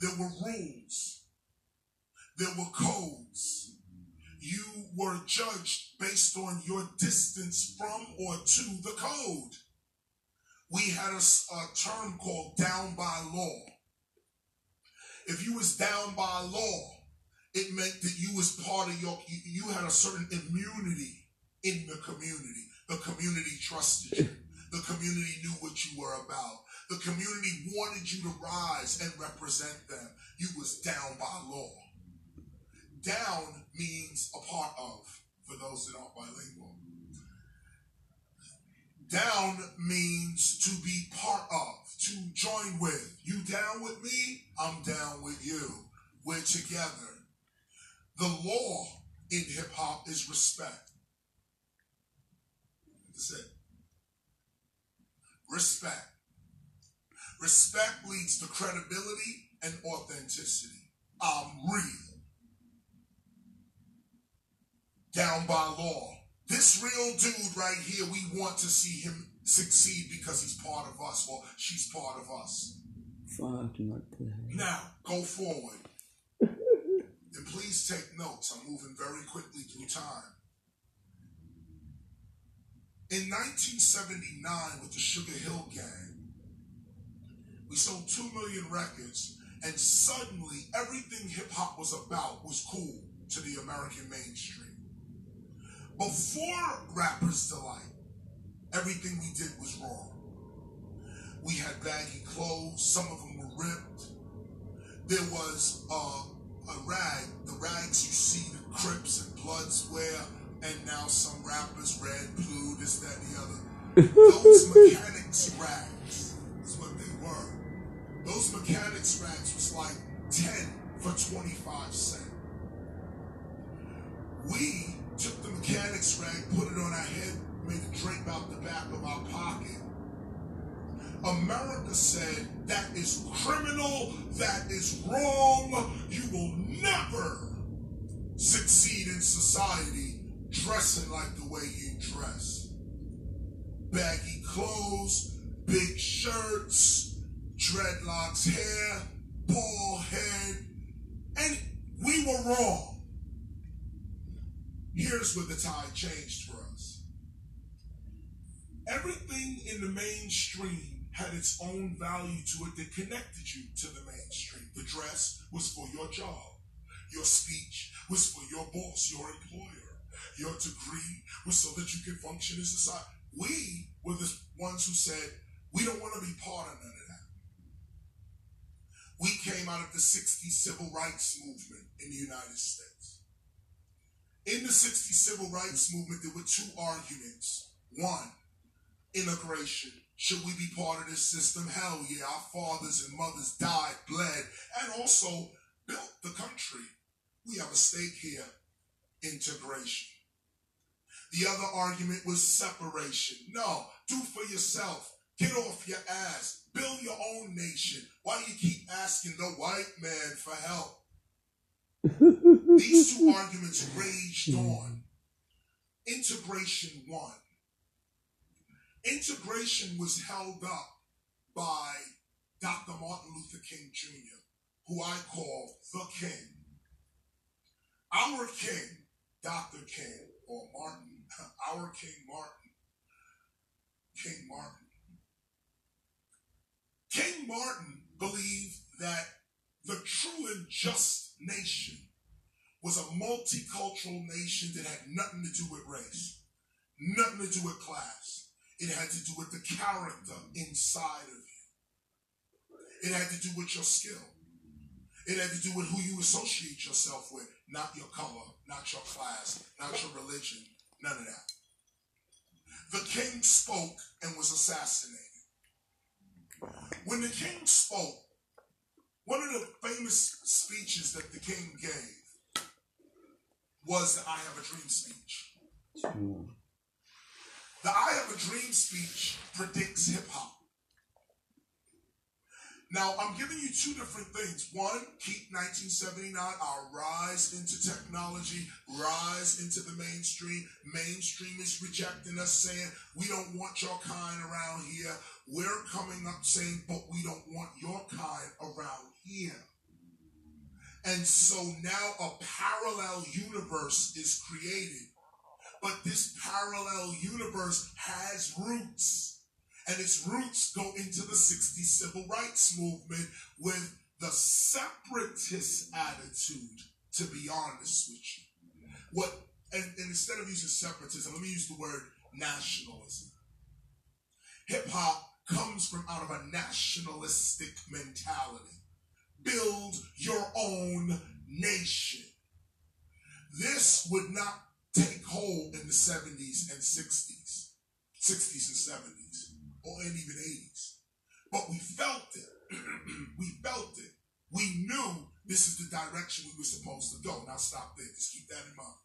there were rules, there were codes. You were judged based on your distance from or to the code. We had a, a term called down by law. If you was down by law, it meant that you was part of your, you, you had a certain immunity in the community. The community trusted you. The community knew what you were about. The community wanted you to rise and represent them. You was down by law. Down means a part of, for those that aren't bilingual. Down means to be part of, to join with. You down with me? I'm down with you. We're together. The law in hip hop is respect. That's it. Respect. Respect leads to credibility and authenticity. I'm real. Down by law. This real dude right here, we want to see him succeed because he's part of us or she's part of us. Fuck, not. Now, go forward. and please take notes. I'm moving very quickly through time. In 1979, with the Sugar Hill Gang, we sold 2 million records, and suddenly everything hip hop was about was cool to the American mainstream. Before Rapper's Delight, Everything we did was wrong. We had baggy clothes, some of them were ripped. There was uh, a rag, the rags you see the Crips and Bloods wear, and now some rappers, Red, Blue, this, that, and the other. Those mechanics rags is what they were. Those mechanics rags was like 10 for 25 cents. We took the mechanics rag, put it on our head, made a drape out the back of our pocket. America said that is criminal, that is wrong. You will never succeed in society dressing like the way you dress. Baggy clothes, big shirts, dreadlocks hair, bald head, and we were wrong. Here's where the tide changed for us. Everything in the mainstream had its own value to it that connected you to the mainstream. The dress was for your job. Your speech was for your boss, your employer. Your degree was so that you could function in society. We were the ones who said, we don't want to be part of none of that. We came out of the 60s civil rights movement in the United States. In the 60s civil rights movement, there were two arguments. One, integration. Should we be part of this system? Hell yeah. Our fathers and mothers died, bled, and also built the country. We have a stake here. Integration. The other argument was separation. No, do for yourself. Get off your ass. Build your own nation. Why do you keep asking the white man for help? These two arguments raged on. Integration won. Integration was held up by Dr. Martin Luther King Jr., who I call the King. Our King, Dr. King, or Martin, our King Martin. King Martin. King Martin believed that the true and just nation was a multicultural nation that had nothing to do with race, nothing to do with class. It had to do with the character inside of you. It had to do with your skill. It had to do with who you associate yourself with, not your color, not your class, not your religion, none of that. The king spoke and was assassinated. When the king spoke, one of the famous speeches that the king gave was the I Have a Dream speech. Hmm. The I Have a Dream speech predicts hip hop. Now, I'm giving you two different things. One, keep 1979, our rise into technology, rise into the mainstream. Mainstream is rejecting us, saying, we don't want your kind around here. We're coming up saying, but we don't want your kind around here. And so now a parallel universe is created. But this parallel universe has roots and its roots go into the 60s civil rights movement with the separatist attitude, to be honest with you. What and, and instead of using separatism, let me use the word nationalism. Hip hop comes from out of a nationalistic mentality. Build your own nation. This would not take hold in the 70s and 60s, 60s and 70s or and even 80s. But we felt it. we felt it. We knew this is the direction we were supposed to go. Now stop there. Just keep that in mind.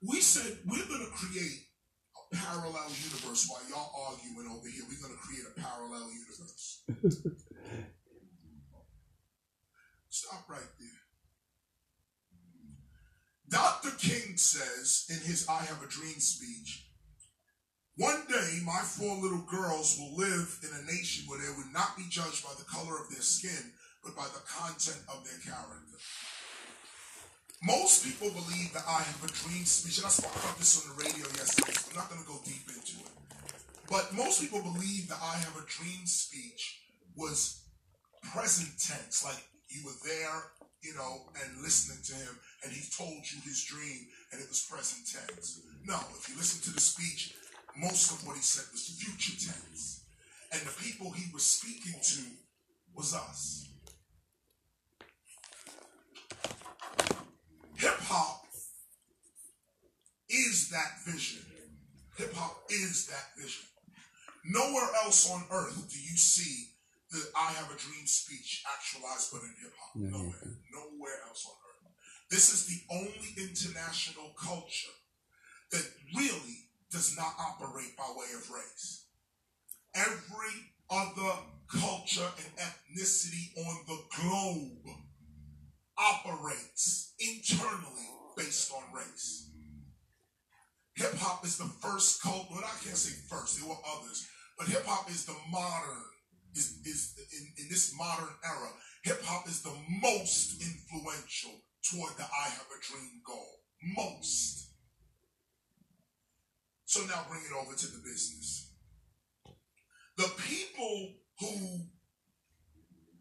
We said we're going to create a parallel universe while y'all arguing over here. We're going to create a parallel universe. Stop right there. Dr. King says in his I Have a Dream speech, one day my four little girls will live in a nation where they would not be judged by the color of their skin, but by the content of their character. Most people believe that I Have a Dream speech, and I spoke about this on the radio yesterday, so I'm not going to go deep into it. But most people believe that I Have a Dream speech was present tense, like you were there you know, and listening to him, and he told you his dream, and it was present tense. No, if you listen to the speech, most of what he said was future tense. And the people he was speaking to was us. Hip hop is that vision. Hip hop is that vision. Nowhere else on earth do you see the I Have a Dream speech actualized but in hip hop. Nowhere. Nowhere else on earth. This is the only international culture that really does not operate by way of race. Every other culture and ethnicity on the globe operates internally based on race. Hip hop is the first cult, well, I can't say first, there were others, but hip hop is the modern, is, is in, in this modern era, hip hop is the most influential toward the I have a dream goal. Most. So now bring it over to the business. The people who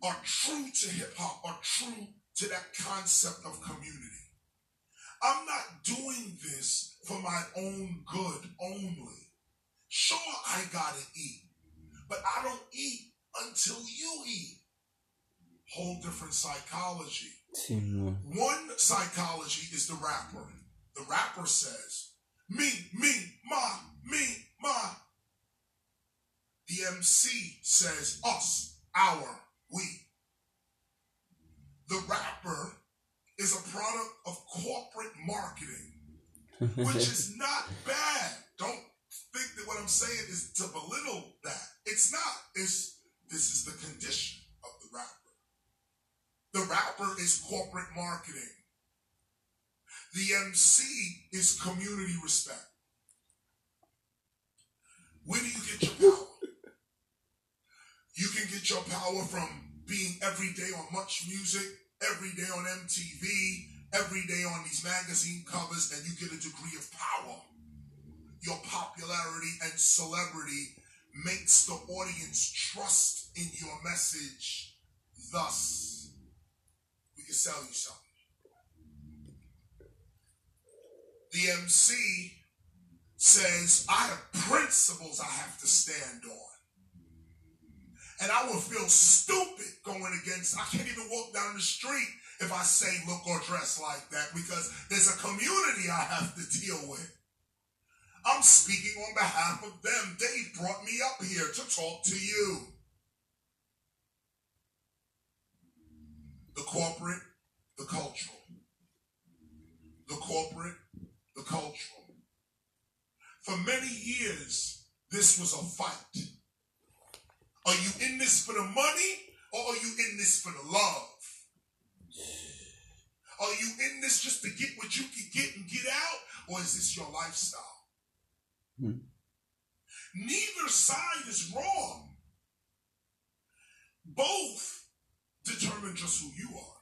are true to hip hop are true to that concept of community. I'm not doing this for my own good only. Sure, I gotta eat, but I don't eat until you eat. Whole different psychology. One psychology is the rapper. The rapper says, me, me, ma, me, ma. The MC says, us, our, we. The rapper is a product of corporate marketing, which is not bad. Don't think that what I'm saying is to belittle that. It's not. It's this is the condition of the rapper. The rapper is corporate marketing. The MC is community respect. Where do you get your power? You can get your power from being every day on Much Music, every day on MTV, every day on these magazine covers, and you get a degree of power. Your popularity and celebrity makes the audience trust in your message. Thus, we can sell you something. The MC says, I have principles I have to stand on. And I will feel stupid going against, I can't even walk down the street if I say look or dress like that because there's a community I have to deal with. I'm speaking on behalf of them. They brought me up here to talk to you. The corporate, the cultural. The corporate, the cultural. For many years, this was a fight. Are you in this for the money or are you in this for the love? Are you in this just to get what you can get and get out or is this your lifestyle? Hmm. Neither side is wrong. Both determine just who you are.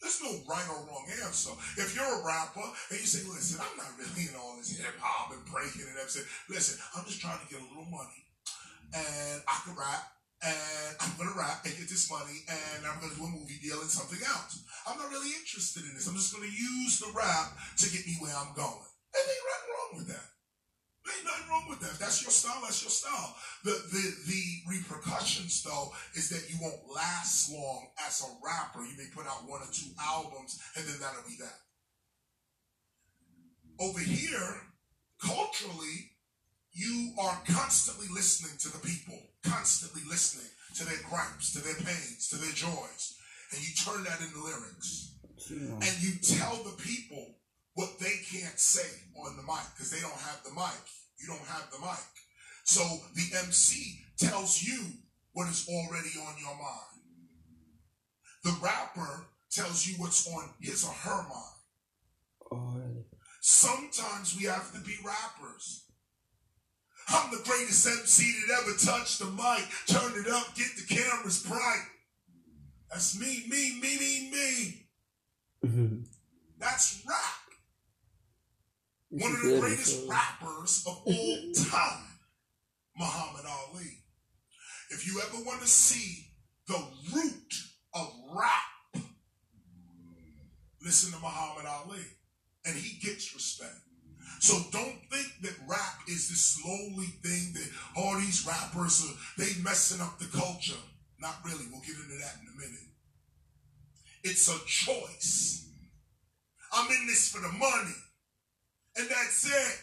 There's no right or wrong answer. If you're a rapper and you say, listen, I'm not really in all this hip hop and breaking and everything. Listen, I'm just trying to get a little money and I can rap and I'm gonna rap and get this money and I'm gonna do a movie deal and something else. I'm not really interested in this. I'm just gonna use the rap to get me where I'm going. And ain't nothing wrong with that. Ain't nothing wrong with that. If that's your style, that's your style. The, the the repercussions though is that you won't last long as a rapper. You may put out one or two albums and then that'll be that. Over here, culturally, you are constantly listening to the people, constantly listening to their gripes, to their pains, to their joys. And you turn that into lyrics. And you tell the people what they can't say on the mic because they don't have the mic. You don't have the mic. So the MC tells you what is already on your mind. The rapper tells you what's on his or her mind. Sometimes we have to be rappers. I'm the greatest MC that ever touched the mic. Turn it up, get the cameras bright. That's me, me, me, me, me. Mm-hmm. That's rap. One of the greatest rappers of all time, Muhammad Ali. If you ever want to see the root of rap listen to Muhammad Ali, and he gets respect. So don't think that rap is this slowly thing that all these rappers are they messing up the culture. Not really. We'll get into that in a minute. It's a choice. I'm in this for the money. And that's it.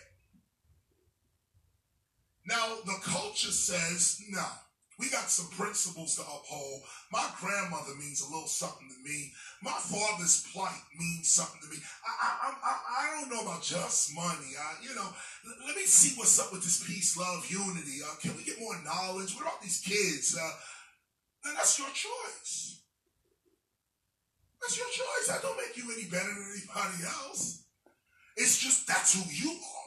Now, the culture says, no, we got some principles to uphold. My grandmother means a little something to me. My father's plight means something to me. I, I, I, I don't know about just money. I, you know, l- let me see what's up with this peace, love, unity. Uh, can we get more knowledge? What about these kids? Uh, then that's your choice. That's your choice. That don't make you any better than anybody else. It's just that's who you are.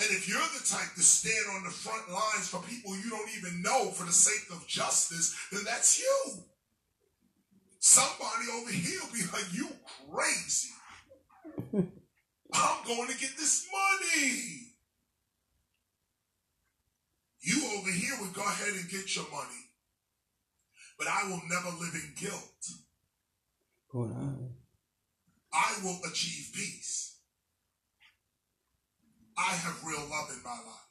And if you're the type to stand on the front lines for people you don't even know for the sake of justice, then that's you. Somebody over here will be like, you crazy. I'm going to get this money. You over here would go ahead and get your money. But I will never live in guilt. Going on. I will achieve peace. I have real love in my life.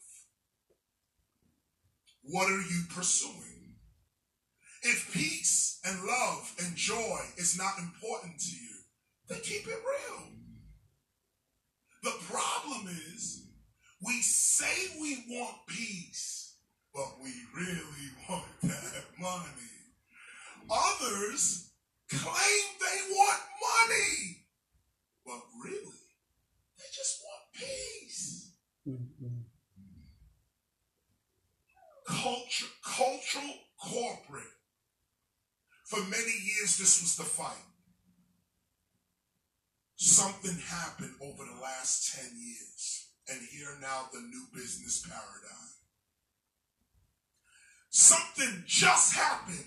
What are you pursuing? If peace and love and joy is not important to you, then keep it real. The problem is we say we want peace, but we really want that money. Others claim they want money, but really, they just want peace. Mm-hmm. Culture, cultural, corporate. For many years, this was the fight. Something happened over the last 10 years, and here now the new business paradigm. Something just happened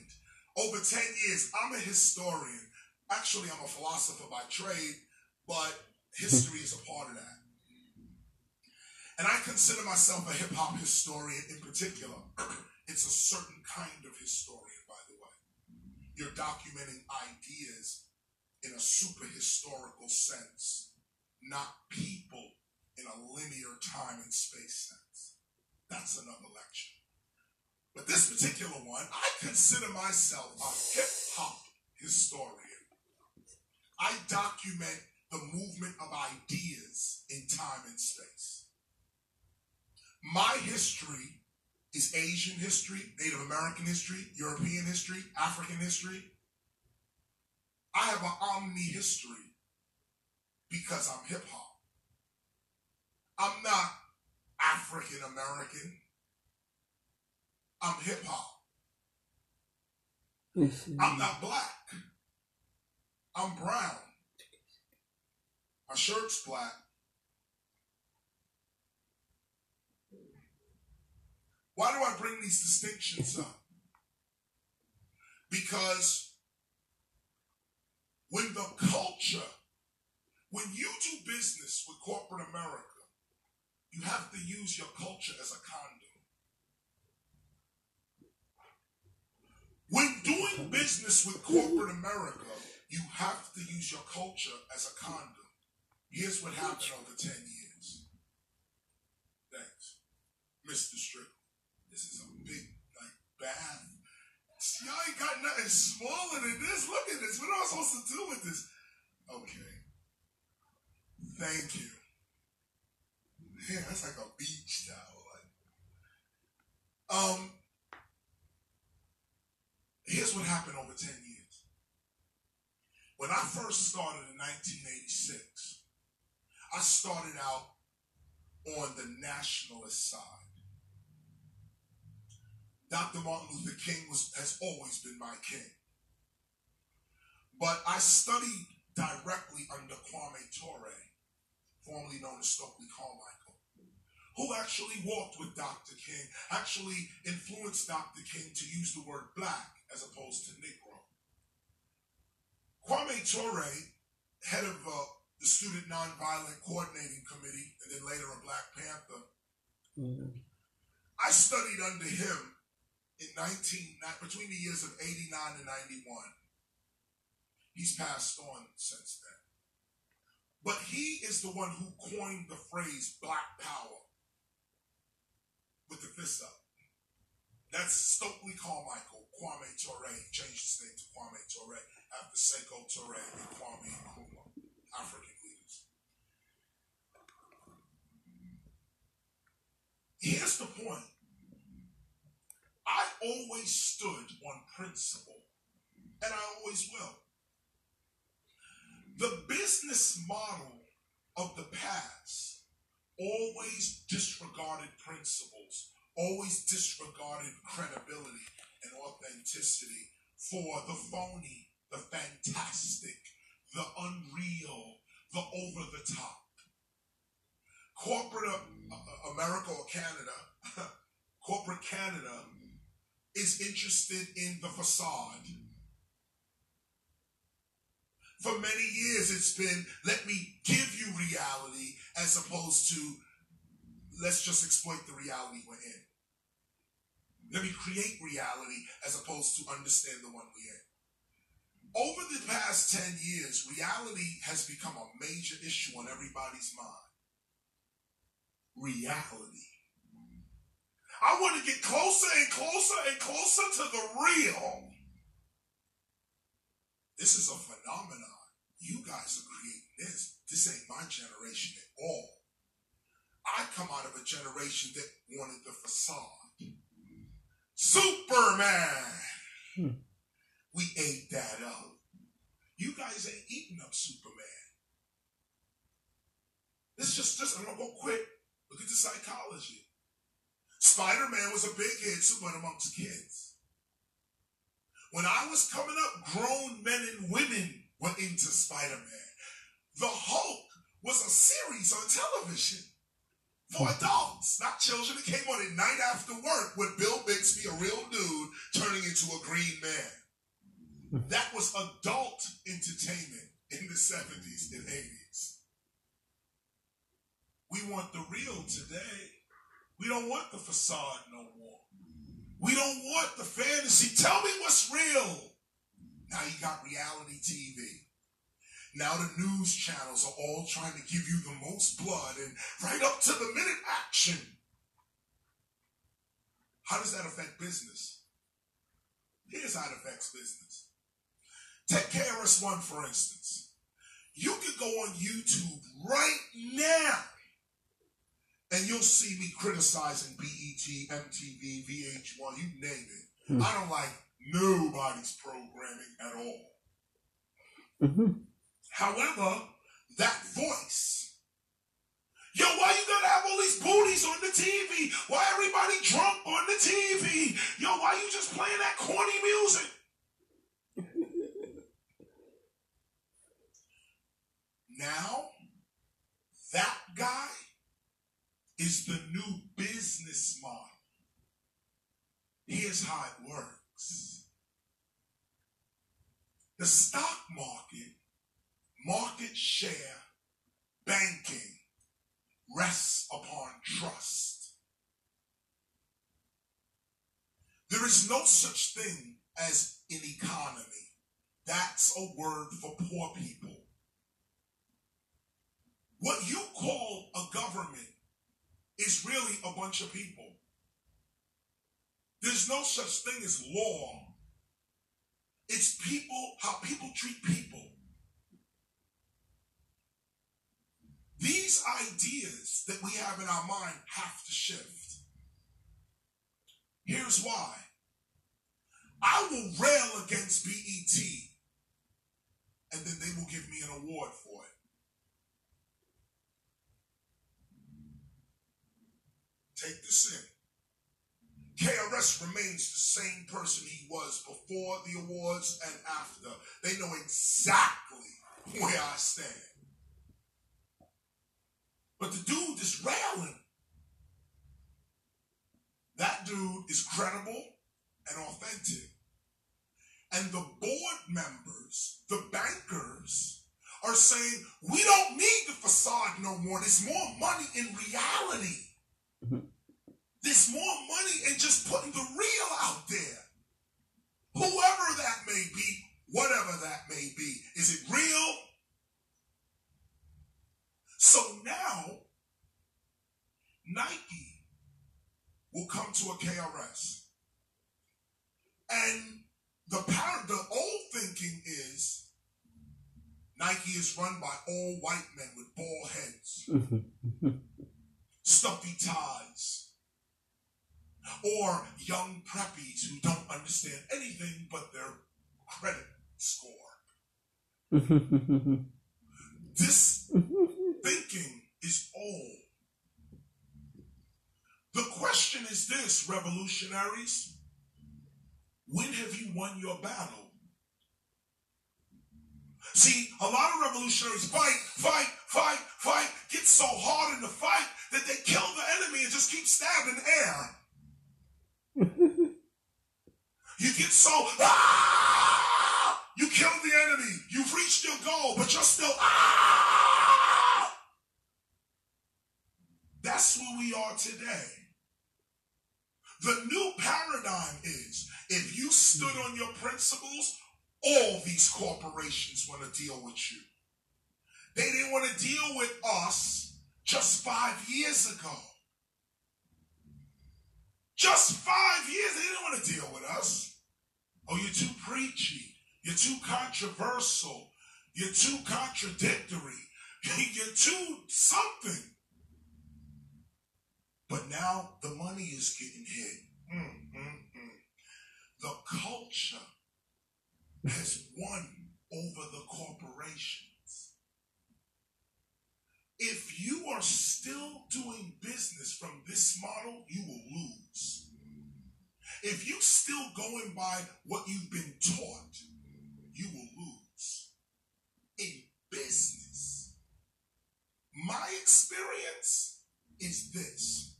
over 10 years. I'm a historian. Actually, I'm a philosopher by trade, but history is a part of that. And I consider myself a hip hop historian in particular. It's a certain kind of historian, by the way. You're documenting ideas in a super historical sense, not people in a linear time and space sense. That's another lecture. But this particular one, I consider myself a hip hop historian. I document the movement of ideas in time and space. My history is Asian history, Native American history, European history, African history. I have an omni history because I'm hip hop. I'm not African American. I'm hip hop. I'm not black. I'm brown. My shirt's black. Why do I bring these distinctions up? Because when the culture, when you do business with corporate America, you have to use your culture as a condom. When doing business with corporate America, you have to use your culture as a condom. Here's what happened over 10 years. Thanks. Mr. Strickland. This is a big, like, bath. Y'all ain't got nothing smaller than this. Look at this. What am I supposed to do with this? Okay. Thank you. Man, that's like a beach towel. Like, um, here's what happened over 10 years. When I first started in 1986, I started out on the nationalist side. Dr. Martin Luther King was, has always been my king. But I studied directly under Kwame Ture, formerly known as Stokely Carmichael, who actually walked with Dr. King, actually influenced Dr. King to use the word black as opposed to Negro. Kwame Ture, head of uh, the Student Nonviolent Coordinating Committee, and then later a Black Panther, I studied under him in 19, between the years of 89 and 91. He's passed on since then. But he is the one who coined the phrase black power with the fist up. That's Stokely Carmichael, Kwame Ture, changed his name to Kwame Ture after Sekou Toure and Kwame Nkrumah, African leaders. Here's the point. I always stood on principle, and I always will. The business model of the past always disregarded principles, always disregarded credibility and authenticity for the phony, the fantastic, the unreal, the over the top. Corporate uh, America or Canada, corporate Canada is interested in the facade. For many years, it's been let me give you reality as opposed to let's just exploit the reality we're in. Let me create reality as opposed to understand the one we're in. Over the past 10 years, reality has become a major issue on everybody's mind. Reality. I want to get closer and closer and closer to the real. This is a phenomenon. You guys are creating this. This ain't my generation at all. I come out of a generation that wanted the facade. Superman. Hmm. We ate that up. You guys ain't eating up Superman. It's just, just I'm gonna go quick. Look at the psychology. Spider Man was a big hit Superman amongst kids. When I was coming up, grown men and women were into Spider Man. The Hulk was a series on television for adults, not children. It came on at night after work with Bill Bixby, a real dude, turning into a green man. That was adult entertainment in the 70s and 80s. We want the real today. We don't want the facade no more. We don't want the fantasy. Tell me what's real. Now you got reality TV. Now the news channels are all trying to give you the most blood and right up to the minute action. How does that affect business? Here's how it affects business. Take KRS-One, for instance. You could go on YouTube right now and you'll see me criticizing BET, MTV, VH1, you name it. Hmm. I don't like nobody's programming at all. Mm-hmm. However, that voice. Yo, why you gotta have all these booties on the TV? Why everybody drunk on the TV? Yo, why you just playing that corny music? Now, that guy is the new business model. Here's how it works. The stock market, market share, banking rests upon trust. There is no such thing as an economy. That's a word for poor people. What you call a government is really a bunch of people. There's no such thing as law. It's people, how people treat people. These ideas that we have in our mind have to shift. Here's why. I will rail against BET, and then they will give me an award for it. Take this in. KRS remains the same person he was before the awards and after. They know exactly where I stand. But the dude is railing. That dude is credible and authentic. And the board members, the bankers, are saying, we don't need the facade no more. There's more money in reality. Mm-hmm. There's more money in just putting the real out there. Whoever that may be, whatever that may be, Is it real? So now, Nike will come to a KRS. And the power, the old thinking is Nike is run by all white men with bald heads, mm-hmm. Mm-hmm. Stuffy ties, or young preppies who don't understand anything but their credit score. This thinking is old. The question is this, revolutionaries. When have you won your battle? See, a lot of revolutionaries fight, fight, fight, fight, get so hard in the fight that they kill the enemy and just keep stabbing air. you get so, ah! You killed the enemy. You've reached your goal, but you're still, ah! That's where we are today. The new paradigm is if you stood on your principles, all these corporations want to deal with you. They didn't want to deal with us just five years ago. Just five years, they didn't want to deal with us. Oh, you're too preachy. You're too controversial. You're too contradictory. You're too something. But now the money is getting hit. Mm, mm, mm. The culture has won over the corporations. If you are still doing business from this model, you will lose. If you're still going by what you've been taught, you will lose. In business, my experience is this.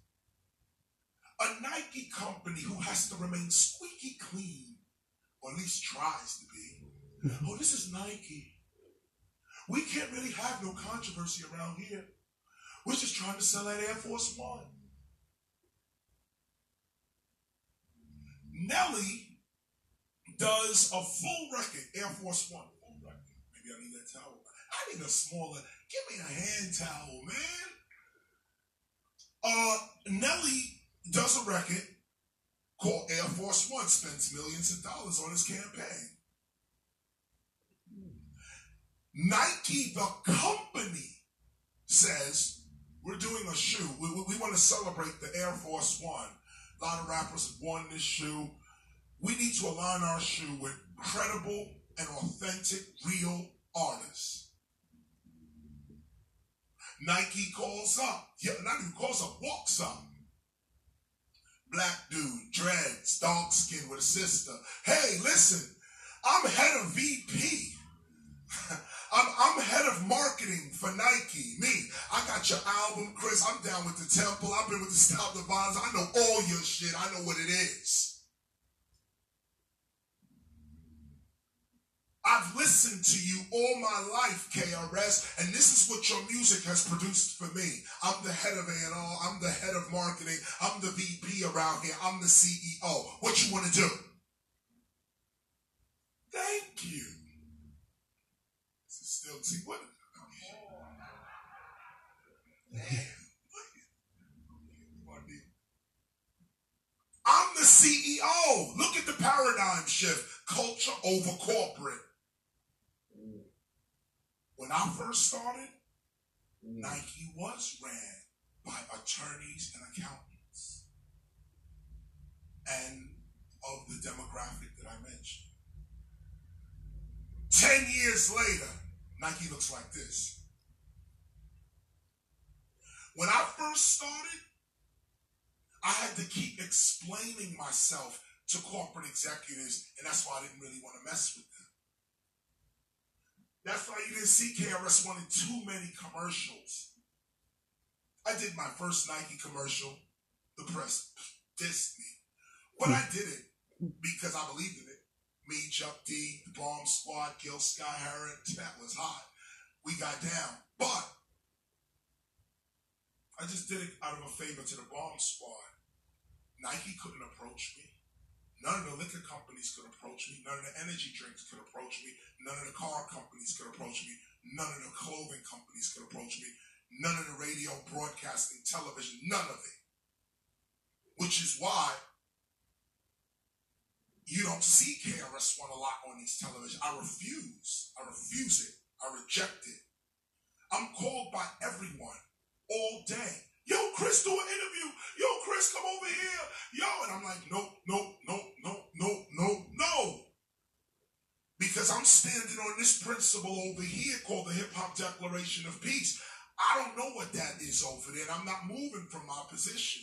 A Nike company who has to remain squeaky clean, or at least tries to be. Oh, this is Nike. We can't really have no controversy around here. We're just trying to sell that Air Force One. Nelly does a full record, Air Force One, full record. Maybe I need that towel. I need a smaller, give me a hand towel, man. Uh, Nelly does a record called Air Force One, spends millions of dollars on his campaign. Nike, the company, says we're doing a shoe. We, we, we want to celebrate the Air Force One. A lot of rappers have worn this shoe. We need to align our shoe with credible and authentic, real artists. Nike calls up, yeah, not even calls up, walks up. Black dude, dreads, dark skin with a sister. Hey, listen, I'm head of VP. I'm, I'm head of marketing for Nike. Me, I got your album, Chris. I'm down with the Temple. I've been with the Stop the Bonds. I know all your shit. I know what it is. I've listened to you all my life, KRS, and this is what your music has produced for me. I'm the head of A&R. I'm the head of marketing. I'm the VP around here. I'm the CEO. What you want to do? Thank you. This is still, see, what? I'm the CEO. Look at the paradigm shift. Culture over corporate. When I first started, Nike was ran by attorneys and accountants and of the demographic that I mentioned. Ten years later, Nike looks like this. When I first started, I had to keep explaining myself to corporate executives, and that's why I didn't really want to mess with them. That's why you didn't see KRS One in too many commercials. I did my first Nike commercial. The press dissed me. But I did it because I believed in it. Me, Chuck D, the Bomb Squad, Gil Scott Heron, that was hot. We got down. But I just did it out of a favor to the Bomb Squad. Nike couldn't approach me. None of the liquor companies could approach me. None of the energy drinks could approach me. None of the car companies could approach me. None of the clothing companies could approach me. None of the radio, broadcasting, television, none of it. Which is why you don't see KRS-One a lot on these television. I refuse. I refuse it. I reject it. I'm called by everyone all day. Yo, Chris, do an interview. Yo, Chris, come over here. Yo, and I'm like, no, no, no, no, no, no, no. Because I'm standing on this principle over here called the Hip Hop Declaration of Peace. I don't know what that is over there, and I'm not moving from my position.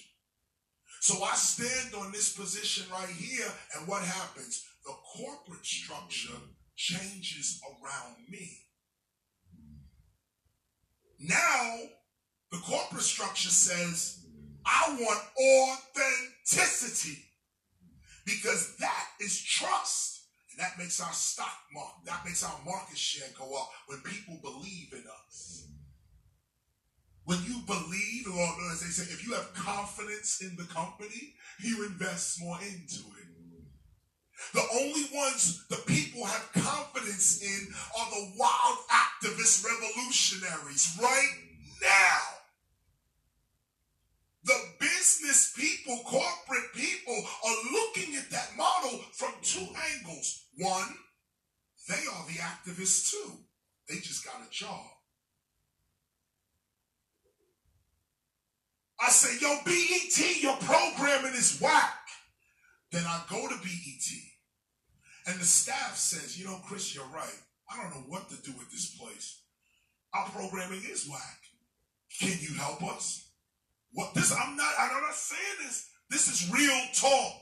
So I stand on this position right here, and what happens? The corporate structure changes around me. Now, the corporate structure says, I want authenticity because that is trust. And that makes our stock market, that makes our market share go up when people believe in us. When you believe, or as they say, if you have confidence in the company, you invest more into it. The only ones the people have confidence in are the wild activist revolutionaries right now. Business people, corporate people are looking at that model from two angles. One, they are the activists too. They just got a job. I say, yo, BET, your programming is whack. Then I go to BET and the staff says, you know, Chris, you're right. I don't know what to do with this place. Our programming is whack. Can you help us? What this I'm not I'm not saying this. This is real talk.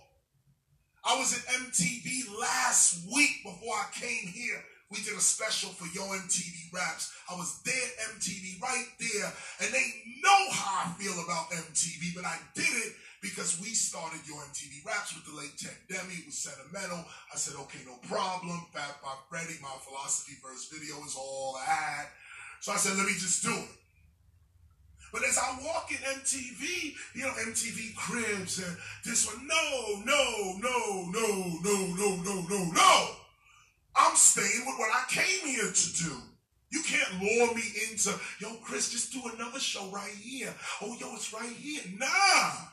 I was at MTV last week before I came here. We did a special for Yo MTV Raps. I was there at MTV right there, and they know how I feel about MTV, but I did it because we started Yo MTV Raps with the late Ted Demme. It was sentimental. I said, okay, no problem. Fab 5 Freddy, my philosophy first video is all I had. So I said, let me just do it. But as I walk in MTV, you know, MTV Cribs and this one, no, no, no, no, no, no, no, no, no. I'm staying with what I came here to do. You can't lure me into, yo, Chris, just do another show right here. Oh, yo, it's right here. Nah.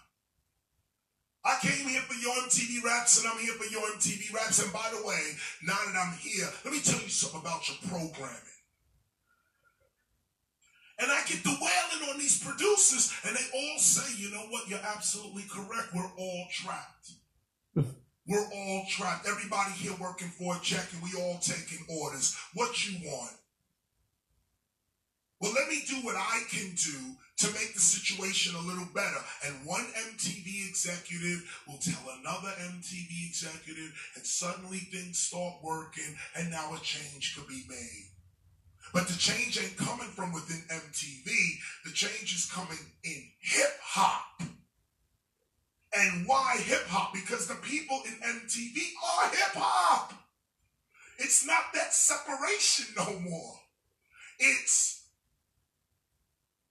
I came here for Yo MTV Raps and I'm here for Yo MTV Raps. And by the way, now that I'm here, let me tell you something about your programming. And I get the wailing on these producers, and they all say, you know what, you're absolutely correct. We're all trapped. We're all trapped. Everybody here working for a check, and we all taking orders. What you want? Well, let me do what I can do to make the situation a little better. And one MTV executive will tell another MTV executive, and suddenly things start working, and now a change could be made. But the change ain't coming from within MTV. The change is coming in hip hop. And why hip hop? Because the people in MTV are hip hop. It's not that separation no more. It's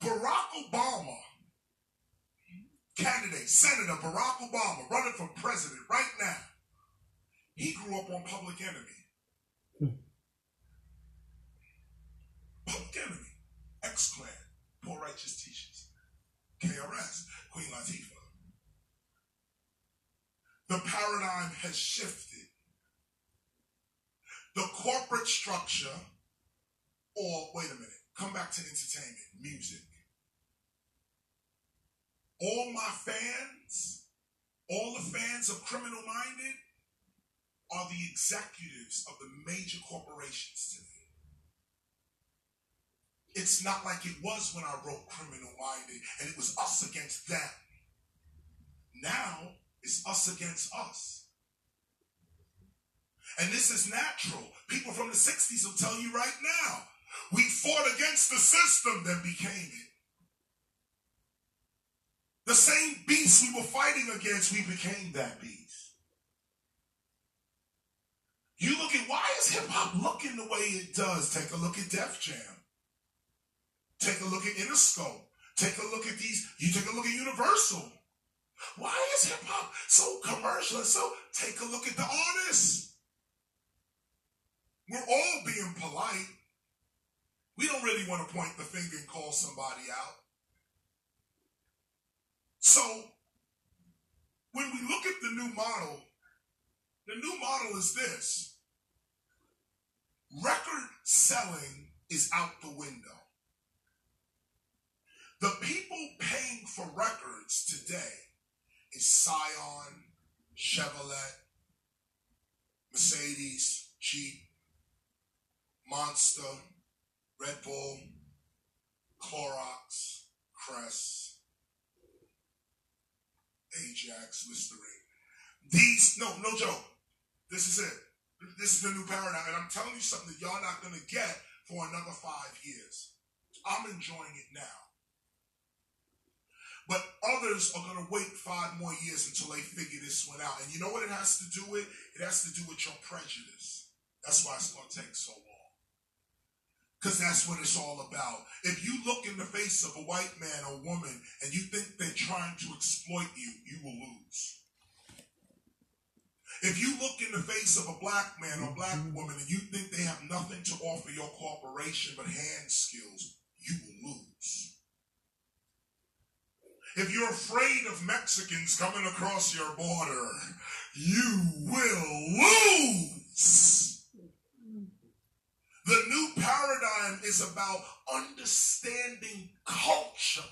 Barack Obama, candidate, Senator Barack Obama, running for president right now. He grew up on Public Enemy. Enemy, X Clan, Poor Righteous Teachers, KRS, Queen Latifah. The paradigm has shifted. The corporate structure, or wait a minute, come back to entertainment, music. All my fans, all the fans of Criminal Minded are the executives of the major corporations today. It's not like it was when I wrote Criminal Minded and it was us against them. Now it's us against us. And this is natural. People from the 60s will tell you right now we fought against the system, then became it. The same beast we were fighting against, we became that beast. You look at why is hip hop looking the way it does? Take a look at Def Jam. Take a look at Interscope. Take a look at these. You take a look at Universal. Why is hip hop so commercial? So take a look at the artists. We're all being polite. We don't really want to point the finger and call somebody out. So when we look at the new model, the new model is this record selling is out the window. The people paying for records today is Scion, Chevrolet, Mercedes, Jeep, Monster, Red Bull, Clorox, Crest, Ajax, Listerine. These, no, no joke. This is it. This is the new paradigm. And I'm telling you something that y'all not going to get for another five years. I'm enjoying it now. But others are going to wait five more years until they figure this one out. And you know what it has to do with? It has to do with your prejudice. That's why it's going to take so long. Because that's what it's all about. If you look in the face of a white man or woman and you think they're trying to exploit you, you will lose. If you look in the face of a black man or black woman and you think they have nothing to offer your corporation but hand skills, you will lose. If you're afraid of Mexicans coming across your border, you will lose. The new paradigm is about understanding culture,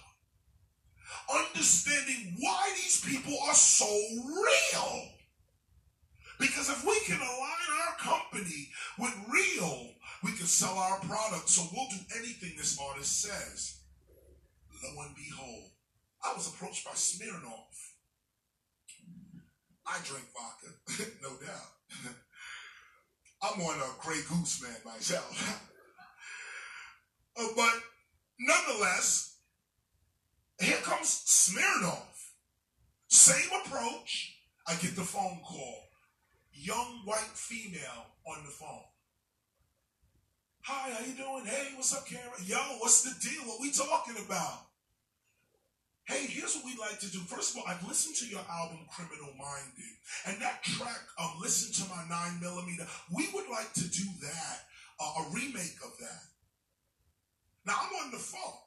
understanding why these people are so real. Because if we can align our company with real, we can sell our product. So we'll do anything this artist says. Lo and behold, I was approached by Smirnoff. I drink vodka, no doubt. I'm on a Grey Goose man myself. uh, but nonetheless, here comes Smirnoff. Same approach. I get the phone call. Young white female on the phone. Hi, how you doing? Hey, what's up, Karen? Yo, what's the deal? What we talking about? Hey, here's what we'd like to do. First of all, I've listened to your album Criminal Minded, and that track, um, Listen to My 9 Millimeter, we would like to do that, uh, a remake of that. Now, I'm on the phone.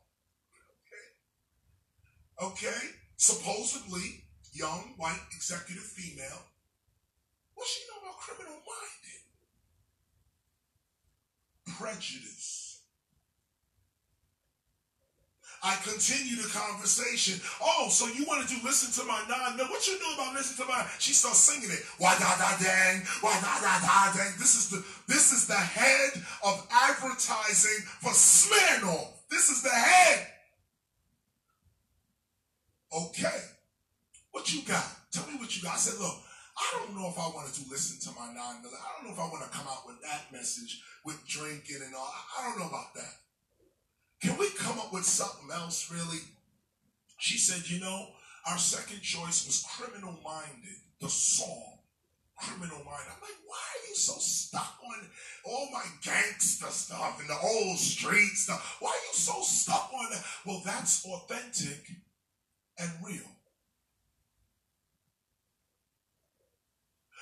Okay. Okay. Supposedly, young, white, executive female. What she know about criminal minded? Prejudice. I continue the conversation. Oh, so you want to do listen to my nine? No, what you know about listen to my? She starts singing it. Why da da dang? Why da da da dang? This is the this is the head of advertising for Smirnoff. This is the head. Okay, what you got? Tell me what you got. I said, look, I don't know if I want to do listen to my million. I don't know if I want to come out with that message with drinking and all. I don't know about that. Can we come up with something else, really? She said, you know, our second choice was Criminal Minded, the song. Criminal Minded. I'm like, why are you so stuck on all my gangster stuff and the old street stuff? Why are you so stuck on that? Well, that's authentic and real.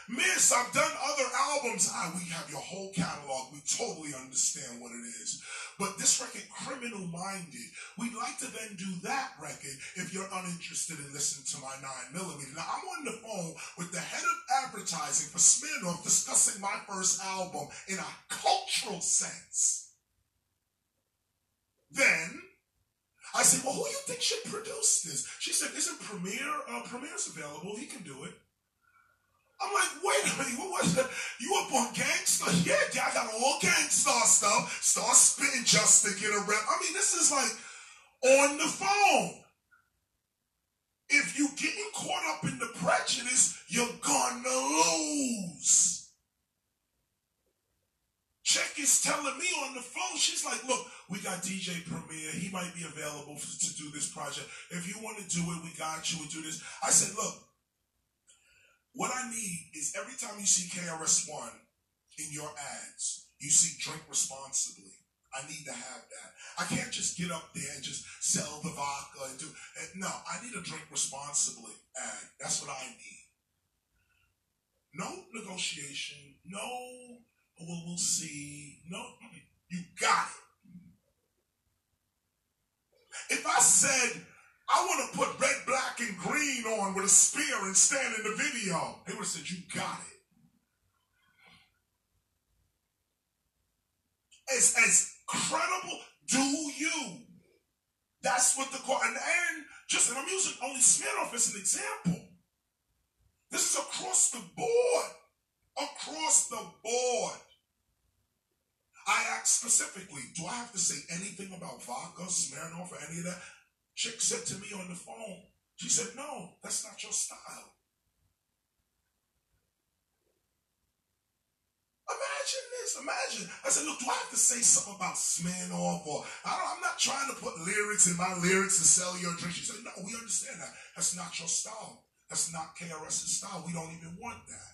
Miss, I've done other albums. Ah, we have your whole catalog. We totally understand what it is. But this record, Criminal Minded, we'd like to then do that record if you're uninterested in listening to my 9mm. Now, I'm on the phone with the head of advertising for Smirnoff discussing my first album in a cultural sense. Then, I said, well, who do you think should produce this? She said, isn't Premier, uh, Premier's available. He can do it. I'm like, wait a minute, what was that? You up on gangster? Yeah, I got all gangster stuff. Start spitting just to get a rep. I mean, this is like on the phone. If you getting caught up in the prejudice, you're gonna lose. Check is telling me on the phone, she's like, look, we got DJ Premier. He might be available to do this project. If you want to do it, we got you. We do this. I said, look, what I need is every time you see KRS One in your ads, you see drink responsibly. I need to have that. I can't just get up there and just sell the vodka and do. And no, I need to drink responsibly, and that's what I need. No negotiation. No, oh, well, we'll see. No, you got it. If I said I want to put red, black, and green on with a spear and stand in the video, they would have said, You got it. As, as credible, do you? That's what the court, and, and just, and I'm using only Smirnoff as an example. This is across the board. Across the board. I asked specifically, do I have to say anything about vodka, Smirnoff, or any of that? Chick said to me on the phone, she said, no, that's not your style. Imagine this. Imagine. I said, look, do I have to say something about Smirnoff or I don't, I'm not trying to put lyrics in my lyrics to sell your drink. She said, no, we understand that. That's not your style. That's not KRS's style. We don't even want that.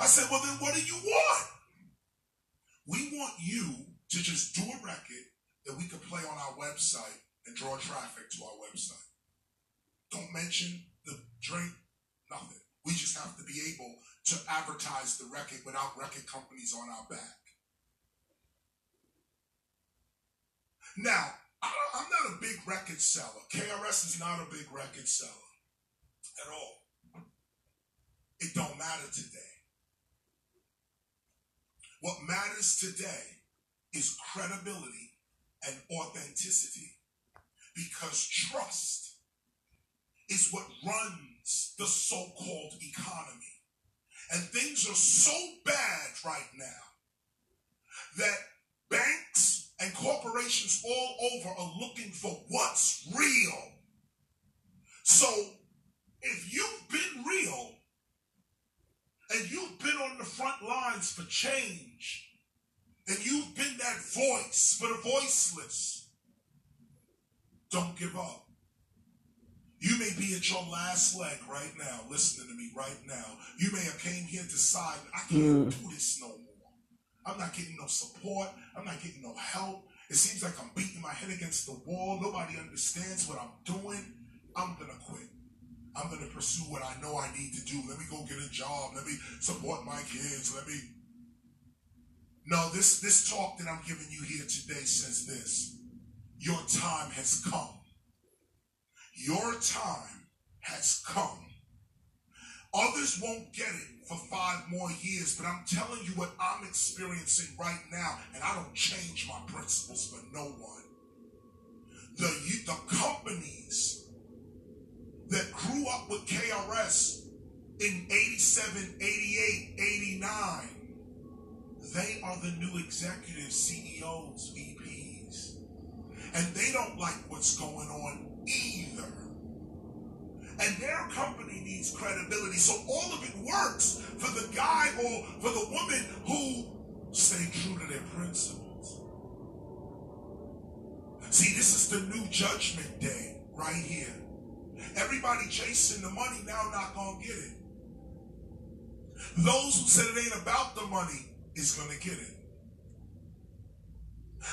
I said, well, then what do you want? We want you to just do a record that we could play on our website and draw traffic to our website. Don't mention the drink, nothing. We just have to be able to advertise the record without record companies on our back. Now, I am not a big record seller. KRS is not a big record seller at all. It don't matter today. What matters today is credibility and authenticity because trust is what runs the so called economy. And things are so bad right now that banks and corporations all over are looking for what's real. So if you've been real and you've been on the front lines for change and you've been that voice for the voiceless, don't give up. You may be at your last leg right now, listening to me right now. You may have came here to decide, I can't hmm. do this no more. I'm not getting no support. I'm not getting no help. It seems like I'm beating my head against the wall. Nobody understands what I'm doing. I'm going to quit. I'm going to pursue what I know I need to do. Let me go get a job. Let me support my kids. Let me. No, this, this talk that I'm giving you here today says this Your time has come. Your time has come. Others won't get it for five more years, but I'm telling you what I'm experiencing right now, and I don't change my principles for no one. The, the companies that grew up with KRS in 87, 88, 89, they are the new executives, CEOs. And they don't like what's going on either. And their company needs credibility. So all of it works for the guy or for the woman who stay true to their principles. See, this is the new judgment day right here. Everybody chasing the money now not gonna get it. Those who said it ain't about the money is gonna get it.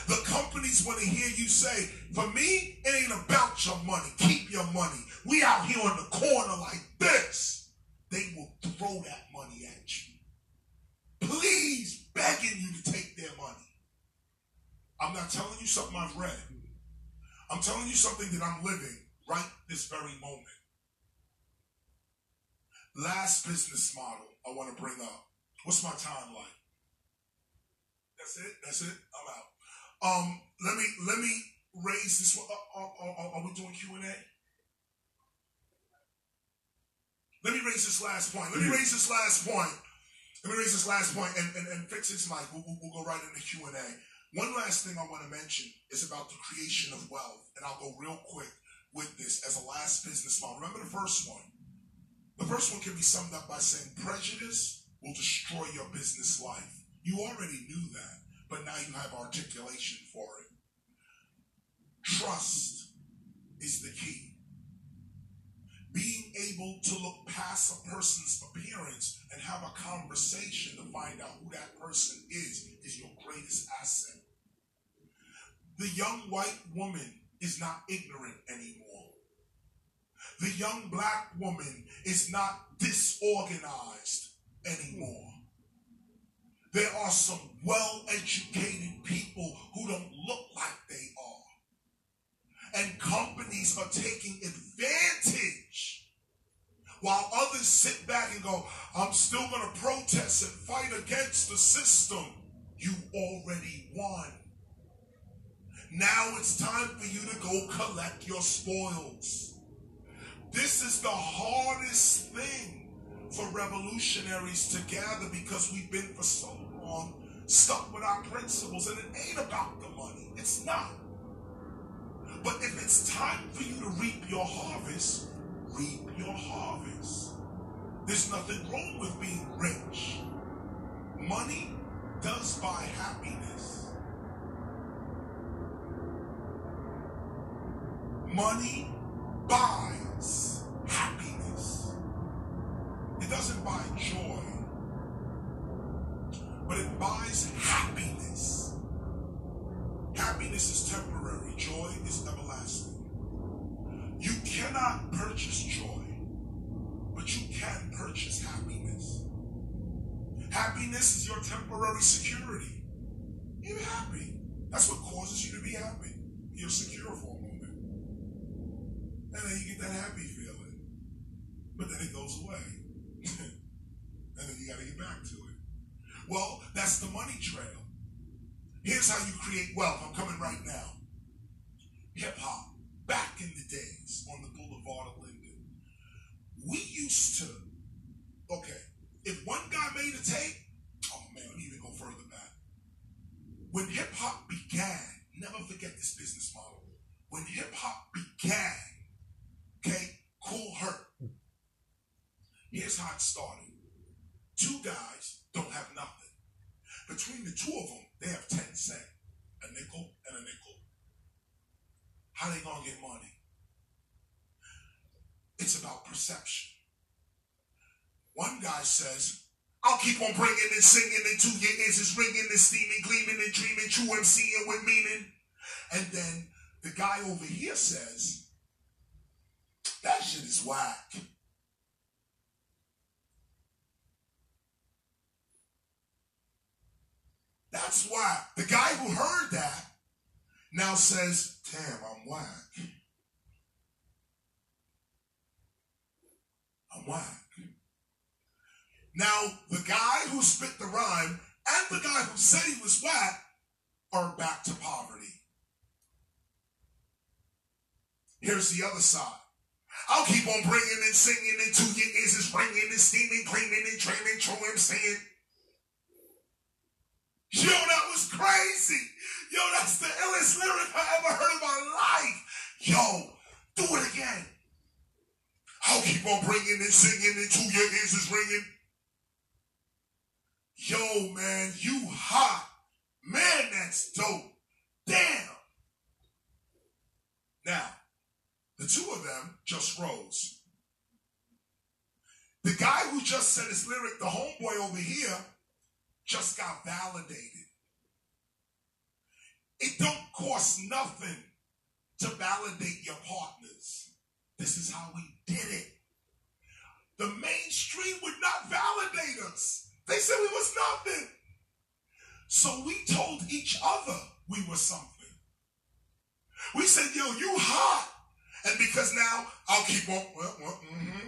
The companies want to hear you say, for me, it ain't about your money. Keep your money. We out here on the corner like this. They will throw that money at you. Please begging you to take their money. I'm not telling you something I've read. I'm telling you something that I'm living right this very moment. Last business model I want to bring up. What's my timeline? That's it. That's it. I'm out. Um, let me let me raise this one. Uh, uh, uh, are we doing Q and A? Let me raise this last point. Let me raise this last point. Let me raise this last point and, and, and fix this mic. We'll, we'll, we'll go right into Q and A. One last thing I want to mention is about the creation of wealth, and I'll go real quick with this as a last business model. Remember the first one. The first one can be summed up by saying prejudice will destroy your business life. You already knew that but now you have articulation for it. Trust is the key. Being able to look past a person's appearance and have a conversation to find out who that person is is your greatest asset. The young white woman is not ignorant anymore. The young black woman is not disorganized anymore. There are some well educated people who don't look like they are. And companies are taking advantage while others sit back and go, I'm still going to protest and fight against the system. You already won. Now it's time for you to go collect your spoils. This is the hardest thing for revolutionaries to gather because we've been for so long stuck with our principles and it ain't about the money. It's not. But if it's time for you to reap your harvest, reap your harvest. There's nothing wrong with being rich. Money does buy happiness. Money buys happiness. It doesn't buy joy, but it buys happiness. Happiness is temporary, joy is everlasting. You cannot purchase joy, but you can purchase happiness. Happiness is your temporary security. You're happy. That's what causes you to be happy. You're secure for a moment. And then you get that happy feeling. But then it goes away. and then you got to get back to it. Well, that's the money trail. Here's how you create wealth. I'm coming right now. Hip hop, back in the days on the boulevard of Lincoln, we used to, okay, if one guy made a tape, oh man, let me even go further back. When hip hop began, never forget this business model. When hip hop began, okay, Kool Herc. Here's how it started. Two guys don't have nothing. Between the two of them, they have 10 cents, a nickel and a nickel. How they gonna get money? It's about perception. One guy says, I'll keep on bringing and singing until your ears is ringing and steaming, gleaming and dreaming, true MCing with meaning. And then the guy over here says, that shit is whack. That's why the guy who heard that now says, damn, I'm whack. I'm whack. Now, the guy who spit the rhyme and the guy who said he was whack are back to poverty. Here's the other side. I'll keep on bringing and singing until your ears is ringing and steaming, cleaning and training, true I'm saying. Yo, that was crazy. Yo, that's the illest lyric I ever heard in my life. Yo, do it again. I'll keep on bringing and singing until your ears is ringing. Yo, man, you hot. Man, that's dope. Damn. Now, the two of them just rose. The guy who just said his lyric, the homeboy over here, just got validated. It don't cost nothing to validate your partners. This is how we did it. The mainstream would not validate us. They said we was nothing. So we told each other we were something. We said, yo, you hot. And because now I'll keep on, well, well, mm-hmm.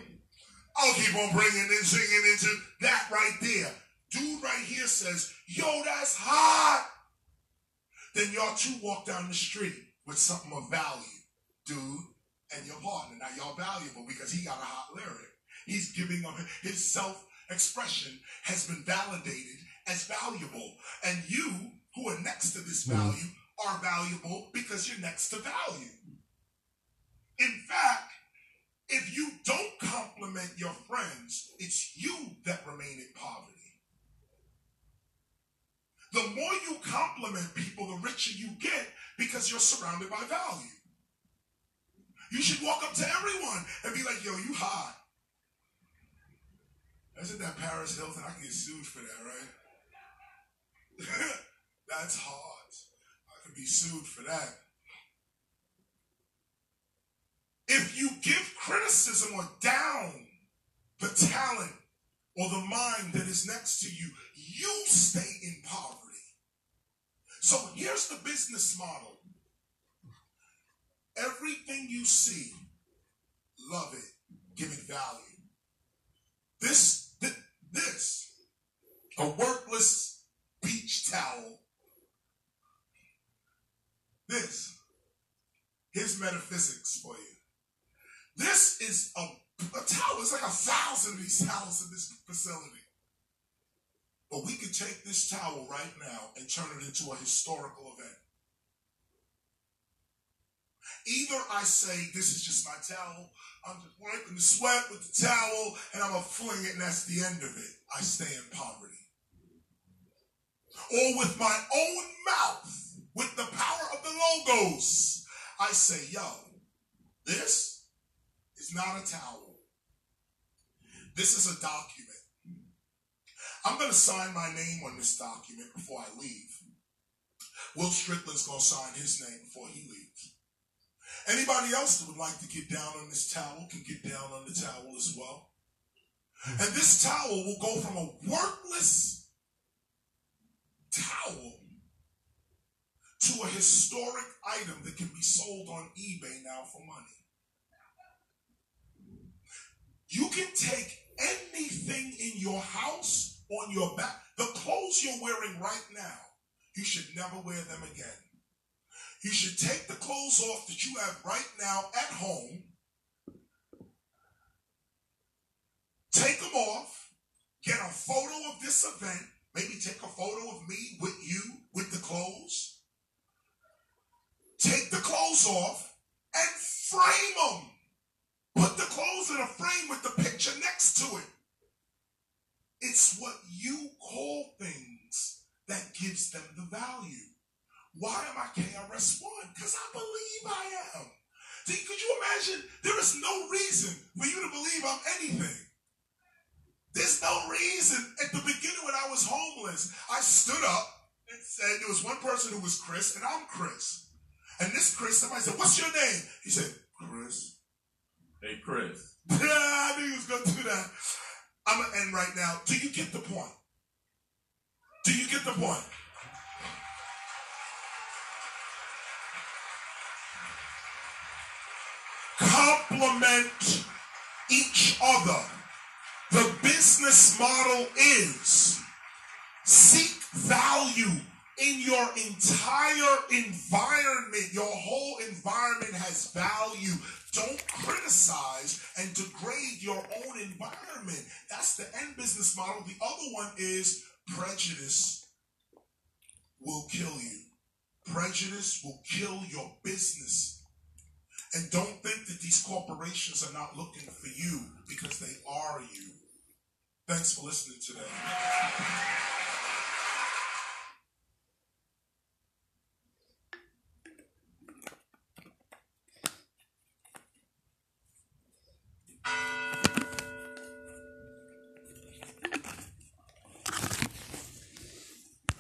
I'll keep on bringing and singing into that right there. Dude right here says, yo, that's hot. Then y'all two walk down the street with something of value, dude, and your partner. Now y'all valuable because he got a hot lyric. He's giving up his self expression has been validated as valuable. And you, who are next to this hmm. value, are valuable because you're next to value. In fact, if you don't compliment your friends, it's you that remain in poverty. The more you compliment people, the richer you get because you're surrounded by value. You should walk up to everyone and be like, yo, you hot. Isn't that Paris Hilton? I can get sued for that, right? That's hard. I could be sued for that. If you give criticism or down the talent or the mind that is next to you, you stay in poverty. So here's the business model everything you see, love it, give it value. This, this, a worthless beach towel. This, here's metaphysics for you. This is a, a towel. It's like a thousand of these towels in this facility. But we could take this towel right now and turn it into a historical event. Either I say, this is just my towel, I'm just wiping the sweat with the towel, and I'm going to fling it, and that's the end of it. I stay in poverty. Or with my own mouth, with the power of the logos, I say, yo, this is not a towel. This is a document. I'm going to sign my name on this document before I leave. Will Strickland's going to sign his name before he leaves. Anybody else that would like to get down on this towel can get down on the towel as well. And this towel will go from a worthless towel to a historic item that can be sold on eBay now for money. You can take anything in your house on your back. The clothes you're wearing right now, you should never wear them again. You should take the clothes off that you have right now at home. Take them off. Get a photo of this event. Maybe take a photo of me with you with the clothes. Take the clothes off and frame them. Put the clothes in a frame with the picture next to it. It's what you call things that gives them the value. Why am I KRS-One? Because I believe I am. See, could you imagine? There is no reason for you to believe I'm anything. There's no reason. At the beginning when I was homeless, I stood up and said, there was one person who was Chris, and I'm Chris. And this Chris, somebody said, what's your name? He said, Chris. Hey, Chris. Yeah, I knew he was going to do that. I'm going to end right now. Do you get the point? Do you get the point? Complement each other. The business model is seek value in your entire environment. Your whole environment has value. Don't criticize and degrade your own environment. That's the end business model. The other one is prejudice will kill you. Prejudice will kill your business. And don't think that these corporations are not looking for you because they are you. Thanks for listening today.